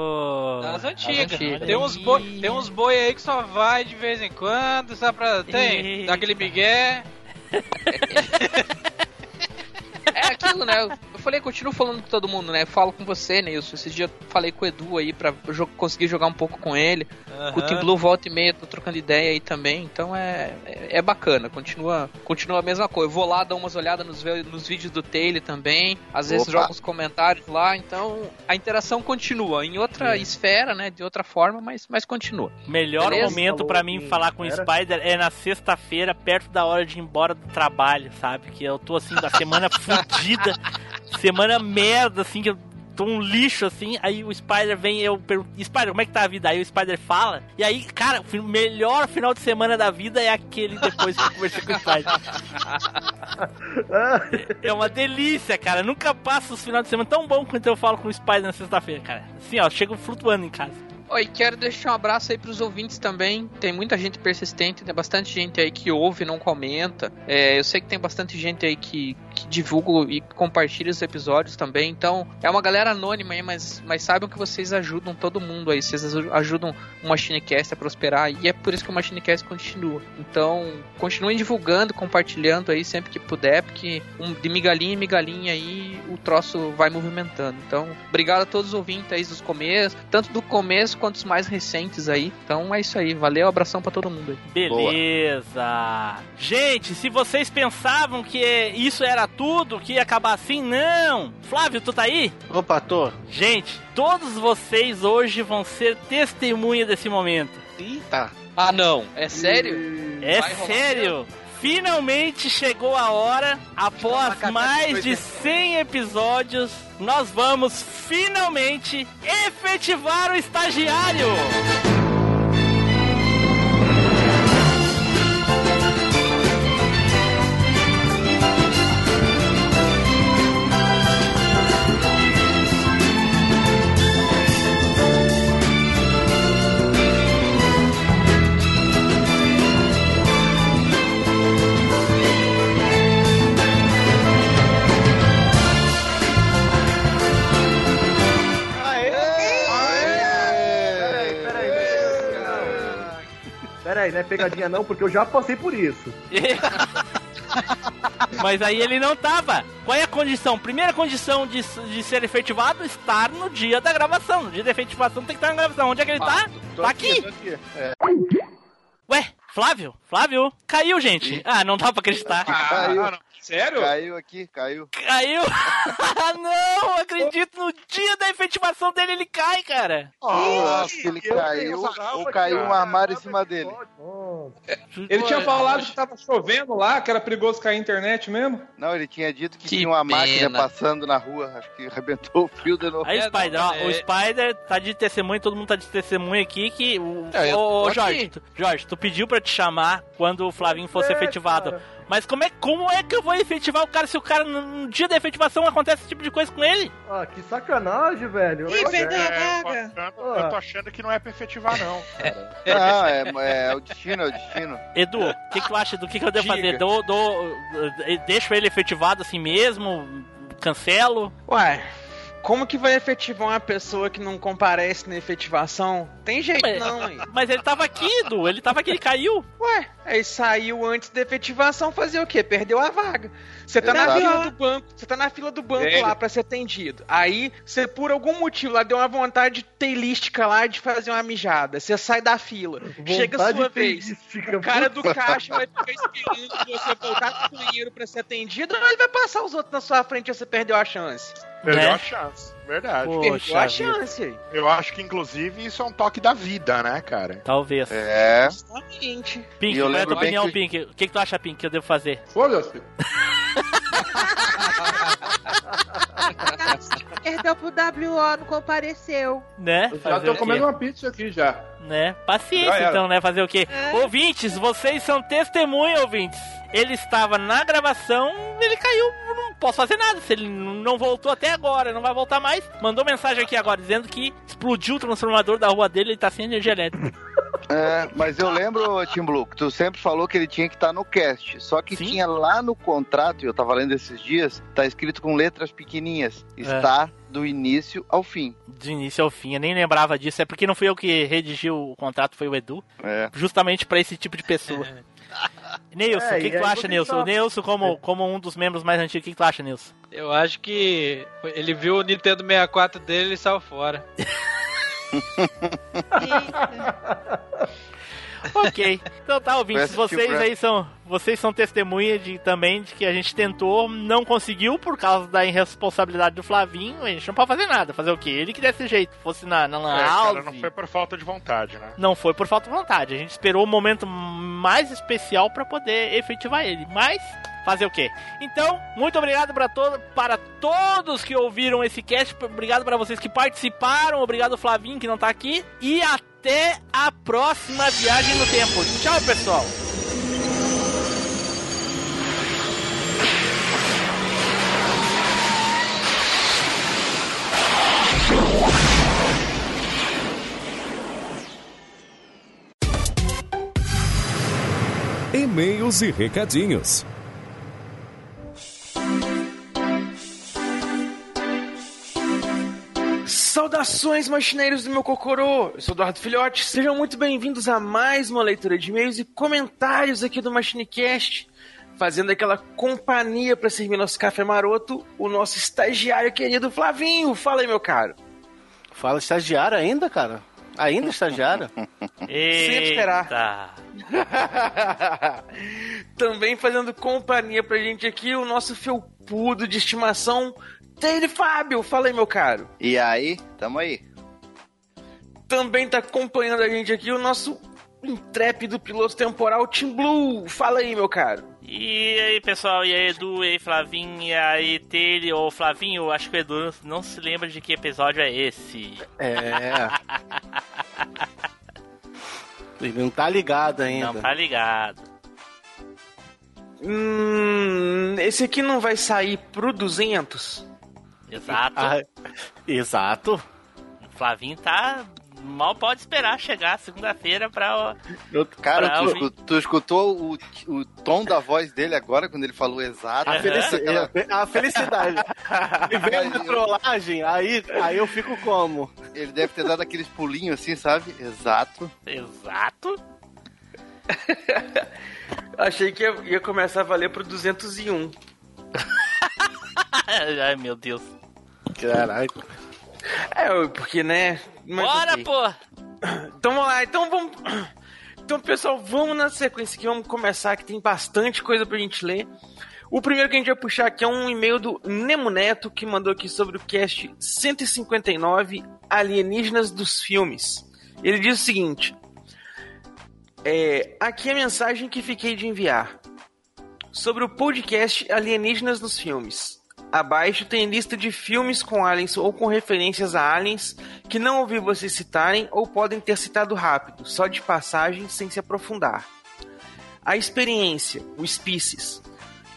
Das antigas. antigas. Tem uns boi, tem uns boi aí que só vai de vez em quando, só pra. Tem, Eita. dá aquele migué. é aquilo, né? Eu falei, continuo falando com todo mundo, né? Falo com você, Nilson. Esses dias eu falei com o Edu aí pra jo- conseguir jogar um pouco com ele. Com o Team Blue volta e meia, tô trocando ideia aí também. Então é, é, é bacana, continua, continua a mesma coisa. Eu vou lá dar umas olhadas nos, nos vídeos do Taylor também. Às vezes Opa. jogo os comentários lá. Então a interação continua. Em outra esfera, né? De outra forma, mas, mas continua. Melhor Beleza? momento pra mim falar com o? Spider é na sexta-feira, perto da hora de ir embora do trabalho, sabe? Que eu tô assim, da semana fudida, semana merda, assim, que eu tô um lixo, assim. Aí o Spider vem eu pergunto, Spider, como é que tá a vida? Aí o Spider fala, e aí, cara, o melhor final de semana da vida é aquele depois que eu conversei com o Spider. É uma delícia, cara. Nunca passo os finais de semana tão bom quanto eu falo com o Spider na sexta-feira, cara. Assim, ó, chego flutuando em casa. Oi, quero deixar um abraço aí pros ouvintes também. Tem muita gente persistente, tem bastante gente aí que ouve não comenta. É, eu sei que tem bastante gente aí que, que e compartilha os episódios também. Então, é uma galera anônima aí, mas, mas saibam que vocês ajudam todo mundo aí. Vocês aju- ajudam o Machinecast a prosperar e é por isso que o Machinecast continua. Então, continuem divulgando, compartilhando aí sempre que puder, porque um- de migalhinha em migalhinha aí o troço vai movimentando. Então, obrigado a todos os ouvintes aí dos começos, tanto do começo quanto os mais recentes aí. Então é isso aí, valeu, abração pra todo mundo aí. Beleza! Gente, se vocês pensavam que isso era tudo, que ia acabar assim. Não! Flávio, tu tá aí? Opa, tô. Gente, todos vocês hoje vão ser testemunha desse momento. Eita. Ah, não. É sério? É Vai sério. Finalmente chegou a hora, após mais de 100 episódios, nós vamos finalmente efetivar o estagiário! Aí, não é pegadinha não, porque eu já passei por isso. Mas aí ele não tava. Qual é a condição? Primeira condição de, de ser efetivado, estar no dia da gravação. No dia da efetivação tem que estar na gravação. Onde é que ele tá? Tô Tá aqui. tô aqui. É. Ué, Flávio? Flávio? Caiu, gente. Ah, não dá pra acreditar. Caiu. Sério? Caiu aqui, caiu. Caiu? não, acredito. No dia da efetivação dele ele cai, cara. Eu acho que ele caiu ou caiu um armário em cima dele. Ele tinha falado que tava chovendo lá, que era perigoso cair a internet mesmo? Não, ele tinha dito que, tinha uma máquina pena. passando na rua. Acho que arrebentou o fio de novo. Aí, Spider, ó, é. o Spider tá de testemunho, todo mundo tá de testemunho aqui que o. É, Ô, Jorge, tu, Jorge, tu pediu pra te chamar quando o Flavinho fosse É, efetivado. cara. Mas como é, como é que eu vou efetivar o cara se o cara, no, dia da efetivação, acontece esse tipo de coisa com ele? Ah, que sacanagem, velho. Ih, Eu- perdeu a É, vaga. eu, tô- eu tô achando que não é pra efetivar, não. Não, é, é o destino, é o destino. Edu, o que, que tu acha do que, que eu devo Diga. fazer? Dou, dou, eh, deixo ele efetivado assim mesmo? Cancelo? Ué, como que vai efetivar uma pessoa que não comparece na efetivação? Tem jeito Mas- não, hein? Mas ele tava aqui, Edu, ele tava aqui, ele caiu. Ué, aí saiu antes da efetivação fazer o quê? Perdeu a vaga. Você tá na Exato. fila do banco, você tá na fila do banco Velho. lá pra ser atendido. Aí, você por algum motivo lá deu uma vontade teilística lá de fazer uma mijada. Você sai da fila. Chega a Vontade sua vez. O cara do caixa vai ficar esperando você voltar pro banheiro pra ser atendido, ou ele vai passar os outros na sua frente e você perdeu a chance. Perdeu É. a chance, verdade. Perdeu a vida. chance. Eu acho que, inclusive, isso é um toque da vida, né, cara? Talvez. É. Justamente. Pink, eu qual é a tua opinião, que- Pink? O que, que tu acha, Pink, que eu devo fazer? Foda-se. Perdeu pro WO, não compareceu. Né? Já tô comendo uma pizza aqui já. Né? Paciência, então, né? Fazer o quê? É. Ouvintes, vocês são testemunha, ouvintes. Ele estava na gravação, ele caiu. Não posso fazer nada. Se ele não voltou até agora, não vai voltar mais. Mandou mensagem aqui agora dizendo que explodiu o transformador da rua dele, ele tá sem energia elétrica. É, mas eu lembro, Tim Blue, que tu sempre falou que ele tinha que estar no cast. Só que Sim. tinha lá no contrato, e eu tava lendo esses dias, tá escrito com letras pequenininhas. Está do início ao fim. Do início ao fim, eu nem lembrava disso. É porque não fui eu que redigiu o contrato, foi o Edu. É. Justamente pra esse tipo de pessoa. Nilson, É, o que, e que tu acha, Nilson? tá- Nilson, como, como um dos membros mais antigos, o que, que tu acha, Nilson? Eu acho que ele viu o Nintendo 64 dele e saiu fora. Ok. Então tá, ouvintes, vocês aí são. Vocês são testemunha de, também de que a gente tentou, não conseguiu por causa da irresponsabilidade do Flavinho. A gente não pode fazer nada. Fazer o quê? Ele que desse jeito. Fosse na, na Lan É, House. cara, não foi por falta de vontade, né? Não foi por falta de vontade. A gente esperou o momento mais especial pra poder efetivar ele. Mas fazer o quê? Então, muito obrigado para todo, para todos que ouviram esse cast. Obrigado para vocês que participaram. Obrigado Flavinho que não tá aqui e até a próxima viagem no tempo. Tchau, pessoal. E-mails e recadinhos. Saudações, machineiros do meu Cocorô! Eu sou Eduardo Filhote, sejam muito bem-vindos a mais uma leitura de e-mails e comentários aqui do MachineCast, fazendo aquela companhia para servir nosso café maroto, o nosso estagiário querido Flavinho. Fala aí, meu caro. Fala estagiário ainda, cara? Ainda estagiário? Sempre esperar. Também fazendo companhia pra gente aqui, o nosso felpudo pudo de estimação, Taylor Fábio. Fala aí, meu caro. E aí, tamo aí. Também tá acompanhando a gente aqui o nosso intrépido piloto temporal Tim Blue. Fala aí, meu caro. E aí, pessoal, e aí, Edu, e aí, Flavinho, e aí, Tele, ou Flavinho, acho que o Edu não se lembra de que episódio é esse. É. Ele não tá ligado ainda. Não tá ligado. Hum, esse aqui não vai sair pro 200? Exato. Ah, exato. O Flavinho tá. Mal pode esperar chegar segunda-feira pra. Cara, pra tu, ouvir. tu escutou o, o tom da voz dele agora, quando ele falou exato? A, felici- Aquela- a felicidade. E vem de trollagem, aí, aí eu fico como? Ele deve ter dado aqueles pulinhos assim, sabe? Exato. Exato. Achei que ia, ia começar a valer pro 201. Ai, meu Deus. Caralho. É, porque, né? mas Bora, ok. pô! Então vamos lá, então vamos. Então, pessoal, vamos na sequência aqui, vamos começar, que tem bastante coisa pra gente ler. O primeiro que a gente vai puxar aqui é um e-mail do Nemo Neto, que mandou aqui sobre o cast 159 Alienígenas dos Filmes. Ele diz o seguinte: é, Aqui é a mensagem que fiquei de enviar. Sobre o podcast Alienígenas nos Filmes. Abaixo tem lista de filmes com aliens ou com referências a aliens que não ouvi vocês citarem ou podem ter citado rápido, só de passagem sem se aprofundar. A experiência, o Species.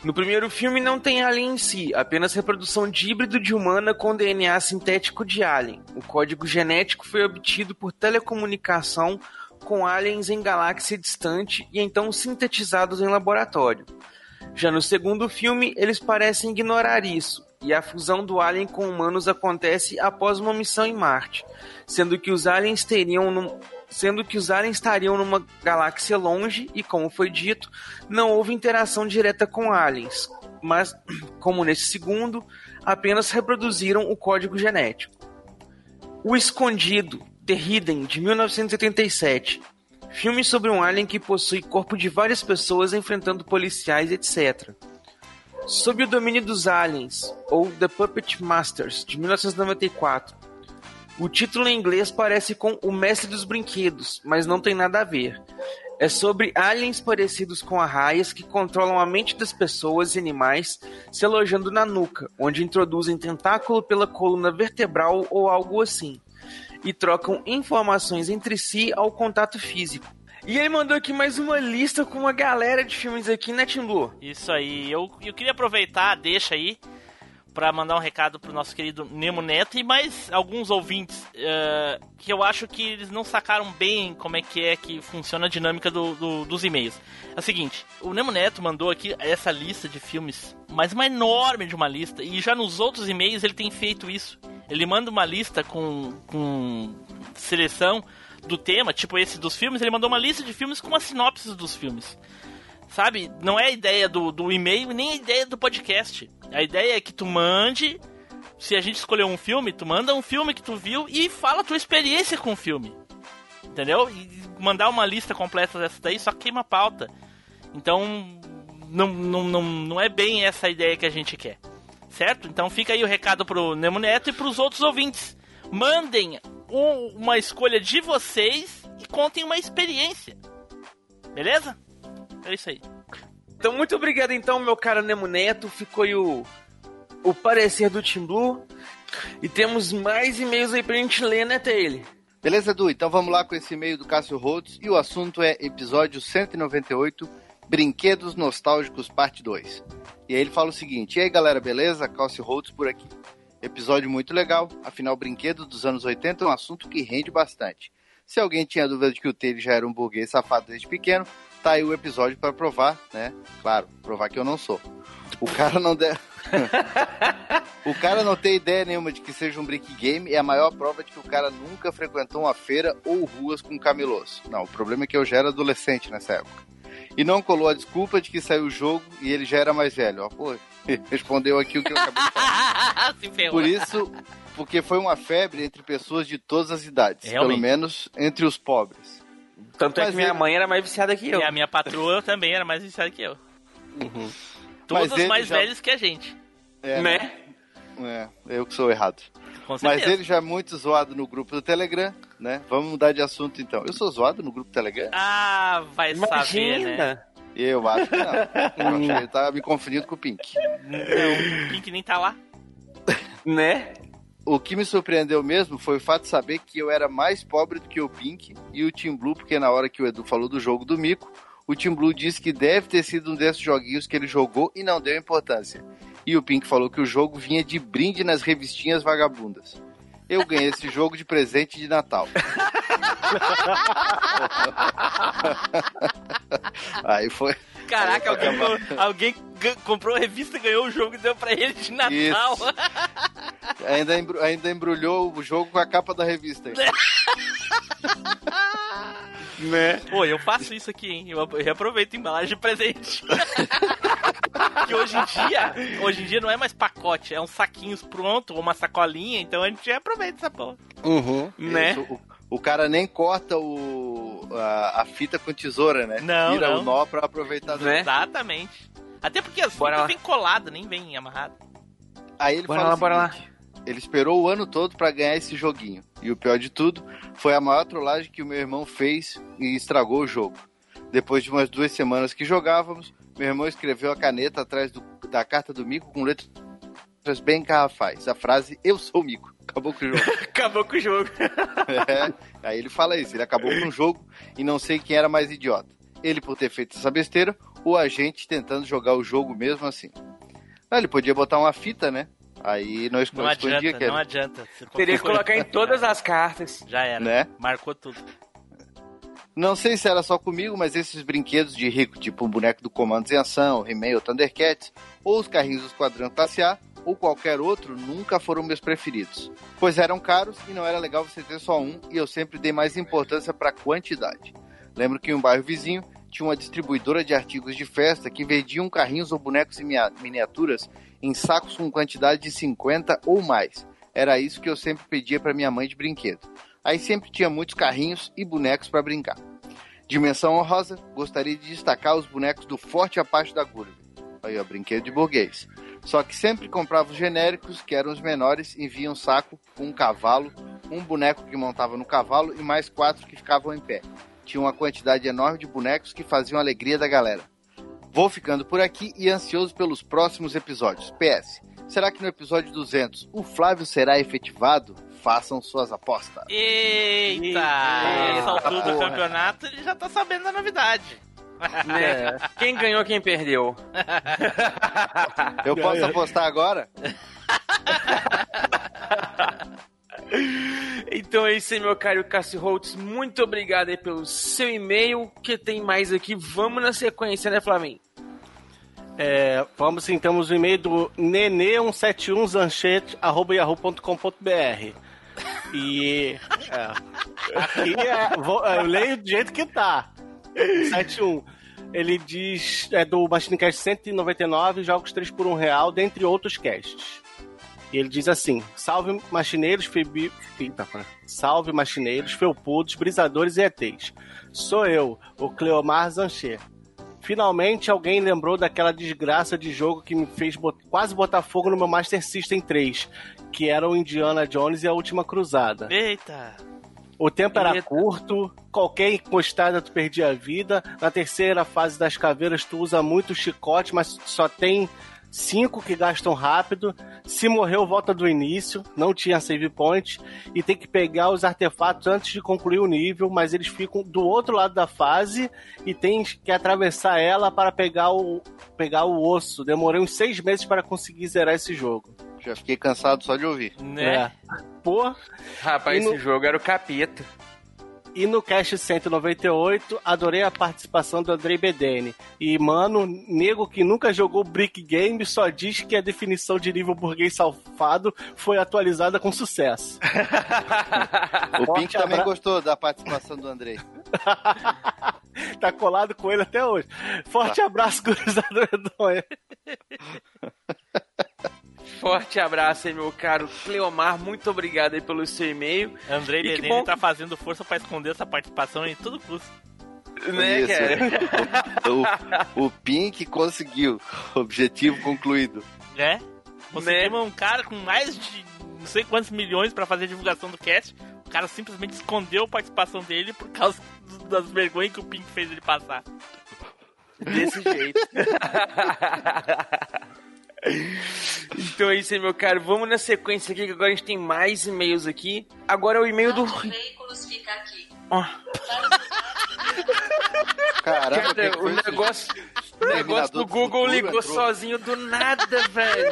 No primeiro filme não tem alien em si, apenas reprodução de híbrido de humana com DNA sintético de alien. O código genético foi obtido por telecomunicação com aliens em galáxia distante e então sintetizados em laboratório. Já no segundo filme, eles parecem ignorar isso, e a fusão do alien com humanos acontece após uma missão em Marte, sendo que os aliens teriam num- sendo que os aliens estariam numa galáxia longe e, como foi dito, não houve interação direta com aliens, mas, como nesse segundo, apenas reproduziram o código genético. O Escondido, The Hidden, de 1987. Filme sobre um alien que possui corpo de várias pessoas enfrentando policiais, etc. Sob o domínio dos aliens, ou The Puppet Masters, de 1994. O título em inglês parece com O Mestre dos Brinquedos, mas não tem nada a ver. É sobre aliens parecidos com arraias que controlam a mente das pessoas e animais, se alojando na nuca, onde introduzem tentáculo pela coluna vertebral ou algo assim e trocam informações entre si ao contato físico. E ele mandou aqui mais uma lista com uma galera de filmes aqui, né, Tim Blue? Isso aí. Eu, eu queria aproveitar, deixa aí, pra mandar um recado pro nosso querido Nemo Neto e mais alguns ouvintes eh, que eu acho que eles não sacaram bem como é que é que funciona a dinâmica do- do- dos e-mails. É o seguinte, o Nemo Neto mandou aqui essa lista de filmes, mas uma enorme de uma lista, e já nos outros e-mails ele tem feito isso. Ele manda uma lista com, com seleção do tema, tipo esse dos filmes, ele mandou uma lista de filmes com uma sinopse dos filmes. Sabe? Não é a ideia do, do e-mail nem a ideia do podcast. A ideia é que tu mande. Se a gente escolher um filme, tu manda um filme que tu viu e fala a tua experiência com o filme. Entendeu? E mandar uma lista completa dessa daí só queima a pauta. Então, não, não, não, não é bem essa a ideia que a gente quer. Certo? Então fica aí o recado pro Nemo Neto e pros outros ouvintes. Mandem um- uma escolha de vocês e contem uma experiência. Beleza? É isso aí. Então, muito obrigado, então, meu caro Nemo Neto. Ficou aí o, o parecer do Tim Blue. E temos mais e-mails aí pra gente ler, né, Taylor? Beleza, Edu? Então vamos lá com esse e-mail do Cássio Rhodes. E o assunto é episódio 198, Brinquedos Nostálgicos, parte 2. E aí ele fala o seguinte: E aí galera, beleza? Cássio Rhodes por aqui. Episódio muito legal, afinal, brinquedo dos anos 80 é um assunto que rende bastante. Se alguém tinha dúvida de que o Taylor já era um burguês safado desde pequeno, tá aí o episódio para provar, né? Claro, provar que eu não sou. O cara não deve. o cara não tem ideia nenhuma de que seja um brick game é a maior prova de que o cara nunca frequentou uma feira ou ruas com camelôs. Não, o problema é que eu já era adolescente nessa época. E não colou a desculpa de que saiu o jogo e ele já era mais velho. Ó, pô, respondeu aqui o que eu acabei de falar. Por isso, porque foi uma febre entre pessoas de todas as idades, Realmente. pelo menos entre os pobres. Tanto é Mas que minha ele- mãe era mais viciada que eu. E a minha patroa também era mais viciada que eu. Mas Todos ele mais já- velhos que a gente. É, Né? É, eu que sou errado. Com Mas ele já é muito zoado no grupo do Telegram, né? Vamos mudar de assunto então. Eu sou zoado no grupo do Telegram? Ah, vai saber, né? Eu acho que não. Eu acho que ele tá me confundindo com o Pink. Não, o Pink nem tá lá. Né? O que me surpreendeu mesmo foi o fato de saber que eu era mais pobre do que o Pink e o Team Blue, porque na hora que o Edu falou do jogo do Mico, o Team Blue disse que deve ter sido um desses joguinhos que ele jogou e não deu importância. E o Pink falou que o jogo vinha de brinde nas revistinhas vagabundas. Eu ganhei esse jogo de presente de Natal. Aí foi. Caraca, alguém, alguém comprou a revista, ganhou o jogo e deu pra ele de Natal. Ainda, ainda embrulhou o jogo com a capa da revista. Né? Pô, eu faço isso aqui, hein? Eu ap- reaproveito embalagem de presente. que hoje em dia, hoje em dia não é mais pacote, é uns saquinhos pronto, ou uma sacolinha, então a gente aproveita essa porra. Uhum. Né? Isso, o, o cara nem corta o, a, a fita com tesoura, né? Não, Tira não. o nó pra aproveitar. do- Exatamente. Até porque as Bora fitas vem colada, nem vem amarrada. Aí ele Bora fala lá, bora seguinte, Ele esperou o ano todo pra ganhar esse joguinho. E o pior de tudo, foi a maior trollagem que o meu irmão fez e estragou o jogo. Depois de umas duas semanas que jogávamos, meu irmão escreveu a caneta atrás do- da carta do Mico com letras bem garrafais. A frase, eu sou o Mico. Acabou com o jogo. Acabou com o jogo. É, aí ele fala isso, ele acabou com o jogo e não sei quem era mais idiota. Ele por ter feito essa besteira ou a gente tentando jogar o jogo mesmo assim. Ah, ele podia botar uma fita, né? Aí nós Não escondia adianta, que era. não adianta. Você Teria que colocar em todas as cartas. Já era. Né? Marcou tudo. Não sei se era só comigo, mas esses brinquedos de rico, tipo o boneco do Comandos em Ação, He-Man ou Thundercats, ou os carrinhos do Esquadrão Classe A, ou qualquer outro, nunca foram meus preferidos. Pois eram caros e não era legal você ter só um, e eu sempre dei mais importância para quantidade. Lembro que em um bairro vizinho tinha uma distribuidora de artigos de festa que vendiam carrinhos ou bonecos em miniaturas em sacos com quantidade de 50 ou mais. Era isso que eu sempre pedia para minha mãe de brinquedo. Aí sempre tinha muitos carrinhos e bonecos para brincar. Dimensão honrosa, gostaria de destacar os bonecos do Forte Apache da Gurbe. Aí, ó, brinquedo de burguês. Só que sempre comprava os genéricos, que eram os menores, e via um saco com um cavalo, um boneco que montava no cavalo e mais quatro que ficavam em pé. Tinha uma quantidade enorme de bonecos que faziam a alegria da galera. Vou ficando por aqui e ansioso pelos próximos episódios. PS, será que no episódio 200 o Flávio será efetivado? Façam suas apostas. Eita! Essa altura do campeonato ele já tá sabendo da novidade. Né? Quem ganhou, quem perdeu. Eu posso apostar agora? Então é isso aí, meu caro Cássio Holtz. Muito obrigado aí pelo seu e-mail. que tem mais aqui? Vamos na sequência, né, Flamengo? É, vamos sim, temos o e-mail do nenê171zanchet.yahoo.com.br E é, aqui é, vou- eu leio do jeito que tá. 71. Ele diz, é do Machine Cast 199, jogos 3 por 1 real, dentre outros casts. E ele diz assim: Salve machineiros, febi... Eita, pá. Salve machineiros, felpudos, brisadores e ETs. Sou eu, o Cleomar Zanchet. Finalmente alguém lembrou daquela desgraça de jogo que me fez bot- quase botar fogo no meu Master System 3, que era o Indiana Jones e a Última Cruzada. Eita! O tempo era Eita. curto, qualquer encostada tu perdia a vida. Na terceira fase das caveiras tu usa muito chicote, mas só tem cinco que gastam rápido. Se morreu, volta do início, não tinha save point. E tem que pegar os artefatos antes de concluir o nível, mas eles ficam do outro lado da fase e tem que atravessar ela para pegar o, pegar o osso. Demorei uns seis meses para conseguir zerar esse jogo. Já fiquei cansado só de ouvir. Né? É. Pô, Rapaz, no- esse jogo era o capeta. E no Cast 198, adorei a participação do Andrei Bedene. E, mano, nego que nunca jogou Brick Game só diz que a definição de nível burguês safado foi atualizada com sucesso. O Pink também abra- gostou da participação do Andrei. tá colado com ele até hoje. Forte abraço, gurizada. Forte abraço aí, meu caro Cleomar. Muito obrigado aí pelo seu e-mail. Andrei E que Bedene bom tá fazendo força pra esconder essa participação em tudo custo. Né, Isso. cara? o, o Pink conseguiu. Objetivo concluído. É? Conseguimos um cara com mais de não sei quantos milhões pra fazer a divulgação do cast. O cara simplesmente escondeu a participação dele por causa das vergonhas que o Pink fez ele passar. Desse jeito. então é isso aí, meu caro. Vamos na sequência aqui, que agora a gente tem mais e-mails aqui. Agora é o e-mail do. Veículos fica aqui. Ó. Caramba, Cara, o negócio, o negócio do Google ligou entrou. sozinho do nada, velho.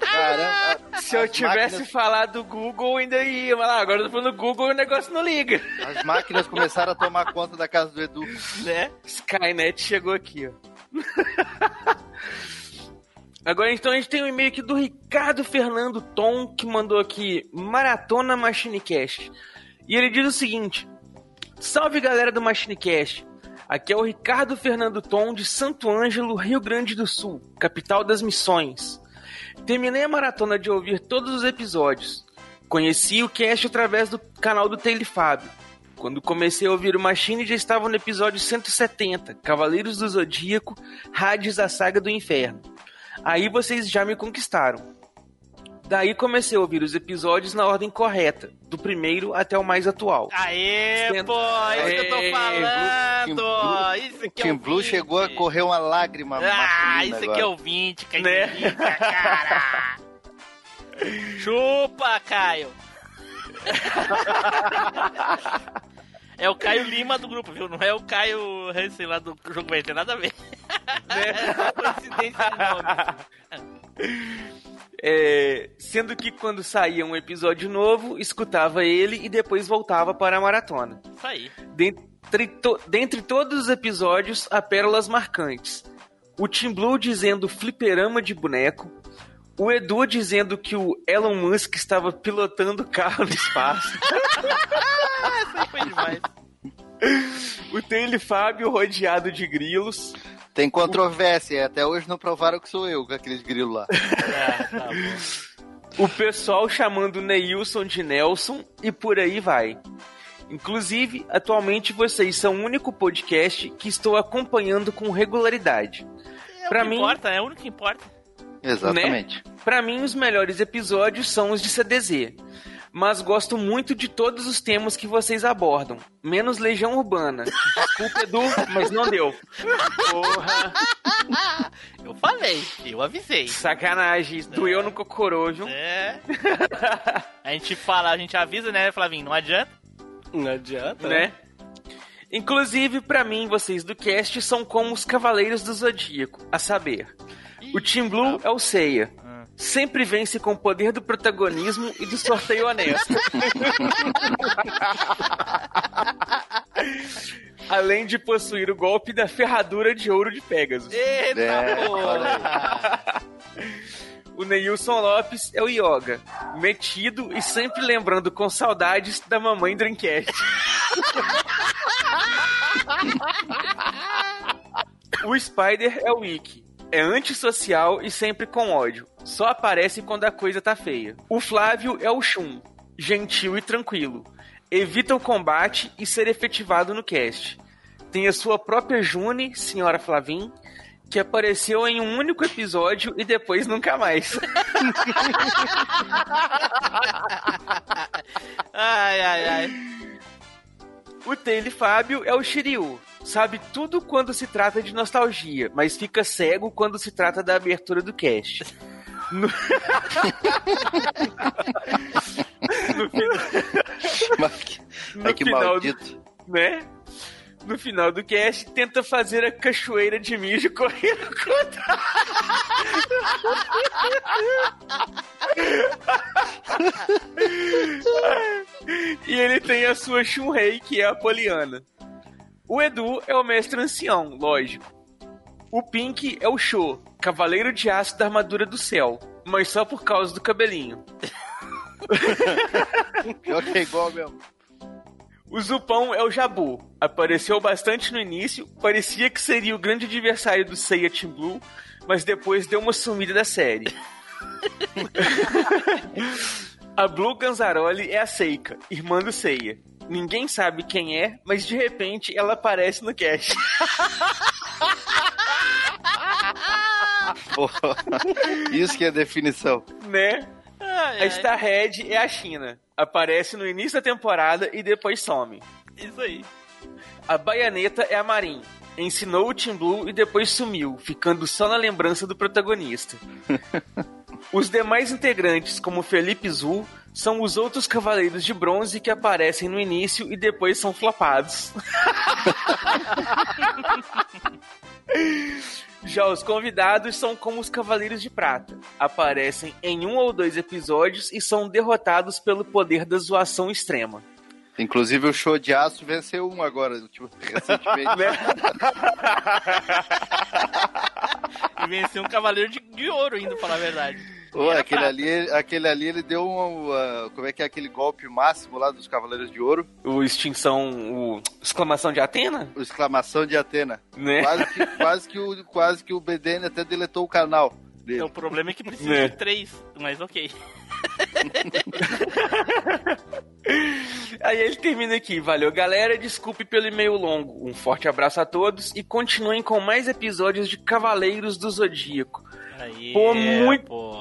Caramba, Se eu tivesse máquinas- falado do Google, ainda ia. Mas lá, agora eu tô falando do Google e o negócio não liga. As máquinas começaram a tomar conta da casa do Edu. Né? Skynet chegou aqui, ó. Agora então a gente tem um e-mail aqui do Ricardo Fernando Tom, que mandou aqui Maratona Machinecast. E ele diz o seguinte: Salve galera do Machinecast. Aqui é o Ricardo Fernando Tom de Santo Ângelo, Rio Grande do Sul, capital das missões. Terminei a maratona de ouvir todos os episódios. Conheci o cast através do canal do Taylor Fábio. Quando comecei a ouvir o Machine, já estava no episódio 170, Cavaleiros do Zodíaco, Hades da Saga do Inferno. Aí vocês já me conquistaram. Daí comecei a ouvir os episódios na ordem correta, do primeiro até o mais atual. Aê, Sendo- pô, é isso que eu tô falando. Blue- Isso aqui é Team Blue chegou a correr uma lágrima Ah, isso aqui agora. é ouvinte, Né? caipirinha, cara. Chupa, Caio. É o Caio Lima do grupo, viu? Não é o Caio, sei lá, do jogo vai ter nada a ver. Coincidência de nome. É, sendo que quando saía um episódio novo, escutava ele e depois voltava para a maratona. Isso aí. Dentre, to- dentre todos os episódios, há pérolas marcantes. O Tim Blue dizendo fliperama de boneco. O Edu dizendo que o Elon Musk estava pilotando o carro no espaço. Isso aí foi demais. o Taylor Fábio rodeado de grilos. Tem controvérsia, até hoje não provaram que sou eu com aqueles grilos lá. o pessoal chamando Neilson de Nelson e por aí vai. Inclusive, atualmente vocês são o único podcast que estou acompanhando com regularidade. É que mim, importa, é o único que importa. Exatamente. Né? Pra mim, os melhores episódios são os de CDZ. Mas gosto muito de todos os temas que vocês abordam. Menos Legião Urbana. Desculpa, Edu, mas não deu. Porra. Eu falei, eu avisei. Sacanagem, doeu no cocorojo. É. A gente fala, a gente avisa, né, Flavinho? Não adianta. Não adianta, né? Inclusive, pra mim, vocês do cast são como os Cavaleiros do Zodíaco, a saber. O Team Blue é o Seiya. Sempre vence com o poder do protagonismo e do sorteio honesto. Além de possuir o golpe da ferradura de ouro de Pegasus. Eita, É, porra! O Neilson Lopes é o Yoga, metido e sempre lembrando com saudades da mamãe Dreamcast. o Spider é o Ikki, é antissocial e sempre com ódio. Só aparece quando a coisa tá feia. O Flávio é o Shun, gentil e tranquilo. Evita o combate e ser efetivado no cast. Tem a sua própria June, senhora Flavin, que apareceu em um único episódio e depois nunca mais. ai, ai, ai. O Taylor Fábio é o Shiryu. Sabe tudo quando se trata de nostalgia, mas fica cego quando se trata da abertura do cast. No, no final... Ai, que final maldito. Do, né? No final do cast, tenta fazer a cachoeira de mijo correndo contra. e ele tem a sua Shunrei, que é a Poliana. O Edu é o mestre ancião, lógico. O Pink é o Show, cavaleiro de aço da armadura do céu, mas só por causa do cabelinho. Pior que é igual mesmo. O Zupão é o Jabu. Apareceu bastante no início, parecia que seria o grande adversário do Seiya Team Blue, mas depois deu uma sumida da série. a Blue Ganzaroli é a Seika, irmã do Seiya. Ninguém sabe quem é, mas de repente ela aparece no cast. Isso que é definição. Né? a Starhead é a China. Aparece no início da temporada e depois some. Isso aí. A Baianeta é a Marin. Ensinou o Team Blue e depois sumiu, ficando só na lembrança do protagonista. Os demais integrantes, como Felipe Zul, são os outros cavaleiros de bronze que aparecem no início e depois são flopados. Já os convidados são como os Cavaleiros de Prata. Aparecem em um ou dois episódios e são derrotados pelo poder da zoação extrema. Inclusive o show de aço venceu um agora, tipo, recentemente. E venceu um cavaleiro de, de ouro, ainda, pra falar a verdade. Pô, aquele prata. ali, aquele ali, ele deu um. uh, como é que é aquele golpe máximo lá dos Cavaleiros de Ouro? O extinção. O exclamação de Atena? O exclamação de Atena. Né? Quase, que, quase, que o, quase que o BDN até deletou o canal. Dele. O problema é que precisa Né. de três, mas ok. Aí ele termina aqui. Valeu, galera. Desculpe pelo e-mail longo. Um forte abraço a todos e continuem com mais episódios de Cavaleiros do Zodíaco. Aí, Pô, muito- Pô.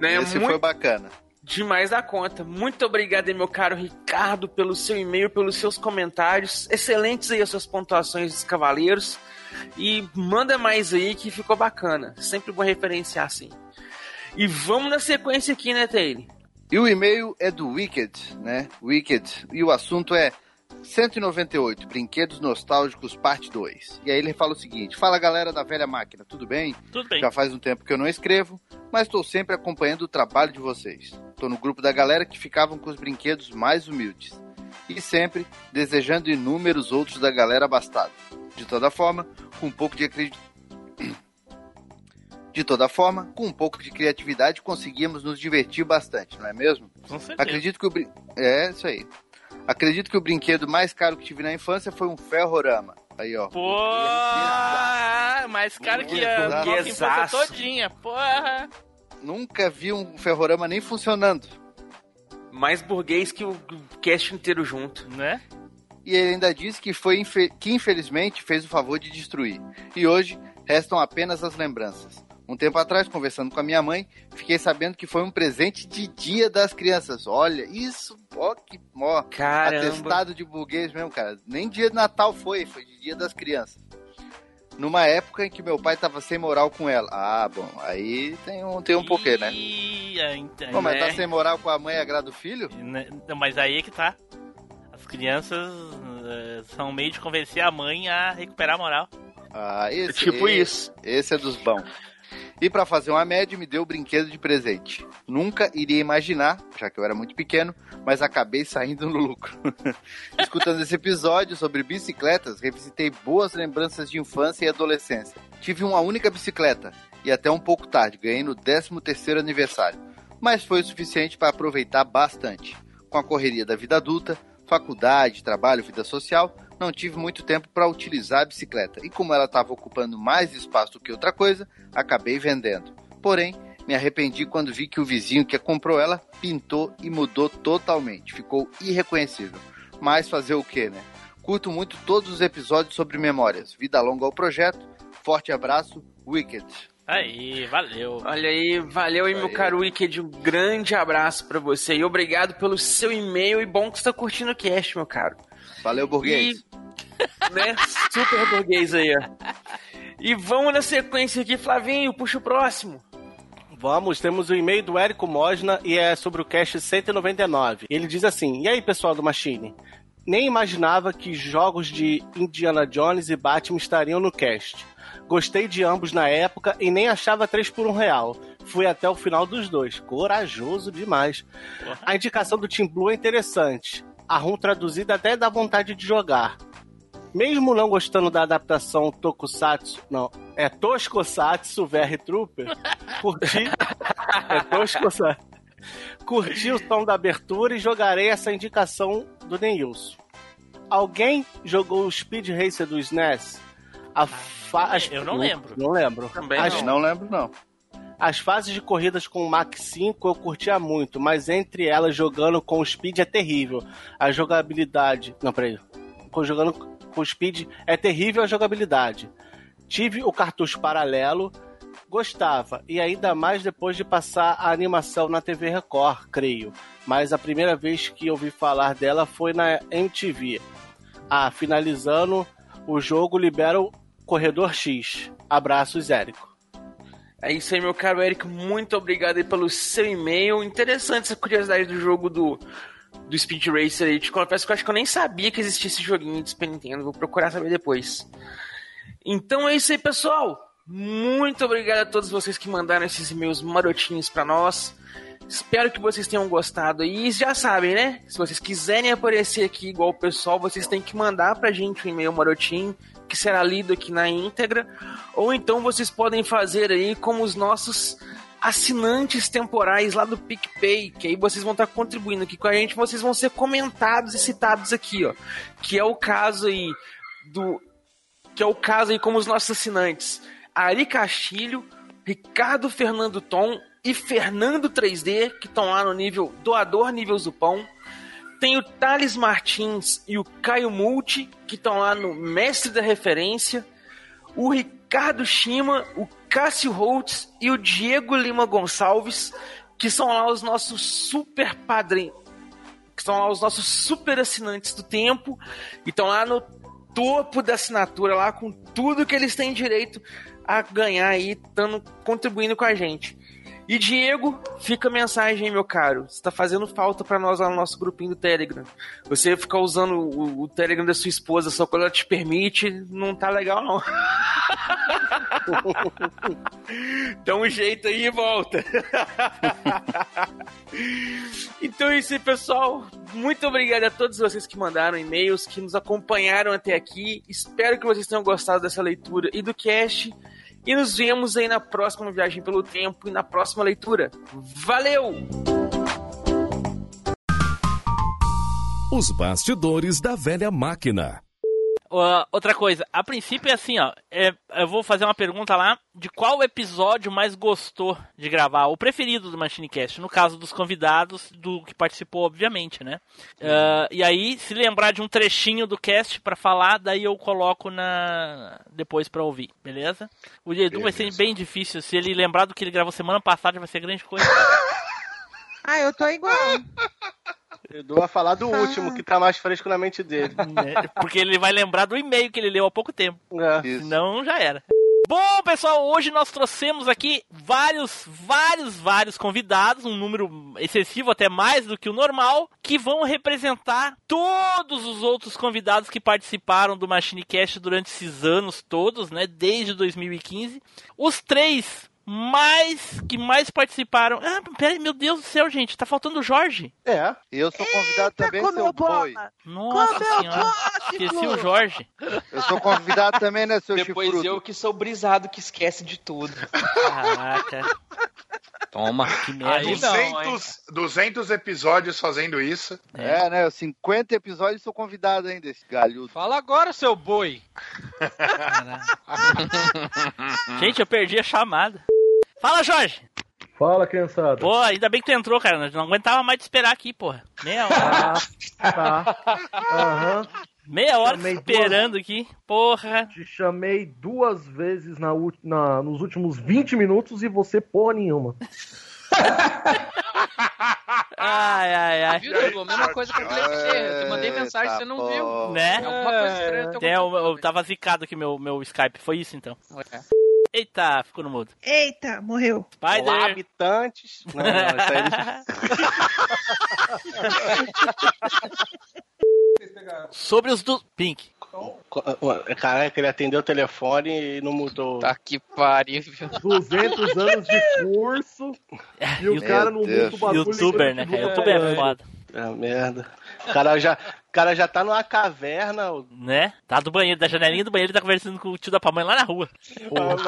Né? Esse muito foi bacana. demais da conta. Muito obrigado, aí, meu caro Ricardo, pelo seu e-mail, pelos seus comentários. Excelentes aí as suas pontuações dos Cavaleiros. E manda mais aí que ficou bacana. Sempre bom referenciar assim. E vamos na sequência aqui, né, Taylor? E o e-mail é do Wicked, né? Wicked. E o assunto é 198, Brinquedos Nostálgicos, parte 2. E aí ele fala o seguinte: Fala galera da velha máquina, tudo bem? Tudo bem. Já faz um tempo que eu não escrevo, mas estou sempre acompanhando o trabalho de vocês. Estou no grupo da galera que ficavam com os brinquedos mais humildes. E sempre desejando inúmeros outros da galera abastada. De toda forma, com um pouco de acredito. De toda forma, com um pouco de criatividade conseguíamos nos divertir bastante, não é mesmo? Com certeza. Acredito que o brin... É, isso aí. Acredito que o brinquedo mais caro que tive na infância foi um ferrorama. Aí, ó. Pô, mais caro que a Exato. nossa infância todinha. Porra. Nunca vi um ferrorama nem funcionando. Mais burguês que o cast inteiro junto. Né? E ele ainda disse que foi infe- que infelizmente fez o favor de destruir. E hoje restam apenas as lembranças. Um tempo atrás, conversando com a minha mãe, fiquei sabendo que foi um presente de Dia das Crianças. Olha, isso, ó, que ó, Caramba. atestado de burguês mesmo, cara. Nem dia de Natal foi, foi de Dia das Crianças. Numa época em que meu pai tava sem moral com ela. Ah, bom, aí tem um, tem um porquê, né? Então, Pô, mas tá sem moral com a mãe agrada o filho? Né? Não, Mas aí é que tá. As crianças eh, são meio de convencer a mãe a recuperar a moral. Ah, esse, Tipo esse- isso. Esse é dos bons. E pra fazer uma média, me deu o brinquedo de presente. Nunca iria imaginar, já que eu era muito pequeno, mas acabei saindo no lucro. Escutando esse episódio sobre bicicletas, revisitei boas lembranças de infância e adolescência. Tive uma única bicicleta, e até um pouco tarde, ganhei no 13º aniversário. Mas foi o suficiente para aproveitar bastante. Com a correria da vida adulta, faculdade, trabalho, vida social, não tive muito tempo para utilizar a bicicleta. E como ela estava ocupando mais espaço do que outra coisa, acabei vendendo. Porém, me arrependi quando vi que o vizinho que comprou ela pintou e mudou totalmente. Ficou irreconhecível. Mas fazer o que, né? Curto muito todos os episódios sobre memórias. Vida longa ao projeto. Forte abraço, Wicked. Aí, valeu. Olha aí, valeu aí, meu caro Wicked. Um grande abraço pra você. E obrigado pelo seu e-mail. E bom que você tá curtindo o cast, meu caro. Valeu, burguês. E, né, super burguês aí, ó. E vamos na sequência aqui, Flavinho. Puxa o próximo. Vamos, temos o e-mail do Érico Mosna e é sobre o cast 199. Ele diz assim: E aí, pessoal do Machine? Nem imaginava que jogos de Indiana Jones e Batman estariam no cast. Gostei de ambos na época e nem achava 3 por 1 real. Fui até o final dos dois. Corajoso demais. A indicação do Team Blue é interessante. A RUM traduzida até dá vontade de jogar. Mesmo não gostando da adaptação Tokusatsu, não, é Toskosatsu VR Trooper, curti, é Toskosatsu, curti o som da abertura e jogarei essa indicação do Neilson. Alguém jogou o Speed Racer do SNES? A fa- as- eu não lembro. Não lembro. Também As- não. Não lembro, não. As fases de corridas com o Mach 5 eu curtia muito, mas entre elas jogando com o Speed é terrível. A jogabilidade. Não, peraí. Jogando com o Speed é terrível a jogabilidade. Tive o cartucho paralelo Gostava, e ainda mais depois de passar a animação na TV Record, creio. Mas a primeira vez que ouvi falar dela foi na MTV. Ah, finalizando, o jogo libera o Corredor X. Abraços, Érico. É isso aí, meu caro Eric. Muito obrigado aí pelo seu e-mail. Interessante essa curiosidade do jogo do, do Speed Racer aí. Te confesso que eu acho que eu nem sabia que existia esse joguinho de Super Nintendo. Vou procurar saber depois. Então é isso aí, pessoal. Muito obrigado a todos vocês que mandaram esses e-mails marotinhos pra nós. Espero que vocês tenham gostado. E já sabem, né? Se vocês quiserem aparecer aqui igual o pessoal, vocês têm que mandar pra gente um e-mail marotinho que será lido aqui na íntegra. Ou então vocês podem fazer aí como os nossos assinantes temporais lá do PicPay, que aí vocês vão estar contribuindo aqui com a gente, vocês vão ser comentados e citados aqui, ó. Que é o caso aí do que é o caso aí como os nossos assinantes. Ari Castilho, Ricardo Fernando Tom e Fernando 3D, que estão lá no nível doador nível Zupão. Tem o Thales Martins e o Caio Multi, que estão lá no Mestre da Referência. O Ricardo Shima, o Cássio Holtz e o Diego Lima Gonçalves, que são lá os nossos super padrinhos. Que são lá os nossos super assinantes do tempo. E estão lá no topo da assinatura, lá com tudo que eles têm direito a ganhar aí, tando, contribuindo com a gente. E Diego, fica a mensagem, meu caro. Você tá fazendo falta para nós lá no nosso grupinho do Telegram. Você ficar usando o, o, Telegram da sua esposa só quando ela te permite, não tá legal, não. Dá um jeito aí e volta. então é isso aí, pessoal. Muito obrigado a todos vocês que mandaram e-mails, que nos acompanharam até aqui. Espero que vocês tenham gostado dessa leitura e do cast. E nos vemos aí na próxima viagem pelo tempo e na próxima leitura. Valeu! Os bastidores da velha máquina. Uh, outra coisa, a princípio é assim, ó. É, eu vou fazer uma pergunta lá de qual episódio mais gostou de gravar, o preferido do MachineCast, no caso dos convidados, do que participou, obviamente, né? Uh, e aí, se lembrar de um trechinho do cast para falar, daí eu coloco na depois para ouvir, beleza? O Edu vai ser bem difícil, se ele lembrar do que ele gravou semana passada, vai ser grande coisa. ah, eu tô igual. Edu vai falar do último, que tá mais fresco na mente dele. É, porque ele vai lembrar do e-mail que ele leu há pouco tempo. É. Senão já era. Bom, pessoal, hoje nós trouxemos aqui vários, vários, vários convidados, um número excessivo, até mais do que o normal, que vão representar todos os outros convidados que participaram do MachineCast durante esses anos todos, né, desde 2015. Os três mais que mais participaram. Ah, peraí, meu Deus do céu, gente, tá faltando o Jorge. É, eu sou convidado Eita, também, seu eu boi. Nossa Como senhora, esqueci o Jorge. Eu sou convidado também, né, seu Depois chifrudo? eu que sou brisado que esquece de tudo. Caraca. Toma. Que merda. Aí não, hein? 200, 200 episódios fazendo isso. É, né, os 50 episódios sou convidado ainda, esse galhudo. Fala agora, seu boi. Gente, eu perdi a chamada. Fala, Jorge. Fala, criançada. Pô, ainda bem que tu entrou, cara. Não aguentava mais te esperar aqui, porra. Meia hora. Ah, tá. Aham. Meia hora Chamei esperando aqui. Porra. Te chamei duas vezes na, na- nos últimos 20 minutos e você porra nenhuma. Ai, ai, ai. Viu, Dudu? A mesma coisa que eu falei pra você. Eu te mandei mensagem, você não viu. Né? Alguma coisa estranha teu É, eu, eu tava zicado aqui meu, meu Skype. Foi isso então. Eita, ficou no mudo. Eita, morreu. Spider. Olá, habitantes. Não, não, isso aí Sobre os do Pink. Caraca, ele atendeu o telefone e não mudou. Tá que pariu, viu? 200 anos de curso e o Meu cara não muda o bagulho. Youtuber, né? cara? Youtuber é foda. É, merda. O cara já, o cara já tá numa caverna. o- Né? Tá do banheiro, da janelinha do banheiro, ele tá conversando com o tio da pamonha lá na rua.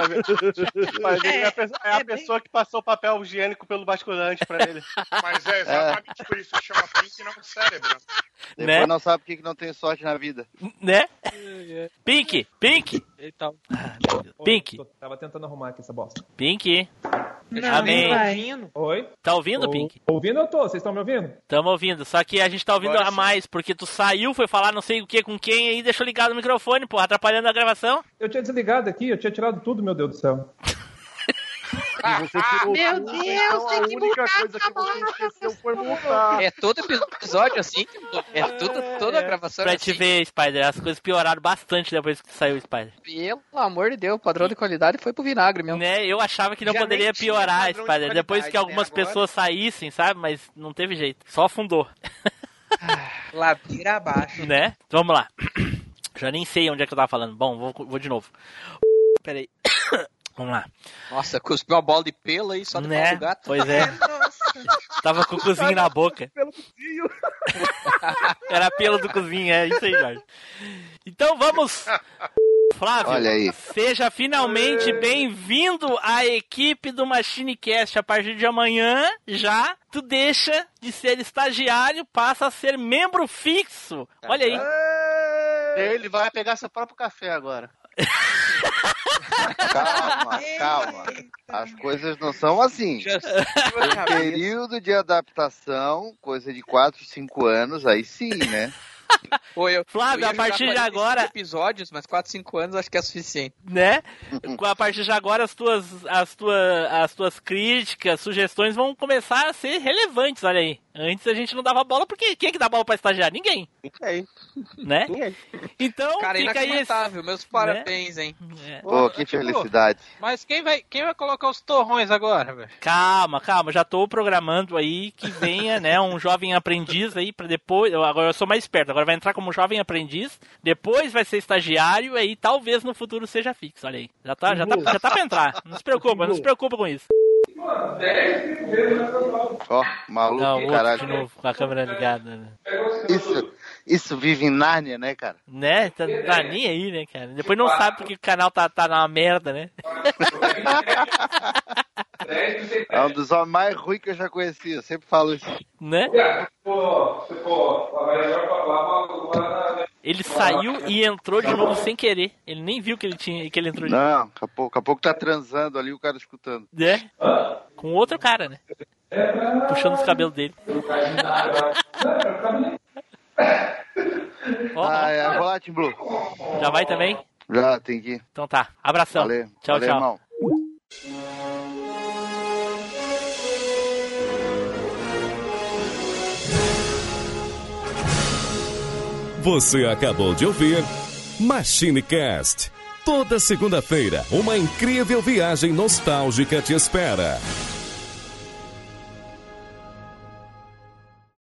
Ver que é a pessoa, é a pessoa que passou papel higiênico pelo basculante pra ele. Mas é exatamente por isso que chama Pink e não cérebro. Depois Né? não sabe por que que não tem sorte na vida. Né? Pink, Pink, Eita. Pink, Tava tentando arrumar aqui essa bosta. Pink. Não, Amém. não vai. Oi? Tá ouvindo, Ou- Pink? Ouvindo eu tô, vocês estão me ouvindo? Tamo ouvindo, só que a gente tá ouvindo Agora a sim. mais, porque tu saiu, foi falar não sei o que com quem aí deixou ligado o microfone, porra, atrapalhando a gravação. Eu tinha desligado aqui, eu tinha tirado tudo, meu Deus do céu. Você tirou Meu tudo, Deus, então tem a que única coisa que você esqueceu foi. É todo episódio assim? É tudo, toda a gravação Pra é te assim? ver, Spider, as coisas pioraram bastante depois que saiu o Spider. Pelo amor de Deus, o padrão de qualidade foi pro vinagre mesmo. Né? Eu achava que não Já poderia piorar, padrão de Spider, depois que algumas né? Pessoas saíssem, sabe? Mas não teve jeito. Só afundou. Ladeira abaixo. né? Vamos lá. Já nem sei onde é que eu tava falando. Bom, vou, vou de novo. Peraí. Vamos lá. Nossa, cuspiu uma bola de pelo aí só de Né? pau do gato. Pois é. Tava com o cozinho na boca. Era pelo do cozinho, é isso aí, Jorge. Então vamos. Flávio, Olha aí. seja finalmente bem-vindo à equipe do MachineCast. A partir de amanhã, já, tu deixa de ser estagiário, passa a ser membro fixo. Olha aí. Ele vai pegar seu próprio café agora. Calma, calma. As coisas não são assim. Tem um período de adaptação, coisa de 4, 5 anos, aí sim, né? Pô, eu, Flávio, eu a partir de 45 agora- episódios, mas 4, 5 anos acho que é suficiente. né? A partir de agora as tuas, as tuas, as tuas críticas, sugestões vão começar a ser relevantes, olha aí. Antes a gente não dava bola porque quem é que dá bola pra estagiário? Ninguém, Ninguém. né? Ninguém. Então Cara, fica aí esse... inacreditável. Meus parabéns, hein? É. Pô, que felicidade. Mas quem vai, quem vai colocar os torrões agora, velho? Calma, calma, já tô programando aí que venha, né, um jovem aprendiz aí pra depois, agora eu sou mais esperto, agora vai entrar como jovem aprendiz, depois vai ser estagiário aí talvez no futuro seja fixo, olha aí. Já tá, já tá, já tá pra entrar. Não se preocupa, não se preocupa com isso. Ó, maluco, Não, caralho. de novo com a câmera ligada. né? Isso, isso vive em Nárnia, né, cara? Né? Tá, tá nem aí, né, cara? Depois não sabe porque o canal tá, tá na merda, né? É um dos homens mais ruins que eu já conheci, eu sempre falo isso. Né? Ele saiu e entrou de novo sem querer. Ele nem viu que ele tinha que ele entrou de novo. Não, daqui a pouco, daqui a pouco tá transando ali, o cara escutando. Né? Com outro cara, né? Puxando os cabelos dele. Ó. Ah, é, vou lá, Tim Blue. Já vai também? Já, tem que ir. Então tá. Abração. Valeu. Tchau, Valeu, tchau. irmão. Você acabou de ouvir MachineCast. Toda segunda-feira, uma incrível viagem nostálgica te espera.